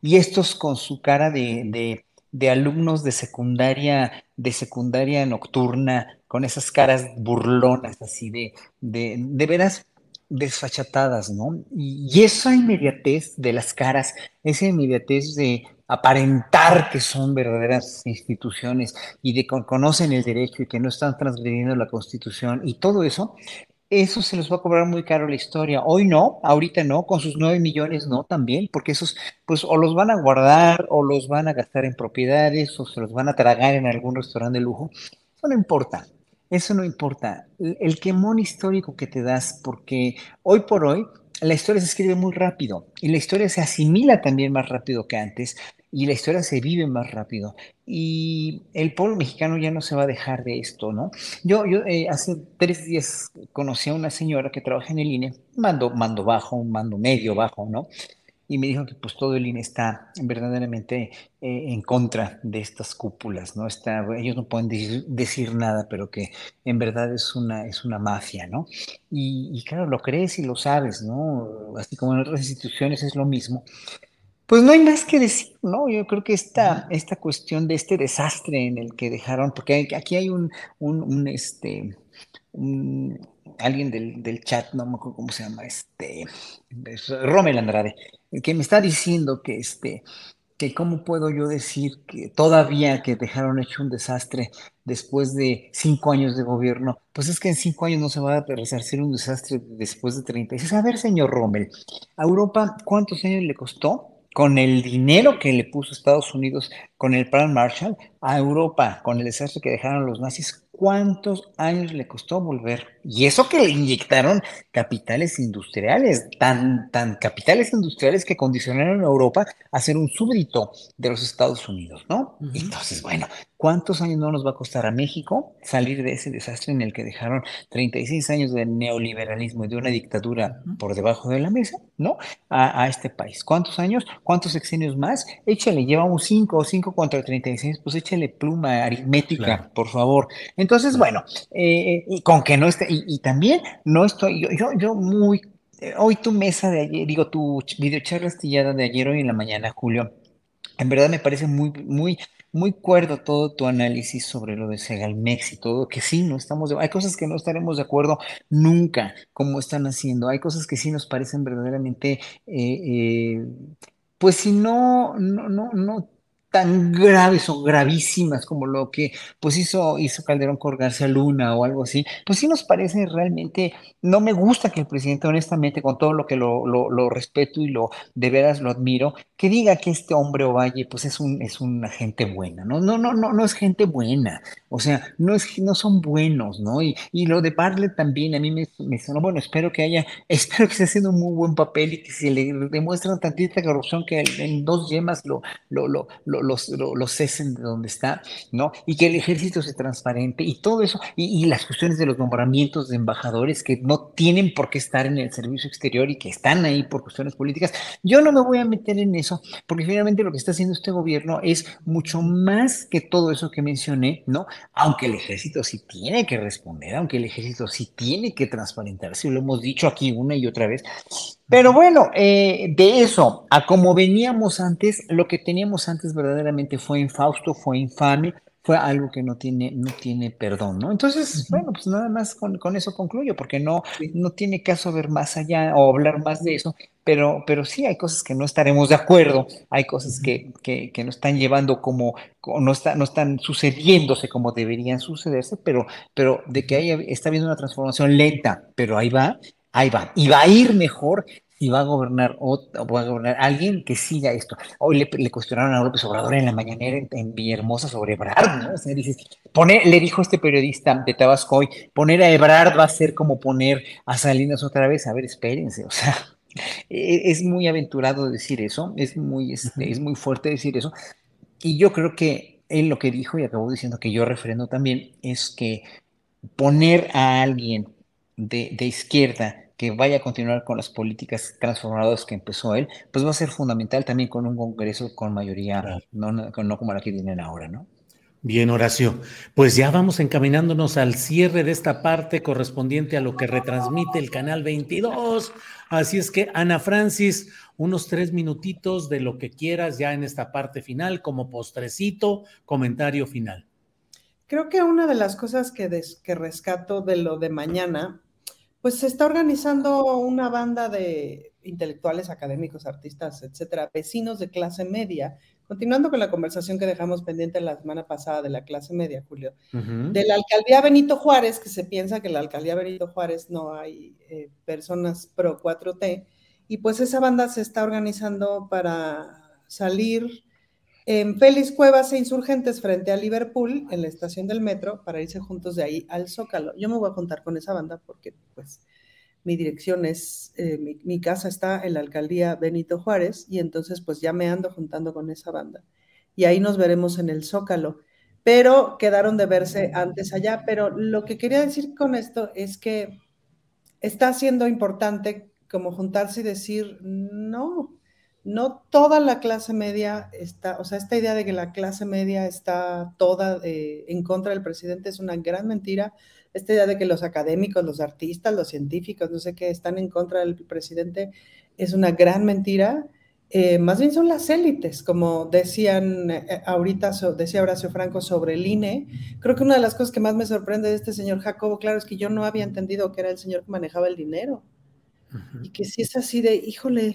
Speaker 8: y estos con su cara de, de, alumnos de secundaria, de secundaria nocturna, con esas caras burlonas, así de, de, de veras desfachatadas, ¿no? Y, esa inmediatez de las caras, esa inmediatez de aparentar que son verdaderas instituciones y de que conocen el derecho y que no están transgrediendo la constitución y todo eso, eso se les va a cobrar muy caro la historia. Hoy no, ahorita no, con sus nueve millones no también, porque esos, pues o los van a guardar o los van a gastar en propiedades o se los van a tragar en algún restaurante de lujo. Eso no importa. Eso no importa. El quemón histórico que te das, porque hoy por hoy la historia se escribe muy rápido y la historia se asimila también más rápido que antes y la historia se vive más rápido. Y el pueblo mexicano ya no se va a dejar de esto, ¿no? Yo, yo eh, hace tres días conocí a una señora que trabaja en el INE, mando, mando bajo, mando medio bajo, ¿no? y me dijo que pues todo el INE está verdaderamente eh, en contra de estas cúpulas, ¿no? Está, ellos no pueden decir, nada, pero que en verdad es una, es una mafia, ¿no? Y, claro, lo crees y lo sabes, ¿no? Así como en otras instituciones es lo mismo. Pues no hay más que decir, ¿no? Yo creo que esta, esta cuestión de este desastre en el que dejaron, porque aquí hay un, un, este, alguien del, del, chat, no me acuerdo cómo se llama, este, Rommel Andrade, que me está diciendo que este que cómo puedo yo decir que todavía que dejaron hecho un desastre después de cinco años de gobierno, pues es que en cinco años no se va a resarcir un desastre después de 36. A ver, señor Rommel, ¿a Europa cuántos años le costó? Con el dinero que le puso Estados Unidos con el Plan Marshall a Europa, con el desastre que dejaron los nazis, ¿cuántos años le costó volver? Y eso que le inyectaron capitales industriales, tan, tan capitales industriales que condicionaron a Europa a ser un súbdito de los Estados Unidos, ¿no? Entonces, bueno, ¿cuántos años no nos va a costar a México salir de ese desastre en el que dejaron 36 años de neoliberalismo y de una dictadura por debajo de la mesa, ¿no? A, a este país. ¿Cuántos años? ¿Cuántos sexenios más? Échale, llevamos 5 o 5 contra 36, pues échale pluma aritmética, por favor. Entonces, bueno, eh, y con que no esté, y, también no estoy, yo, muy, hoy tu mesa de ayer, digo, tu videocharla astillada de ayer hoy en la mañana, Julio, en verdad me parece muy, muy, muy cuerdo todo tu análisis sobre lo de Segalmex y todo, que sí, no estamos, de, hay cosas que no estaremos de acuerdo nunca, como están haciendo, hay cosas que sí nos parecen verdaderamente, eh, eh, pues si no, no, no, no tan graves o gravísimas como lo que pues hizo, hizo Calderón con García Luna o algo así, pues sí nos parece realmente, no me gusta que el presidente honestamente, con todo lo que lo, lo, respeto y lo de veras lo admiro, que diga que este hombre Ovalle pues es un, es una gente buena, ¿no? No, no, no, no es gente buena, o sea, no, es, no son buenos, ¿no? Y, y lo de Bartlett también a mí me, me sonó, bueno, espero que haya, espero que esté haciendo un muy buen papel y que se le demuestra tantita corrupción que en dos yemas lo, lo, lo, lo los, los cesen de donde está, ¿no? Y que el ejército se transparente y todo eso, y, las cuestiones de los nombramientos de embajadores que no tienen por qué estar en el servicio exterior y que están ahí por cuestiones políticas. Yo no me voy a meter en eso, porque finalmente lo que está haciendo este gobierno es mucho más que todo eso que mencioné, ¿no? Aunque el ejército sí tiene que responder, aunque el ejército sí tiene que transparentarse, lo hemos dicho aquí una y otra vez, pero bueno, eh, de eso, a como veníamos antes, lo que teníamos antes verdaderamente fue infausto, fue infame, fue algo que no tiene, no tiene perdón, ¿no? Entonces, bueno, pues nada más con, con, eso concluyo, porque no, no tiene caso ver más allá o hablar más de eso, pero, pero sí hay cosas que no estaremos de acuerdo, hay cosas que, que, que no están llevando como, no, está, no están sucediéndose como deberían sucederse, pero, pero de que haya, está habiendo una transformación lenta, pero ahí va, ahí va. Y va a ir mejor si va a gobernar o, va a gobernar alguien que siga esto. Hoy le, le, cuestionaron a López Obrador en la mañanera en, en Villahermosa sobre Ebrard, ¿no? O sea, dices, poner, le dijo este periodista de Tabasco hoy, poner a Ebrard va a ser como poner a Salinas otra vez. A ver, espérense, o sea, e, es muy aventurado decir eso, es muy, es, es muy fuerte decir eso. Y yo creo que él lo que dijo, y acabó diciendo que yo refrendo también, es que poner a alguien de, de izquierda que vaya a continuar con las políticas transformadoras que empezó él, pues va a ser fundamental también con un Congreso con mayoría, claro. no, no, como la que tienen ahora, ¿no?
Speaker 1: Bien, Horacio. Pues ya vamos encaminándonos al cierre de esta parte correspondiente a lo que retransmite el canal 22. Así es que, Ana Francis, unos tres minutitos de lo que quieras ya en esta parte final, como postrecito, comentario final.
Speaker 9: Creo que una de las cosas que, des, que rescato de lo de mañana pues se está organizando una banda de intelectuales, académicos, artistas, etcétera, vecinos de clase media. Continuando con la conversación que dejamos pendiente la semana pasada de la clase media, Julio, uh -huh. de la alcaldía Benito Juárez, que se piensa que en la alcaldía Benito Juárez no hay eh, personas pro 4T, y pues esa banda se está organizando para salir en Félix Cuevas e Insurgentes frente a Liverpool, en la estación del metro, para irse juntos de ahí al Zócalo. Yo me voy a juntar con esa banda porque, pues, mi dirección es, eh, mi, mi, casa está en la alcaldía Benito Juárez y entonces, pues, ya me ando juntando con esa banda. Y ahí nos veremos en el Zócalo. Pero quedaron de verse antes allá. Pero lo que quería decir con esto es que está siendo importante como juntarse y decir, no, no toda la clase media está, o sea, esta idea de que la clase media está toda eh, en contra del presidente es una gran mentira. Esta idea de que los académicos, los artistas, los científicos, no sé qué, están en contra del presidente es una gran mentira. Eh, más bien son las élites, como decían eh, ahorita, so, decía Horacio Franco sobre el INE. Creo que una de las cosas que más me sorprende de este señor Jacobo, claro, es que yo no había entendido que era el señor que manejaba el dinero. Uh -huh. Y que si es así de, híjole,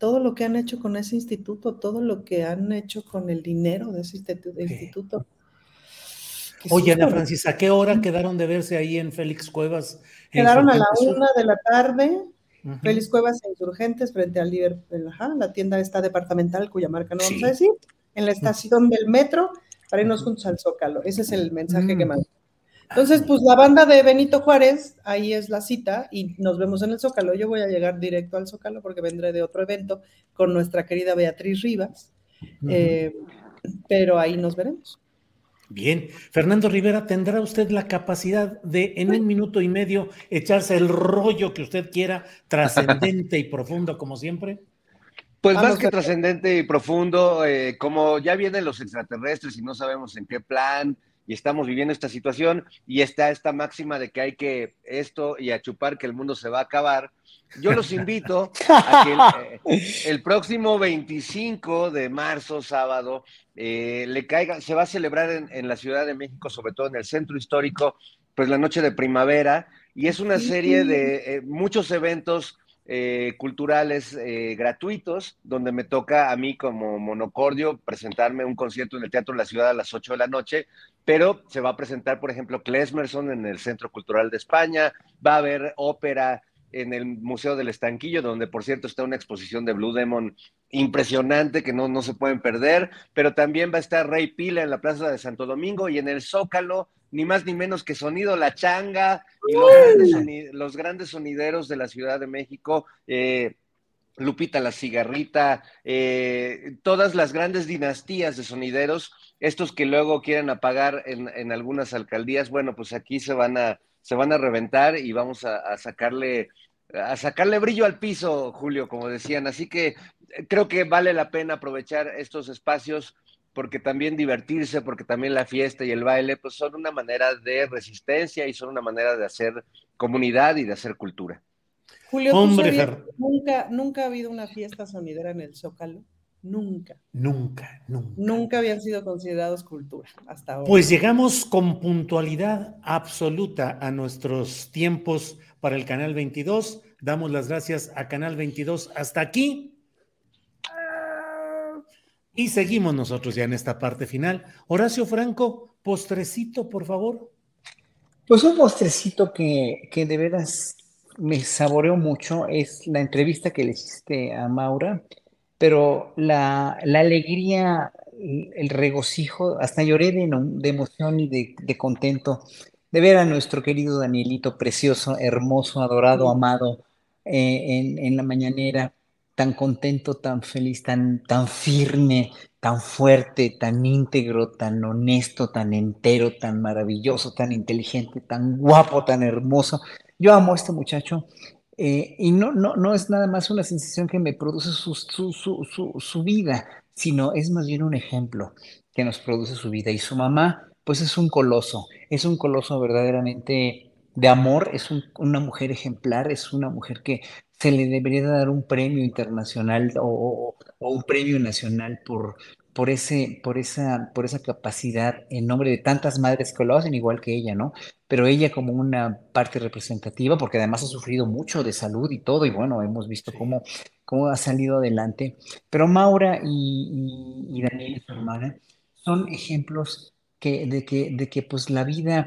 Speaker 9: todo lo que han hecho con ese instituto, todo lo que han hecho con el dinero de ese instituto.
Speaker 1: Oye, Ana Francis, ¿a qué hora quedaron de verse ahí en Félix Cuevas?
Speaker 9: Quedaron a la una de la tarde, uh -huh. Félix Cuevas e Insurgentes frente al Liverpool, ajá, la tienda esta departamental cuya marca no sí. vamos a decir, en la estación del metro para irnos juntos al Zócalo. Ese es el mensaje mm. que mandó. Entonces, pues la banda de Benito Juárez, ahí es la cita y nos vemos en el Zócalo. Yo voy a llegar directo al Zócalo porque vendré de otro evento con nuestra querida Beatriz Rivas, eh, pero ahí nos veremos.
Speaker 1: Bien, Fernando Rivera, ¿tendrá usted la capacidad de en un minuto y medio echarse el rollo que usted quiera, trascendente y profundo como siempre?
Speaker 10: Pues más que trascendente y profundo, eh, como ya vienen los extraterrestres y no sabemos en qué plan, y estamos viviendo esta situación y está esta máxima de que hay que esto y a chupar que el mundo se va a acabar. Yo los invito a que el, eh, próximo 25 de marzo, sábado, eh, le caiga, se va a celebrar en, la Ciudad de México, sobre todo en el centro histórico, pues la noche de primavera, y es una serie de eh, muchos eventos eh, culturales eh, gratuitos, donde me toca a mí como monocordio presentarme un concierto en el Teatro de la Ciudad a las 8 de la noche, pero se va a presentar, por ejemplo, Klesmerson en el Centro Cultural de España, va a haber ópera en el Museo del Estanquillo, donde por cierto está una exposición de Blue Demon impresionante que no, no se pueden perder, pero también va a estar Rey Pila en la Plaza de Santo Domingo y en el Zócalo ni más ni menos que Sonido La Changa y los, grandes, sonideros de la Ciudad de México. Eh, Lupita la Cigarrita, eh, todas las grandes dinastías de sonideros, estos que luego quieren apagar en, algunas alcaldías, bueno, pues aquí se van a, se van a reventar y vamos a, sacarle a sacarle brillo al piso, Julio, como decían. Así que eh, creo que vale la pena aprovechar estos espacios porque también divertirse, porque también la fiesta y el baile, pues son una manera de resistencia y son una manera de hacer comunidad y de hacer cultura.
Speaker 9: Julio, Hombre, nunca, nunca ha habido una fiesta sonidera en el Zócalo. Nunca.
Speaker 1: Nunca, nunca.
Speaker 9: Nunca habían sido considerados cultura hasta ahora.
Speaker 1: Pues llegamos con puntualidad absoluta a nuestros tiempos para el Canal 22. Damos las gracias a Canal 22 hasta aquí. Y seguimos nosotros ya en esta parte final. Horacio Franco, postrecito, por favor.
Speaker 8: Pues un postrecito que, que de veras me saboreó mucho es la entrevista que le hiciste a Maura, pero la, la alegría, el regocijo, hasta lloré de, de emoción y de, de, contento de ver a nuestro querido Danielito, precioso, hermoso, adorado, amado, eh, en, en la mañanera tan contento, tan feliz, tan, tan firme, tan fuerte, tan íntegro, tan honesto, tan entero, tan maravilloso, tan inteligente, tan guapo, tan hermoso. Yo amo a este muchacho eh, y no, no, no es nada más una sensación que me produce su, su, su, su, vida, sino es más bien un ejemplo que nos produce su vida. Y su mamá, pues es un coloso, es un coloso verdaderamente de amor, es una mujer ejemplar, es una mujer que se le debería dar un premio internacional o, un premio nacional por, por, ese, por, esa, por esa capacidad en nombre de tantas madres que lo hacen igual que ella, ¿no? Pero ella como una parte representativa, porque además ha sufrido mucho de salud y todo, y bueno, hemos visto cómo, cómo ha salido adelante. Pero Maura y, y, Daniel, su hermana, son ejemplos que, de, que, de que pues la vida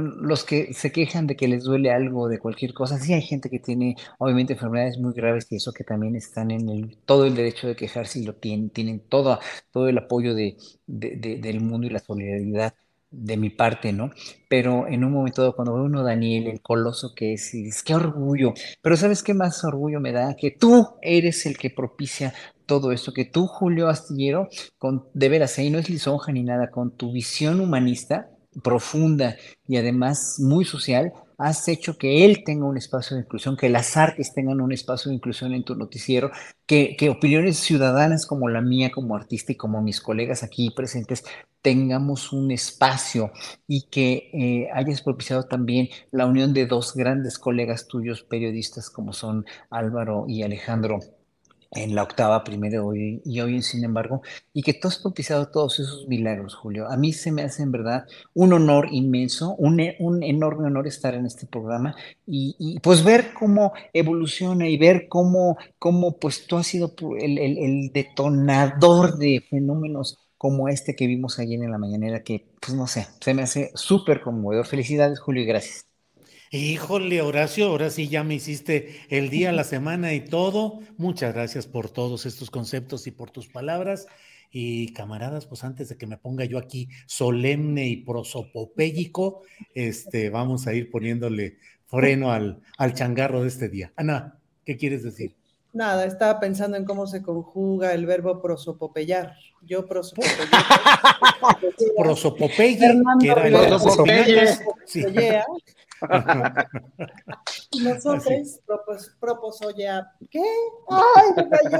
Speaker 8: los que se quejan de que les duele algo de cualquier cosa, sí hay gente que tiene obviamente enfermedades muy graves y eso que también están en el, todo el derecho de quejarse y lo tienen, tienen todo, todo el apoyo de, del mundo y la solidaridad de mi parte, ¿no? Pero en un momento dado, cuando ve uno Daniel, el coloso que es, y qué orgullo, pero ¿sabes qué más orgullo me da? Que tú eres el que propicia todo esto, que tú, Julio Astillero, con, de veras, ahí no es lisonja ni nada, con tu visión humanista, profunda y además muy social, has hecho que él tenga un espacio de inclusión, que las artes tengan un espacio de inclusión en tu noticiero, que, que opiniones ciudadanas como la mía como artista y como mis colegas aquí presentes tengamos un espacio y que eh, hayas propiciado también la unión de dos grandes colegas tuyos periodistas como son Álvaro y Alejandro en la octava primero y, y hoy, sin embargo, y que tú has propiciado todos esos milagros, Julio. A mí se me hace en verdad un honor inmenso, un, un enorme honor estar en este programa y, y, pues ver cómo evoluciona y ver cómo, cómo pues tú has sido el, el, el detonador de fenómenos como este que vimos ayer en la mañanera, que pues no sé, se me hace súper conmovedor. Felicidades, Julio, y gracias.
Speaker 1: Híjole, Horacio, ahora sí ya me hiciste el día, la semana y todo. Muchas gracias por todos estos conceptos y por tus palabras. Y camaradas, pues antes de que me ponga yo aquí solemne y prosopopéyico, este, vamos a ir poniéndole freno al, al changarro de este día. Ana, ¿qué quieres decir?
Speaker 9: Nada, estaba pensando en cómo se conjuga el verbo prosopopeyar. Yo prosopopeyar.
Speaker 1: Prosopopeye, que era el
Speaker 9: Prosopopeye.
Speaker 1: Sí.
Speaker 9: Nosotros propos, proposoya. ¿Qué? ¡Ay, me cayó!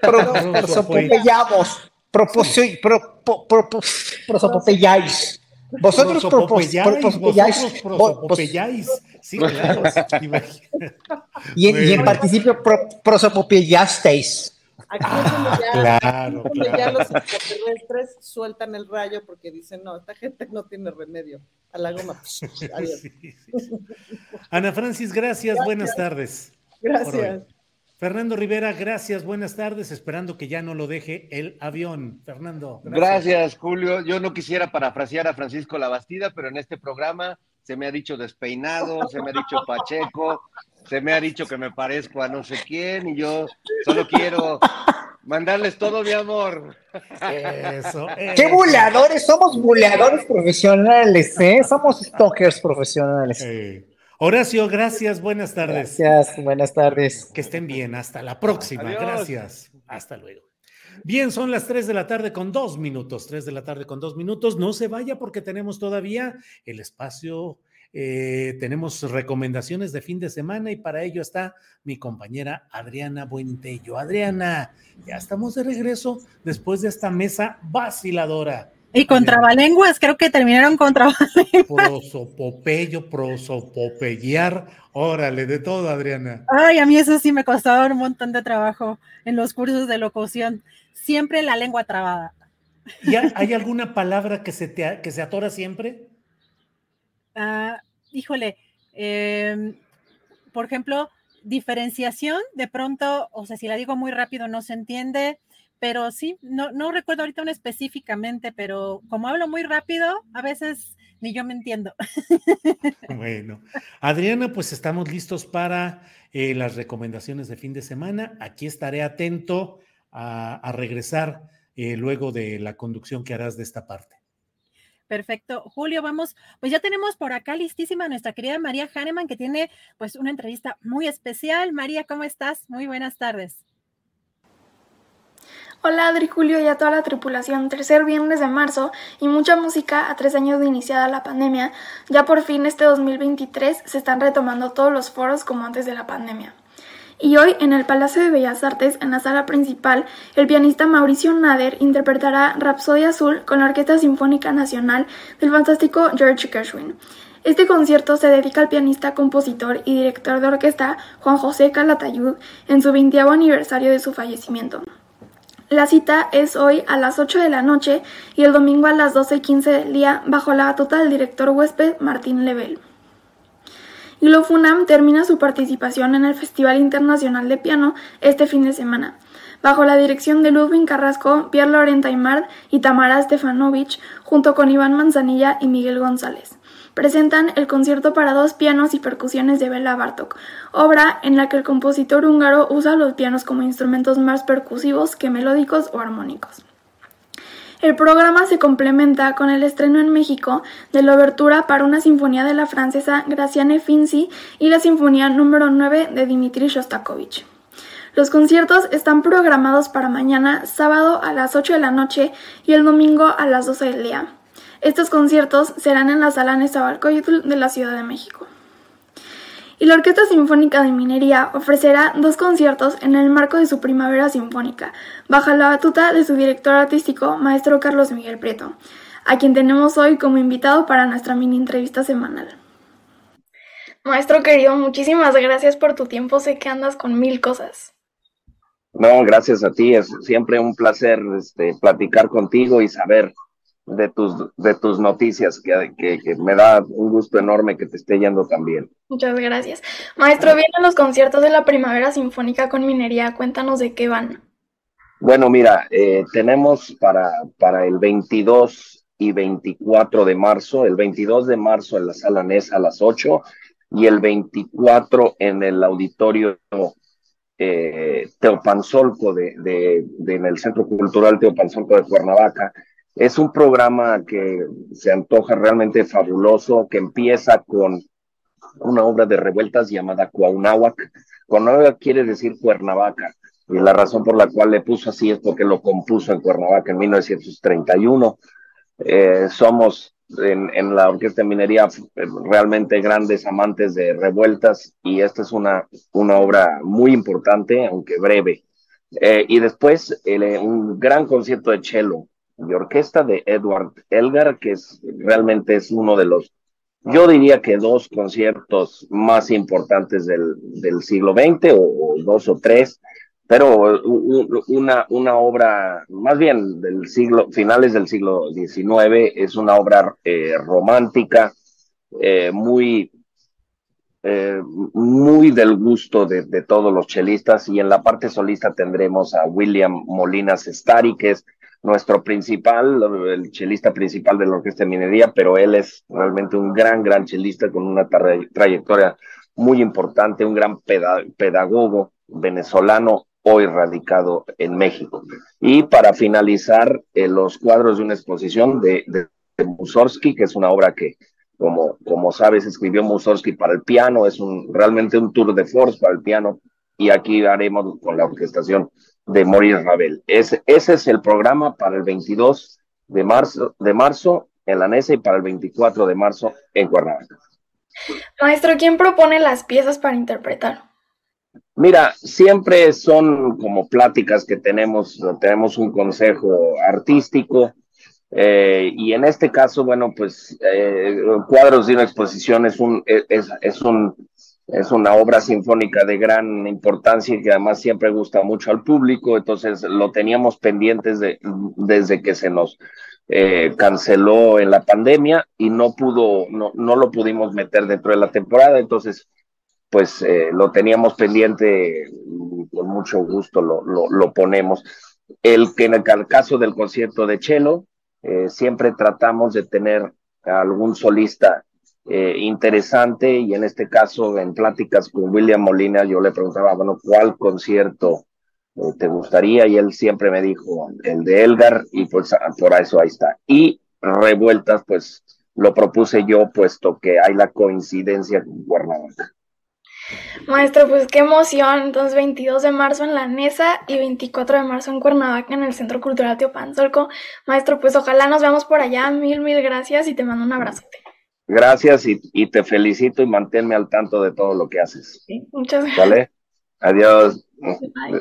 Speaker 8: Pro- Prosopopeyamos. Proposi- pro- pro- po- Prosopopeyáis. Vosotros
Speaker 1: Prosopopeyáis, prosopopeyáis. Sí, claro.
Speaker 8: Y en, y en participio pro- prosopopeyasteis.
Speaker 9: Aquí es donde ya,
Speaker 1: claro,
Speaker 9: aquí es donde ya los extraterrestres sueltan el rayo porque dicen, no, esta gente no tiene remedio. A la goma. Adiós.
Speaker 1: Ana Francis, gracias, buenas tardes.
Speaker 9: Gracias.
Speaker 1: Fernando Rivera, gracias, buenas tardes, esperando que ya no lo deje el avión. Fernando.
Speaker 10: Gracias, Julio. Yo no quisiera parafrasear a Francisco Labastida, pero en este programa se me ha dicho despeinado, se me ha dicho Pacheco, se me ha dicho que me parezco a no sé quién y yo solo quiero mandarles todo mi amor.
Speaker 1: Eso.
Speaker 8: ¡Qué buleadores! Somos buleadores profesionales, ¿eh? Somos stalkers profesionales.
Speaker 1: Horacio, gracias, buenas tardes.
Speaker 8: Gracias, buenas tardes.
Speaker 1: Que estén bien, hasta la próxima.
Speaker 8: Adiós.
Speaker 1: Gracias. Hasta luego. Bien, son las 3 de la tarde con dos minutos. 3 de la tarde con dos minutos. No se vaya porque tenemos todavía el espacio. Eh, tenemos recomendaciones de fin de semana y para ello está mi compañera Adriana Buentello. Adriana, ya estamos de regreso después de esta mesa vaciladora.
Speaker 2: Y con trabalenguas, creo que terminaron con trabalenguas.
Speaker 1: Prosopopeyo, prosopopeyar. Órale, de todo, Adriana.
Speaker 2: Ay, a mí eso sí me costaba un montón de trabajo en los cursos de locución. Siempre la lengua trabada.
Speaker 1: ¿Y hay, alguna palabra que se, te, que se atora siempre?
Speaker 2: Ah, híjole, em, por ejemplo, diferenciación, de pronto, o sea, si la digo muy rápido no se entiende, pero sí, no, no recuerdo ahorita una específicamente, pero como hablo muy rápido, a veces ni yo me entiendo.
Speaker 1: Bueno, Adriana, pues estamos listos para eh, las recomendaciones de fin de semana. Aquí estaré atento a, regresar eh, luego de la conducción que harás de esta parte.
Speaker 2: Perfecto. Julio, vamos, pues ya tenemos por acá listísima nuestra querida María Hahnemann, que tiene pues una entrevista muy especial. María, ¿cómo estás? Muy buenas tardes.
Speaker 11: Hola Adri Julio y a toda la tripulación. Tercer viernes de marzo y mucha música a tres años de iniciada la pandemia. Ya por fin este 2023 se están retomando todos los foros como antes de la pandemia. Y hoy en el Palacio de Bellas Artes, en la sala principal, el pianista Mauricio Nader interpretará Rapsodia Azul con la Orquesta Sinfónica Nacional del fantástico George Gershwin. Este concierto se dedica al pianista, compositor y director de orquesta Juan José Calatayud en su 20 aniversario de su fallecimiento. La cita es hoy a las 8 de la noche y el domingo a las 12 y 15 del día bajo la batuta del director huésped Martín Lebel. Hilo Funam termina su participación en el Festival Internacional de Piano este fin de semana, bajo la dirección de Ludwig Carrasco, Pierre Laurent Aymard y Tamara Stefanovic, junto con Iván Manzanilla y Miguel González. Presentan el concierto para dos pianos y percusiones de Bela Bartok, obra en la que el compositor húngaro usa los pianos como instrumentos más percusivos que melódicos o armónicos. El programa se complementa con el estreno en México de la obertura para una sinfonía de la francesa Graciane Finzi y la sinfonía número 9 de Dmitri Shostakovich. Los conciertos están programados para mañana, sábado a las 8 de la noche y el domingo a las 12 del día. Estos conciertos serán en la sala Nezahualcóyotl de la Ciudad de México. Y la Orquesta Sinfónica de Minería ofrecerá dos conciertos en el marco de su Primavera Sinfónica, bajo la batuta de su director artístico, maestro Carlos Miguel Prieto, a quien tenemos hoy como invitado para nuestra mini entrevista semanal. Maestro querido, muchísimas gracias por tu tiempo, sé que andas con mil cosas.
Speaker 12: No, gracias a ti, es siempre un placer este, platicar contigo y saber de tus, de tus noticias, que, que, que, me da un gusto enorme que te esté yendo tan bien.
Speaker 11: Muchas gracias. Maestro, vienen los conciertos de la Primavera Sinfónica con Minería, cuéntanos de qué van.
Speaker 12: Bueno, mira, eh, tenemos para, para el 22 y 24 de marzo, el 22 de marzo en la sala NES a las 8 y el 24 en el auditorio eh, Teopanzolco de, de, en el Centro Cultural Teopanzolco de Cuernavaca. Es un programa que se antoja realmente fabuloso, que empieza con una obra de revueltas llamada Cuauhnáhuac. Cuauhnáhuac quiere decir Cuernavaca, y la razón por la cual le puso así es porque lo compuso en Cuernavaca en 1931. Eh, somos en, la Orquesta de Minería realmente grandes amantes de revueltas y esta es una, una obra muy importante, aunque breve. Eh, y después eh, un gran concierto de cello y orquesta de Edward Elgar, que es realmente es uno de los, yo diría que dos conciertos más importantes del, del siglo XX o, dos o tres pero una, una obra, más bien del siglo, finales del siglo XIX, es una obra eh, romántica, eh, muy, eh, muy del gusto de, de, todos los chelistas, y en la parte solista tendremos a William Molinas Stari, que es nuestro principal, el chelista principal de la Orquesta de Minería, pero él es realmente un gran, gran chelista con una trayectoria muy importante, un gran pedagogo venezolano hoy radicado en México. Y para finalizar, eh, los cuadros de una exposición de, de, Mussorgsky, que es una obra que, como, como sabes, escribió Mussorgsky para el piano, es un, realmente un tour de force para el piano, y aquí haremos con la orquestación de Maurice Ravel. Ese, ese es el programa para el 22 de marzo, de marzo en la NESA y para el 24 de marzo en Cuernavaca.
Speaker 11: Maestro, ¿quién propone las piezas para interpretar?
Speaker 12: Mira, siempre son como pláticas que tenemos, tenemos un consejo artístico eh, y en este caso, bueno, pues eh, cuadros de una exposición es un es, es un es una obra sinfónica de gran importancia y que además siempre gusta mucho al público, entonces lo teníamos pendientes de, desde que se nos eh, canceló en la pandemia y no pudo, no, no lo pudimos meter dentro de la temporada, entonces pues eh, lo teníamos pendiente, con mucho gusto lo, lo, lo, ponemos. El que en el caso del concierto de Chelo, eh, siempre tratamos de tener algún solista eh, interesante y en este caso en pláticas con William Molina yo le preguntaba, bueno, ¿cuál concierto eh, te gustaría? Y él siempre me dijo el de Elgar y pues por eso ahí está. Y revueltas, pues lo propuse yo puesto que hay la coincidencia con Cuernavaca.
Speaker 11: Maestro, pues qué emoción. Entonces, 22 de marzo en la NESA y 24 de marzo en Cuernavaca, en el Centro Cultural Teopanzolco. Maestro, pues ojalá nos veamos por allá. Mil, mil gracias y te mando un abrazote.
Speaker 12: Gracias y, y te felicito y manténme al tanto de todo lo que haces.
Speaker 11: Sí, muchas gracias.
Speaker 12: ¿Vale? Adiós.
Speaker 11: Bye.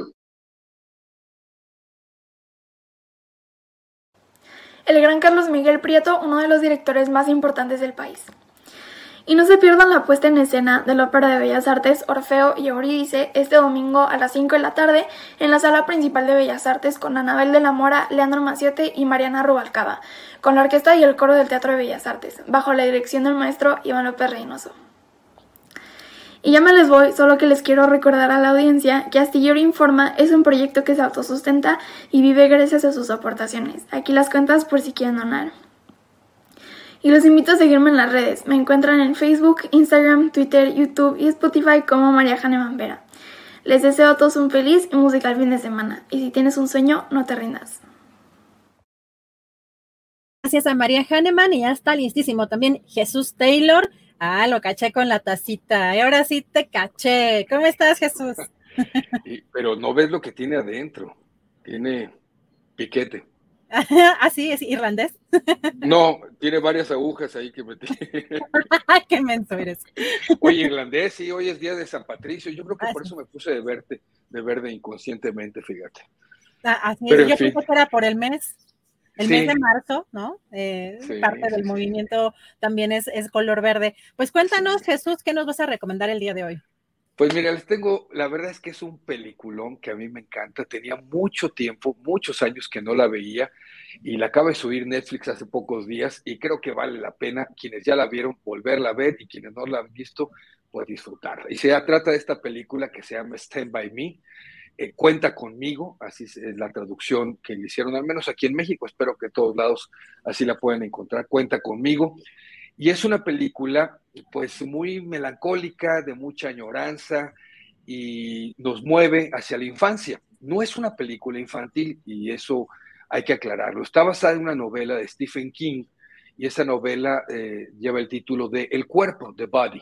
Speaker 11: El gran Carlos Miguel Prieto, uno de los directores más importantes del país. Y no se pierdan la puesta en escena de la Ópera de Bellas Artes Orfeo y Eurídice este domingo a las 5 de la tarde en la sala principal de Bellas Artes con Anabel de la Mora, Leandro Maciote y Mariana Rubalcaba, con la orquesta y el coro del Teatro de Bellas Artes, bajo la dirección del maestro Iván López Reynoso. Y ya me les voy, solo que les quiero recordar a la audiencia que Astillero Informa es un proyecto que se autosustenta y vive gracias a sus aportaciones. Aquí las cuentas por si quieren donar. Y los invito a seguirme en las redes. Me encuentran en Facebook, Instagram, Twitter, YouTube y Spotify como María Jane Vera. Les deseo a todos un feliz y musical fin de semana. Y si tienes un sueño, no te rindas.
Speaker 2: Gracias a María Hahnemann y ya está listísimo también Jesús Taylor. Ah, lo caché con la tacita. Y ahora sí te caché. ¿Cómo estás, Jesús?
Speaker 13: Pero no ves lo que tiene adentro. Tiene piquete.
Speaker 2: ¿Ah, sí? ¿Es irlandés?
Speaker 13: No, tiene varias agujas ahí que metí.
Speaker 2: ¡Qué menso eres!
Speaker 13: Oye, irlandés, sí, hoy es día de San Patricio. Yo creo que por eso me puse de verde, de verde inconscientemente, fíjate.
Speaker 2: Así es, yo creo que era por el mes. El sí. mes de marzo, ¿no? Eh, sí, parte del movimiento también es, es color verde. Pues cuéntanos, Jesús, ¿qué nos vas a recomendar el día de hoy?
Speaker 13: Pues mira, les tengo, la verdad es que es un peliculón que a mí me encanta. Tenía mucho tiempo, muchos años que no la veía y la acaba de subir Netflix hace pocos días y creo que vale la pena quienes ya la vieron volverla a ver y quienes no la han visto pues disfrutarla. Y se trata de esta película que se llama Stand By Me, eh, Cuenta conmigo, así es la traducción que le hicieron, al menos aquí en México, espero que en todos lados así la puedan encontrar, Cuenta conmigo. Y es una película pues muy melancólica, de mucha añoranza y nos mueve hacia la infancia. No es una película infantil y eso hay que aclararlo. Está basada en una novela de Stephen King y esa novela eh, lleva el título de El cuerpo, The Body.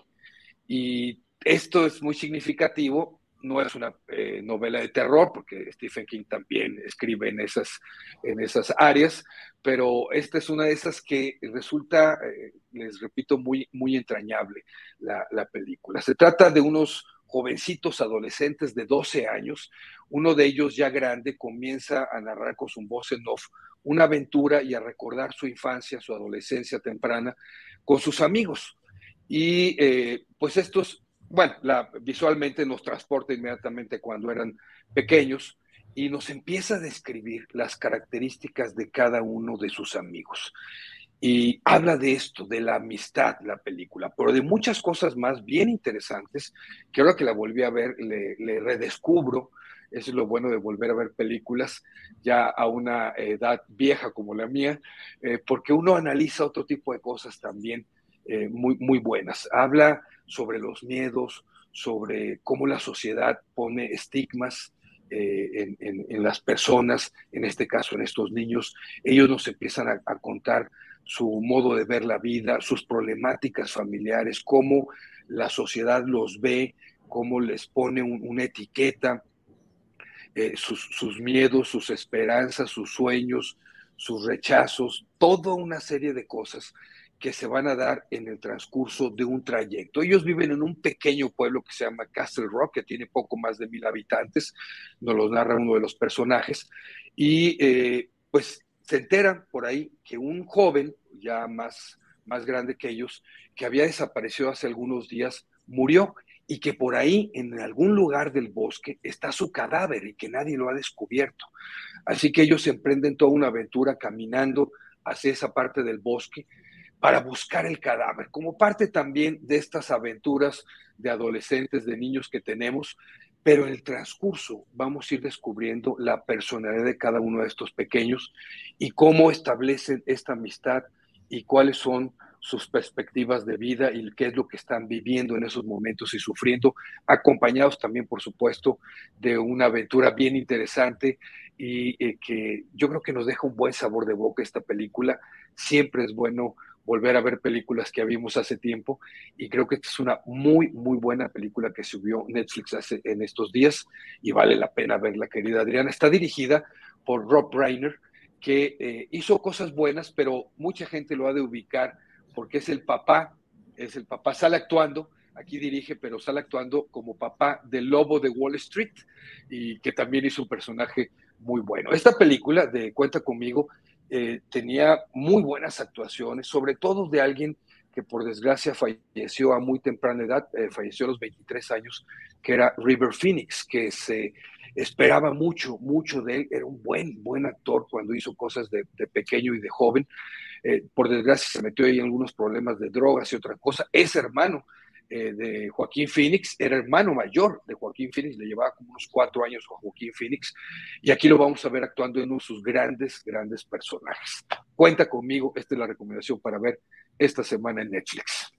Speaker 13: Y esto es muy significativo, no es una eh, novela de terror, porque Stephen King también escribe en esas, en esas áreas, pero esta es una de esas que resulta, eh, les repito, muy, muy entrañable la, la película. Se trata de unos jovencitos adolescentes de 12 años, uno de ellos ya grande comienza a narrar con su voz en off una aventura y a recordar su infancia, su adolescencia temprana con sus amigos. Y eh, pues estos, bueno, la, visualmente nos transporta inmediatamente cuando eran pequeños y nos empieza a describir las características de cada uno de sus amigos. Y habla de esto, de la amistad, la película, pero de muchas cosas más bien interesantes, que ahora que la volví a ver, le, redescubro eso es lo bueno de volver a ver películas ya a una edad vieja como la mía, eh, porque uno analiza otro tipo de cosas también eh, muy, muy buenas. Habla sobre los miedos, sobre cómo la sociedad pone estigmas eh, en, las personas, en este caso en estos niños. Ellos nos empiezan a, contar su modo de ver la vida, sus problemáticas familiares, cómo la sociedad los ve, cómo les pone una etiqueta eh, sus, miedos, sus esperanzas, sus sueños, sus rechazos, toda una serie de cosas que se van a dar en el transcurso de un trayecto. Ellos viven en un pequeño pueblo que se llama Castle Rock, que tiene poco más de mil habitantes, nos lo narra uno de los personajes, y eh, pues se enteran por ahí que un joven, ya más, más grande que ellos, que había desaparecido hace algunos días, murió y que por ahí, en algún lugar del bosque, está su cadáver y que nadie lo ha descubierto. Así que ellos emprenden toda una aventura caminando hacia esa parte del bosque para buscar el cadáver, como parte también de estas aventuras de adolescentes, de niños que tenemos, pero en el transcurso vamos a ir descubriendo la personalidad de cada uno de estos pequeños y cómo establecen esta amistad y cuáles son sus perspectivas de vida y qué es lo que están viviendo en esos momentos y sufriendo, acompañados también, por supuesto, de una aventura bien interesante y eh, que yo creo que nos deja un buen sabor de boca esta película. Siempre es bueno volver a ver películas que vimos hace tiempo y creo que esta es una muy, muy buena película que subió Netflix hace, en estos días y vale la pena verla, querida Adriana. Está dirigida por Rob Reiner, que eh, hizo cosas buenas, pero mucha gente lo ha de ubicar porque es el papá, es el papá, sale actuando, aquí dirige, pero sale actuando como papá del lobo de Wall Street y que también hizo un personaje muy bueno. Esta película de Cuenta conmigo eh, tenía muy buenas actuaciones, sobre todo de alguien que por desgracia falleció a muy temprana edad, eh, falleció a los 23 años, que era River Phoenix, que se esperaba mucho, mucho de él, era un buen, buen actor cuando hizo cosas de, pequeño y de joven, eh, por desgracia se metió ahí en algunos problemas de drogas y otra cosa, es hermano eh, de Joaquín Phoenix, era hermano mayor de Joaquín Phoenix, le llevaba como unos cuatro años a Joaquín Phoenix, y aquí lo vamos a ver actuando en uno de sus grandes, grandes personajes. Cuenta conmigo, esta es la recomendación para ver esta semana en Netflix.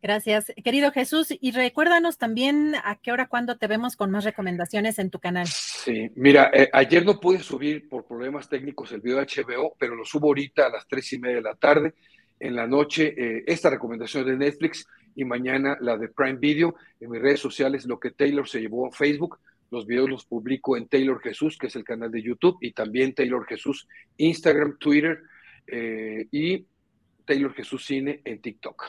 Speaker 2: Gracias, querido Jesús. Y recuérdanos también a qué hora, cuándo te vemos con más recomendaciones en tu canal.
Speaker 13: Sí, mira, eh, ayer no pude subir por problemas técnicos el video de HBO, pero lo subo ahorita a las tres y media de la tarde. En la noche, eh, esta recomendación de Netflix y mañana la de Prime Video. En mis redes sociales, lo que Taylor se llevó a Facebook. Los videos los publico en Taylor Jesús, que es el canal de YouTube, y también Taylor Jesús Instagram, Twitter eh, y Taylor Jesús Cine en TikTok.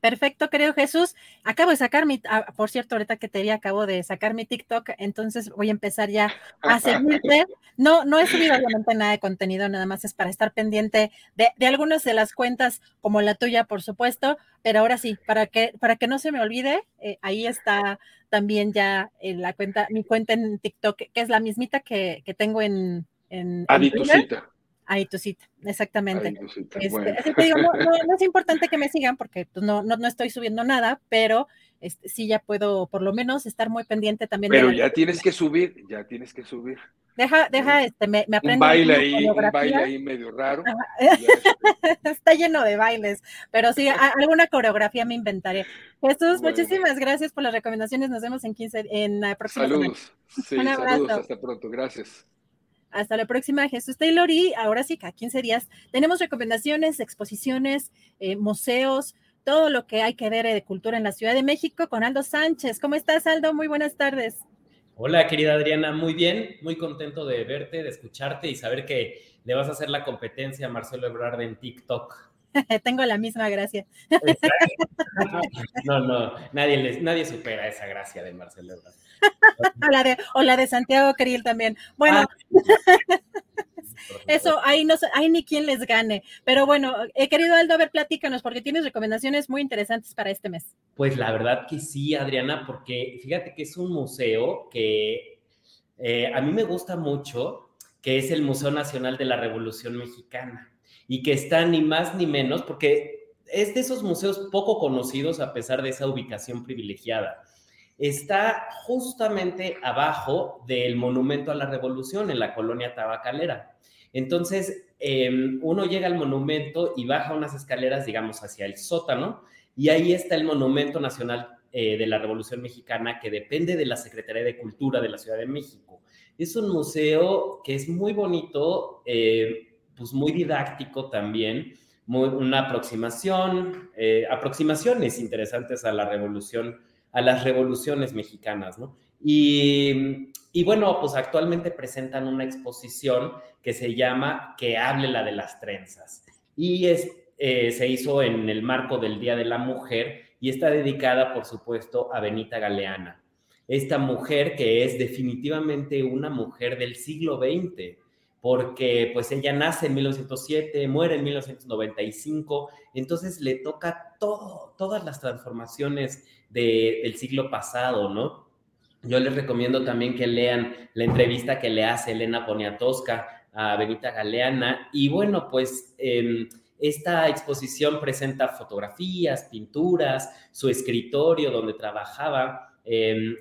Speaker 2: Perfecto, querido Jesús. Acabo de sacar mi, ah, por cierto, ahorita que te vi, acabo de sacar mi TikTok, entonces voy a empezar ya a seguirte. No, no he subido obviamente nada de contenido, nada más es para estar pendiente de, de algunas de las cuentas, como la tuya, por supuesto, pero ahora sí, para que, para que no se me olvide, eh, ahí está también ya en eh, la cuenta, mi cuenta en TikTok, que es la mismita que, que tengo en, en, en Ahí tu cita, exactamente. Este, no, es importante que me sigan porque pues, no, no, estoy subiendo nada, pero este, sí ya puedo por lo menos estar muy pendiente también.
Speaker 13: Pero ya tienes que subir, ya tienes que subir.
Speaker 2: Deja, deja, este, me, me aprendo.
Speaker 13: Un baile ahí, un baile ahí medio raro.
Speaker 2: Está lleno de bailes, pero sí, alguna coreografía me inventaré. Jesús, muchísimas gracias por las recomendaciones. Nos vemos en 15, en la próxima
Speaker 13: Saludos. Sí, saludos, hasta pronto, gracias.
Speaker 2: Hasta la próxima, Jesús Taylor. Y ahora sí, cada 15 días tenemos recomendaciones, exposiciones, eh, museos, todo lo que hay que ver de cultura en la Ciudad de México con Aldo Sánchez. ¿Cómo estás, Aldo? Muy buenas tardes.
Speaker 14: Hola, querida Adriana, muy bien, muy contento de verte, de escucharte y saber que le vas a hacer la competencia a Marcelo Ebrard en TikTok.
Speaker 2: Tengo la misma gracia.
Speaker 14: No, no, nadie, nadie supera esa gracia de Marcelo Ebrard.
Speaker 2: O, la de, o la de Santiago Krill también. Bueno, ah. eso ahí no hay ni quien les gane. Pero bueno, he querido Aldo, a ver, platícanos, porque tienes recomendaciones muy interesantes para este mes.
Speaker 14: Pues la verdad que sí, Adriana, porque fíjate que es un museo que eh, a mí me gusta mucho, que es el Museo Nacional de la Revolución Mexicana y que está ni más ni menos, porque es de esos museos poco conocidos a pesar de esa ubicación privilegiada. Está justamente abajo del Monumento a la Revolución en la colonia tabacalera. Entonces, em, uno llega al monumento y baja unas escaleras, digamos, hacia el sótano, y ahí está el Monumento Nacional eh, de la Revolución Mexicana, que depende de la Secretaría de Cultura de la Ciudad de México. Es un museo que es muy bonito, eh, pues muy didáctico también, una aproximación, eh, aproximaciones interesantes a la revolución, a las revoluciones mexicanas, ¿no? Y, y, bueno, pues actualmente presentan una exposición que se llama Que hable la de las trenzas. Y es, eh, se hizo en el marco del Día de la Mujer y está dedicada, por supuesto, a Benita Galeana. Esta mujer que es definitivamente una mujer del siglo XX, porque pues ella nace en 1907, muere en 1995, entonces le toca todo, todas las transformaciones del siglo pasado, ¿no? Yo les recomiendo también que lean la entrevista que le hace Elena Poniatowska a Benita Galeana y bueno, pues... Em, esta exposición presenta fotografías, pinturas, su escritorio donde trabajaba, em,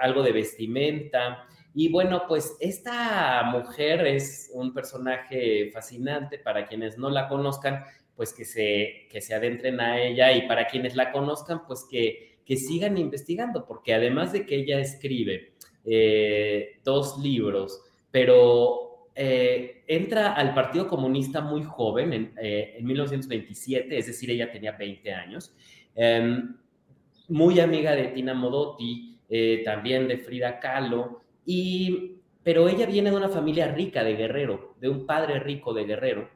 Speaker 14: algo de vestimenta, y bueno, pues esta mujer es un personaje fascinante para quienes no la conozcan, pues que se, que se adentren a ella y para quienes la conozcan, pues que, que sigan investigando, porque además de que ella escribe eh, dos libros, pero eh, entra al Partido Comunista muy joven, en, eh, en, 1927, es decir, ella tenía 20 años, em, muy amiga de Tina Modotti, también de Frida Kahlo, y, pero ella viene de una familia rica de Guerrero, de un padre rico de Guerrero.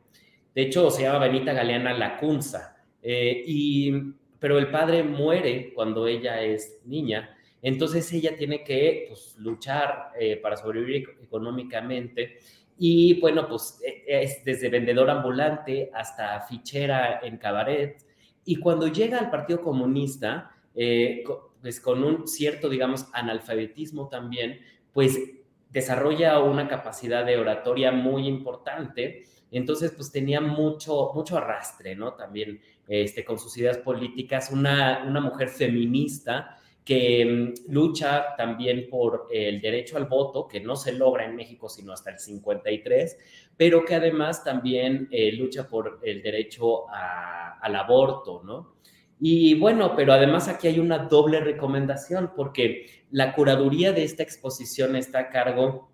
Speaker 14: De hecho, se llama Benita Galeana Lacunza. Eh, y, pero el padre muere cuando ella es niña. Entonces ella tiene que pues, luchar eh, para sobrevivir económicamente. Y bueno, pues e, es desde vendedor ambulante hasta fichera en cabaret. Y cuando llega al Partido Comunista, eh, pues con un cierto, digamos, analfabetismo también, pues desarrolla una capacidad de oratoria muy importante. Entonces, pues tenía mucho, mucho arrastre, ¿no? También este, con sus ideas políticas, una, una mujer feminista que mm, lucha también por el derecho al voto, que no se logra en México sino hasta el 53, pero que además también eh, lucha por el derecho al aborto, ¿no? Y bueno, pero además aquí hay una doble recomendación porque la curaduría de esta exposición está a cargo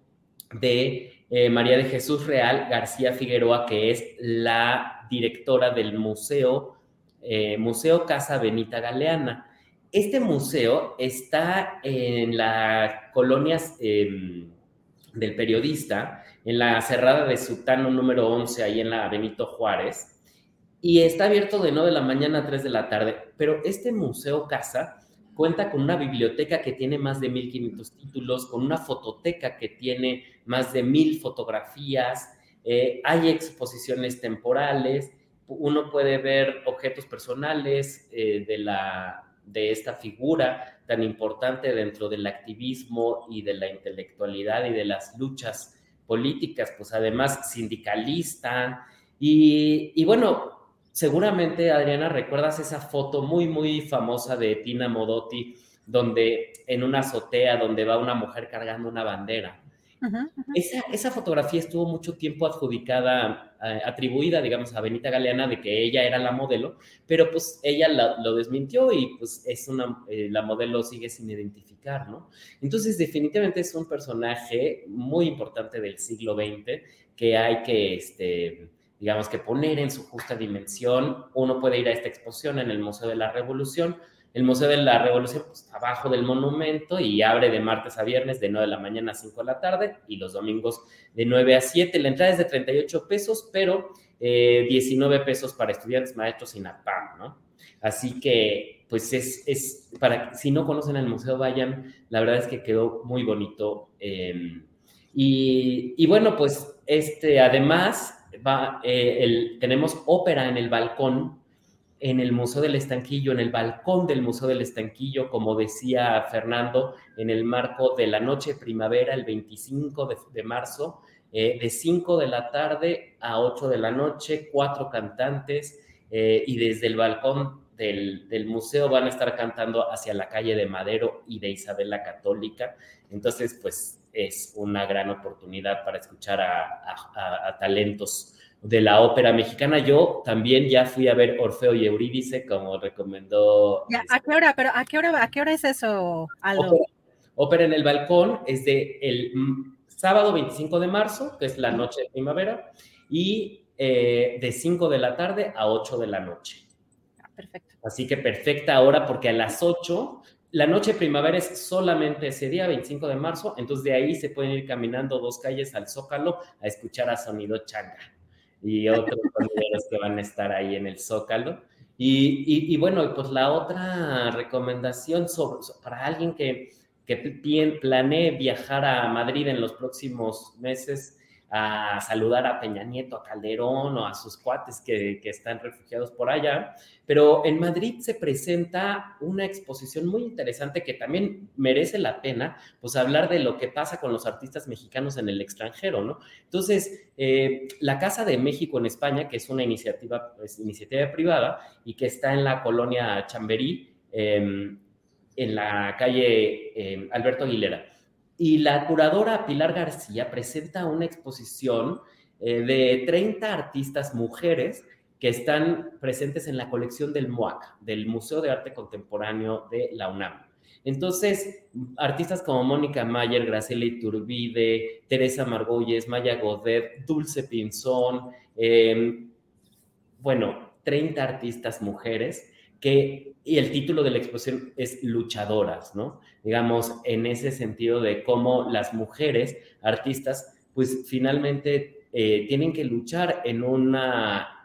Speaker 14: de eh, María de Jesús Real García Figueroa, que es la directora del museo, eh, Museo Casa Benita Galeana. Este museo está en la colonia em, del periodista, en la cerrada de Sutano número 11, ahí en la Benito Juárez y está abierto de 9 de la mañana a 3 de la tarde. Pero este Museo Casa cuenta con una biblioteca que tiene más de 1500 títulos, con una fototeca que tiene más de 1000 fotografías, eh, hay exposiciones temporales, uno puede ver objetos personales eh, de, la, de esta figura tan importante dentro del activismo y de la intelectualidad y de las luchas políticas, pues además sindicalista. Y, y bueno, seguramente Adriana, recuerdas esa foto muy, muy famosa de Tina Modotti, donde en una azotea, donde va una mujer cargando una bandera. Esa, esa, fotografía estuvo mucho tiempo adjudicada, eh, atribuida, digamos, a Benita Galeana de que ella era la modelo, pero pues ella lo desmintió y pues es una, eh, la modelo sigue sin identificar, ¿no? Entonces, definitivamente es un personaje muy importante del siglo XX que hay que, este, digamos, que poner en su justa dimensión. Uno puede ir a esta exposición en el Museo de la Revolución, el Museo de la Revolución pues, abajo del monumento y abre de martes a viernes de 9 de la mañana a 5 de la tarde y los domingos de 9 a 7. La entrada es de 38 pesos, pero 19 eh, pesos para estudiantes, maestros y NAPAM, ¿no? Así que, pues es, es, para, si no conocen el museo, vayan, la verdad es que quedó muy bonito. Em, y, y, bueno, pues este, además, eh, tenemos ópera en el balcón en el Museo del Estanquillo, en el balcón del Museo del Estanquillo, como decía Fernando, en el marco de la noche primavera, el 25 de, marzo, eh, de 5 de la tarde a 8 de la noche, cuatro cantantes, eh, y desde el balcón del, museo van a estar cantando hacia la calle de Madero y de Isabel la Católica. Entonces, pues es una gran oportunidad para escuchar a talentos de la ópera mexicana. Yo también ya fui a ver Orfeo y Eurídice, como recomendó.
Speaker 2: ¿A qué hora? Pero ¿a qué hora, a qué hora es eso,
Speaker 14: Aldo? Ópera, en el balcón es de el sábado 25 de marzo, que es la noche de primavera, y eh, de 5 de la tarde a 8 de la noche.
Speaker 2: Ah, perfecto.
Speaker 14: Así que perfecta hora porque a las 8 la noche de primavera es solamente ese día, 25 de marzo, entonces de ahí se pueden ir caminando dos calles al Zócalo a escuchar a Sonido Changa y otros compañeros que van a estar ahí en el Zócalo. Y, bueno, pues la otra recomendación para alguien que, que planee viajar a Madrid en los próximos meses a saludar a Peña Nieto, a Calderón o a sus cuates que, están refugiados por allá. Pero en Madrid se presenta una exposición muy interesante que también merece la pena, pues hablar de lo que pasa con los artistas mexicanos en el extranjero, ¿no? Entonces, eh, la Casa de México en España, que es una iniciativa, pues, iniciativa privada y que está en la colonia Chamberí, em, en la calle em, Alberto Aguilera y la curadora Pilar García presenta una exposición eh, de 30 artistas mujeres que están presentes en la colección del MOAC, del Museo de Arte Contemporáneo de la UNAM. Entonces, artistas como Mónica Mayer, Graciela Iturbide, Teresa Margolles, Maya Godet, Dulce Pinzón, em, bueno, 30 artistas mujeres y el título de la exposición es Luchadoras, ¿no? Digamos, en ese sentido de cómo las mujeres artistas, pues finalmente eh, tienen que luchar en una,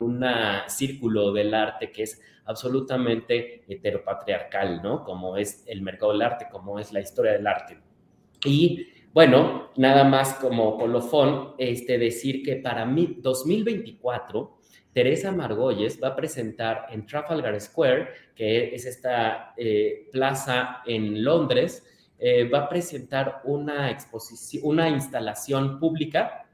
Speaker 14: Un círculo del arte que es absolutamente heteropatriarcal, ¿no? Como es el mercado del arte, como es la historia del arte. Y bueno, nada más como colofón, este, decir que para mí 2024, Teresa Margolles va a presentar en Trafalgar Square, que es esta eh, plaza en Londres, eh, va a presentar una exposición, una instalación pública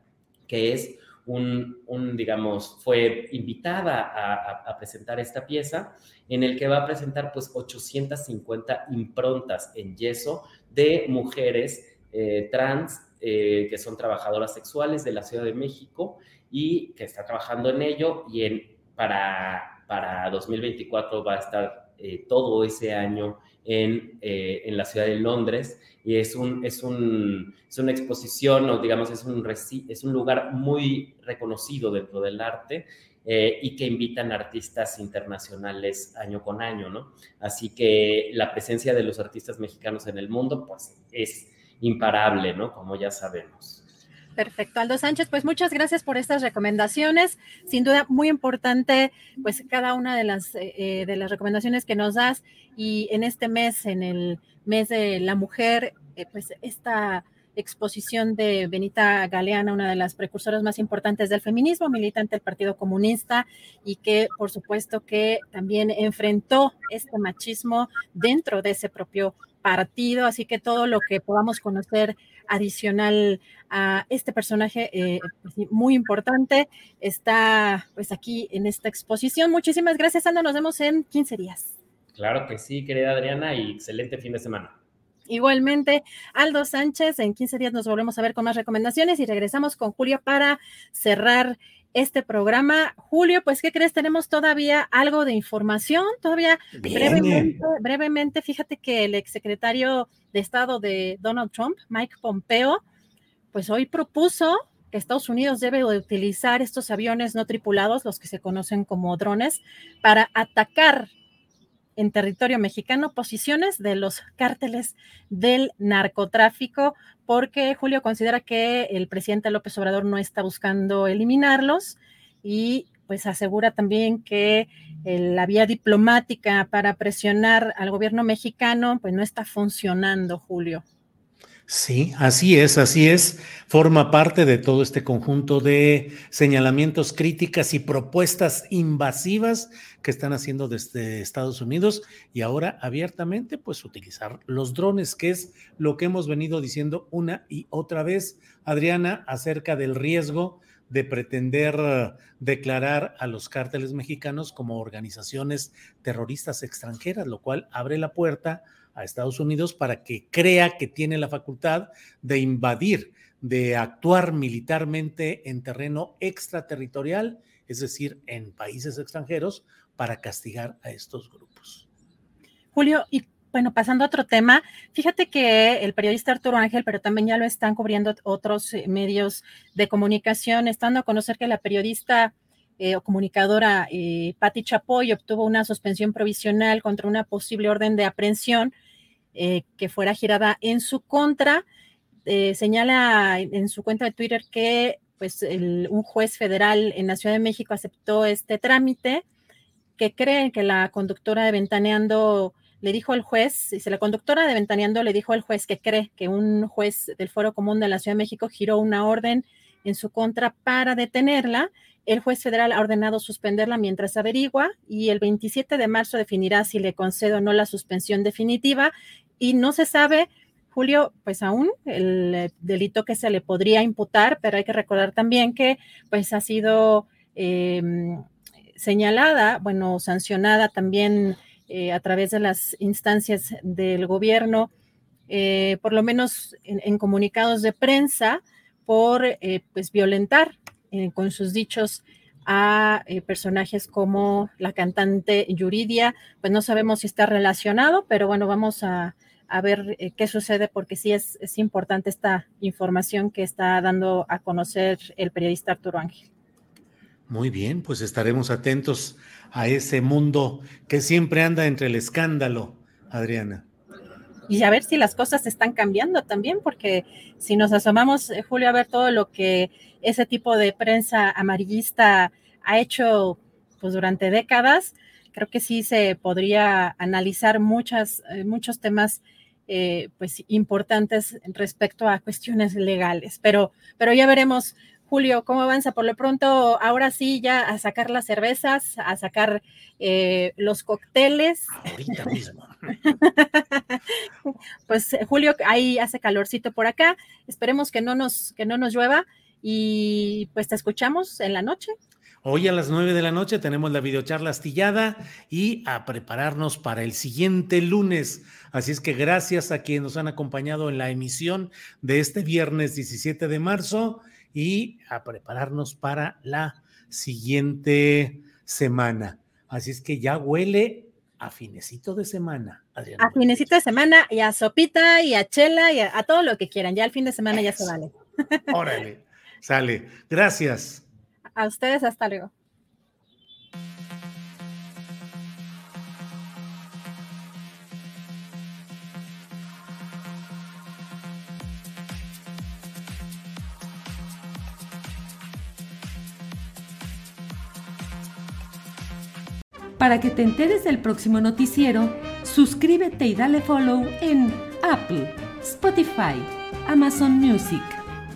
Speaker 14: que es un, digamos, fue invitada a, a, presentar esta pieza en el que va a presentar pues 850 improntas en yeso de mujeres eh, trans eh, que son trabajadoras sexuales de la Ciudad de México y que está trabajando en ello y en, para, para 2024 va a estar eh, todo ese año en, en, la ciudad de Londres y es, un, es, un, es una exposición o digamos es un, es un lugar muy reconocido dentro del arte eh, y que invitan artistas internacionales año con año, ¿no? Así que la presencia de los artistas mexicanos en el mundo, pues es imparable, ¿no? Como ya sabemos.
Speaker 2: Perfecto, Aldo Sánchez, pues muchas gracias por estas recomendaciones. Sin duda, muy importante, pues cada una de las, eh, eh, de las recomendaciones que nos das y en este mes, en el mes de la mujer, pues esta exposición de Benita Galeana, una de las precursoras más importantes del feminismo, militante del Partido Comunista y que por supuesto que también enfrentó este machismo dentro de ese propio partido, así que todo lo que podamos conocer adicional a este personaje eh, pues muy importante está pues aquí en esta exposición. Muchísimas gracias, Anda, nos vemos en 15 días.
Speaker 14: Claro que sí, querida Adriana, y excelente fin de semana.
Speaker 2: Igualmente, Aldo Sánchez, en 15 días nos volvemos a ver con más recomendaciones y regresamos con Julio para cerrar este programa. Julio, pues, ¿qué crees? Tenemos todavía algo de información, todavía brevemente, brevemente, fíjate que el exsecretario de Estado de Donald Trump, Mike Pompeo, pues hoy propuso que Estados Unidos debe utilizar estos aviones no tripulados, los que se conocen como drones, para atacar en territorio mexicano posiciones de los cárteles del narcotráfico, porque Julio considera que el presidente López Obrador no está buscando eliminarlos y pues asegura también que la vía diplomática para presionar al gobierno mexicano pues no está funcionando, Julio.
Speaker 1: Sí, así es, así es. Forma parte de todo este conjunto de señalamientos, críticas y propuestas invasivas que están haciendo desde Estados Unidos y ahora abiertamente, pues utilizar los drones, que es lo que hemos venido diciendo una y otra vez, Adriana, acerca del riesgo de pretender declarar a los cárteles mexicanos como organizaciones terroristas extranjeras, lo cual abre la puerta a Estados Unidos para que crea que tiene la facultad de invadir, de actuar militarmente en terreno extraterritorial, es decir, en países extranjeros, para castigar a estos grupos.
Speaker 2: Julio, y bueno, pasando a otro tema, fíjate que el periodista Arturo Ángel, pero también ya lo están cubriendo otros eh, medios de comunicación, estando a conocer que la periodista eh, o comunicadora eh, Patti Chapoy obtuvo una suspensión provisional contra una posible orden de aprehensión eh, que fuera girada en su contra. Eh, señala en su cuenta de Twitter que pues un juez federal en la Ciudad de México aceptó este trámite, que cree que la conductora de Ventaneando le dijo al juez, dice, la conductora de Ventaneando le dijo al juez que cree que un juez del Foro Común de la Ciudad de México giró una orden en su contra para detenerla. El juez federal ha ordenado suspenderla mientras averigua y el 27 de marzo definirá si le concedo o no la suspensión definitiva y no se sabe, Julio, pues aún el eh, delito que se le podría imputar, pero hay que recordar también que pues ha sido em, señalada, bueno, sancionada también eh, a través de las instancias del gobierno, eh, por lo menos en, comunicados de prensa, por pues violentar con sus dichos a personajes como la cantante Yuridia, pues no sabemos si está relacionado, pero bueno, vamos a, a ver eh, qué sucede, porque sí es, es importante esta información que está dando a conocer el periodista Arturo Ángel.
Speaker 1: Muy bien, pues estaremos atentos a ese mundo que siempre anda entre el escándalo, Adriana.
Speaker 2: Y a ver si las cosas están cambiando también, porque si nos asomamos, eh, Julio, a ver todo lo que ese tipo de prensa amarillista ha hecho pues durante décadas, creo que sí se podría analizar muchas, eh, muchos temas eh, pues importantes respecto a cuestiones legales. Pero, pero ya veremos, Julio, cómo avanza. Por lo pronto, ahora sí, ya a sacar las cervezas, a sacar eh, los cócteles.
Speaker 1: Ahorita mismo.
Speaker 2: pues Julio, ahí hace calorcito por acá. Esperemos que no nos, que no nos llueva. y pues te escuchamos en la noche.
Speaker 1: Hoy a las nueve de la noche tenemos la videocharla astillada y a prepararnos para el siguiente lunes. Así es que gracias a quienes nos han acompañado en la emisión de este viernes 17 de marzo y a prepararnos para la siguiente semana. Así es que ya huele a finecito de semana, Adriana.
Speaker 2: A finecito de semana y a sopita y a chela y a, a todo lo que quieran. Ya el fin de semana ya se vale.
Speaker 1: Órale, sale. Gracias.
Speaker 2: A ustedes, hasta luego.
Speaker 15: Para que te enteres del próximo noticiero, suscríbete y dale follow en Apple, Spotify, Amazon Music,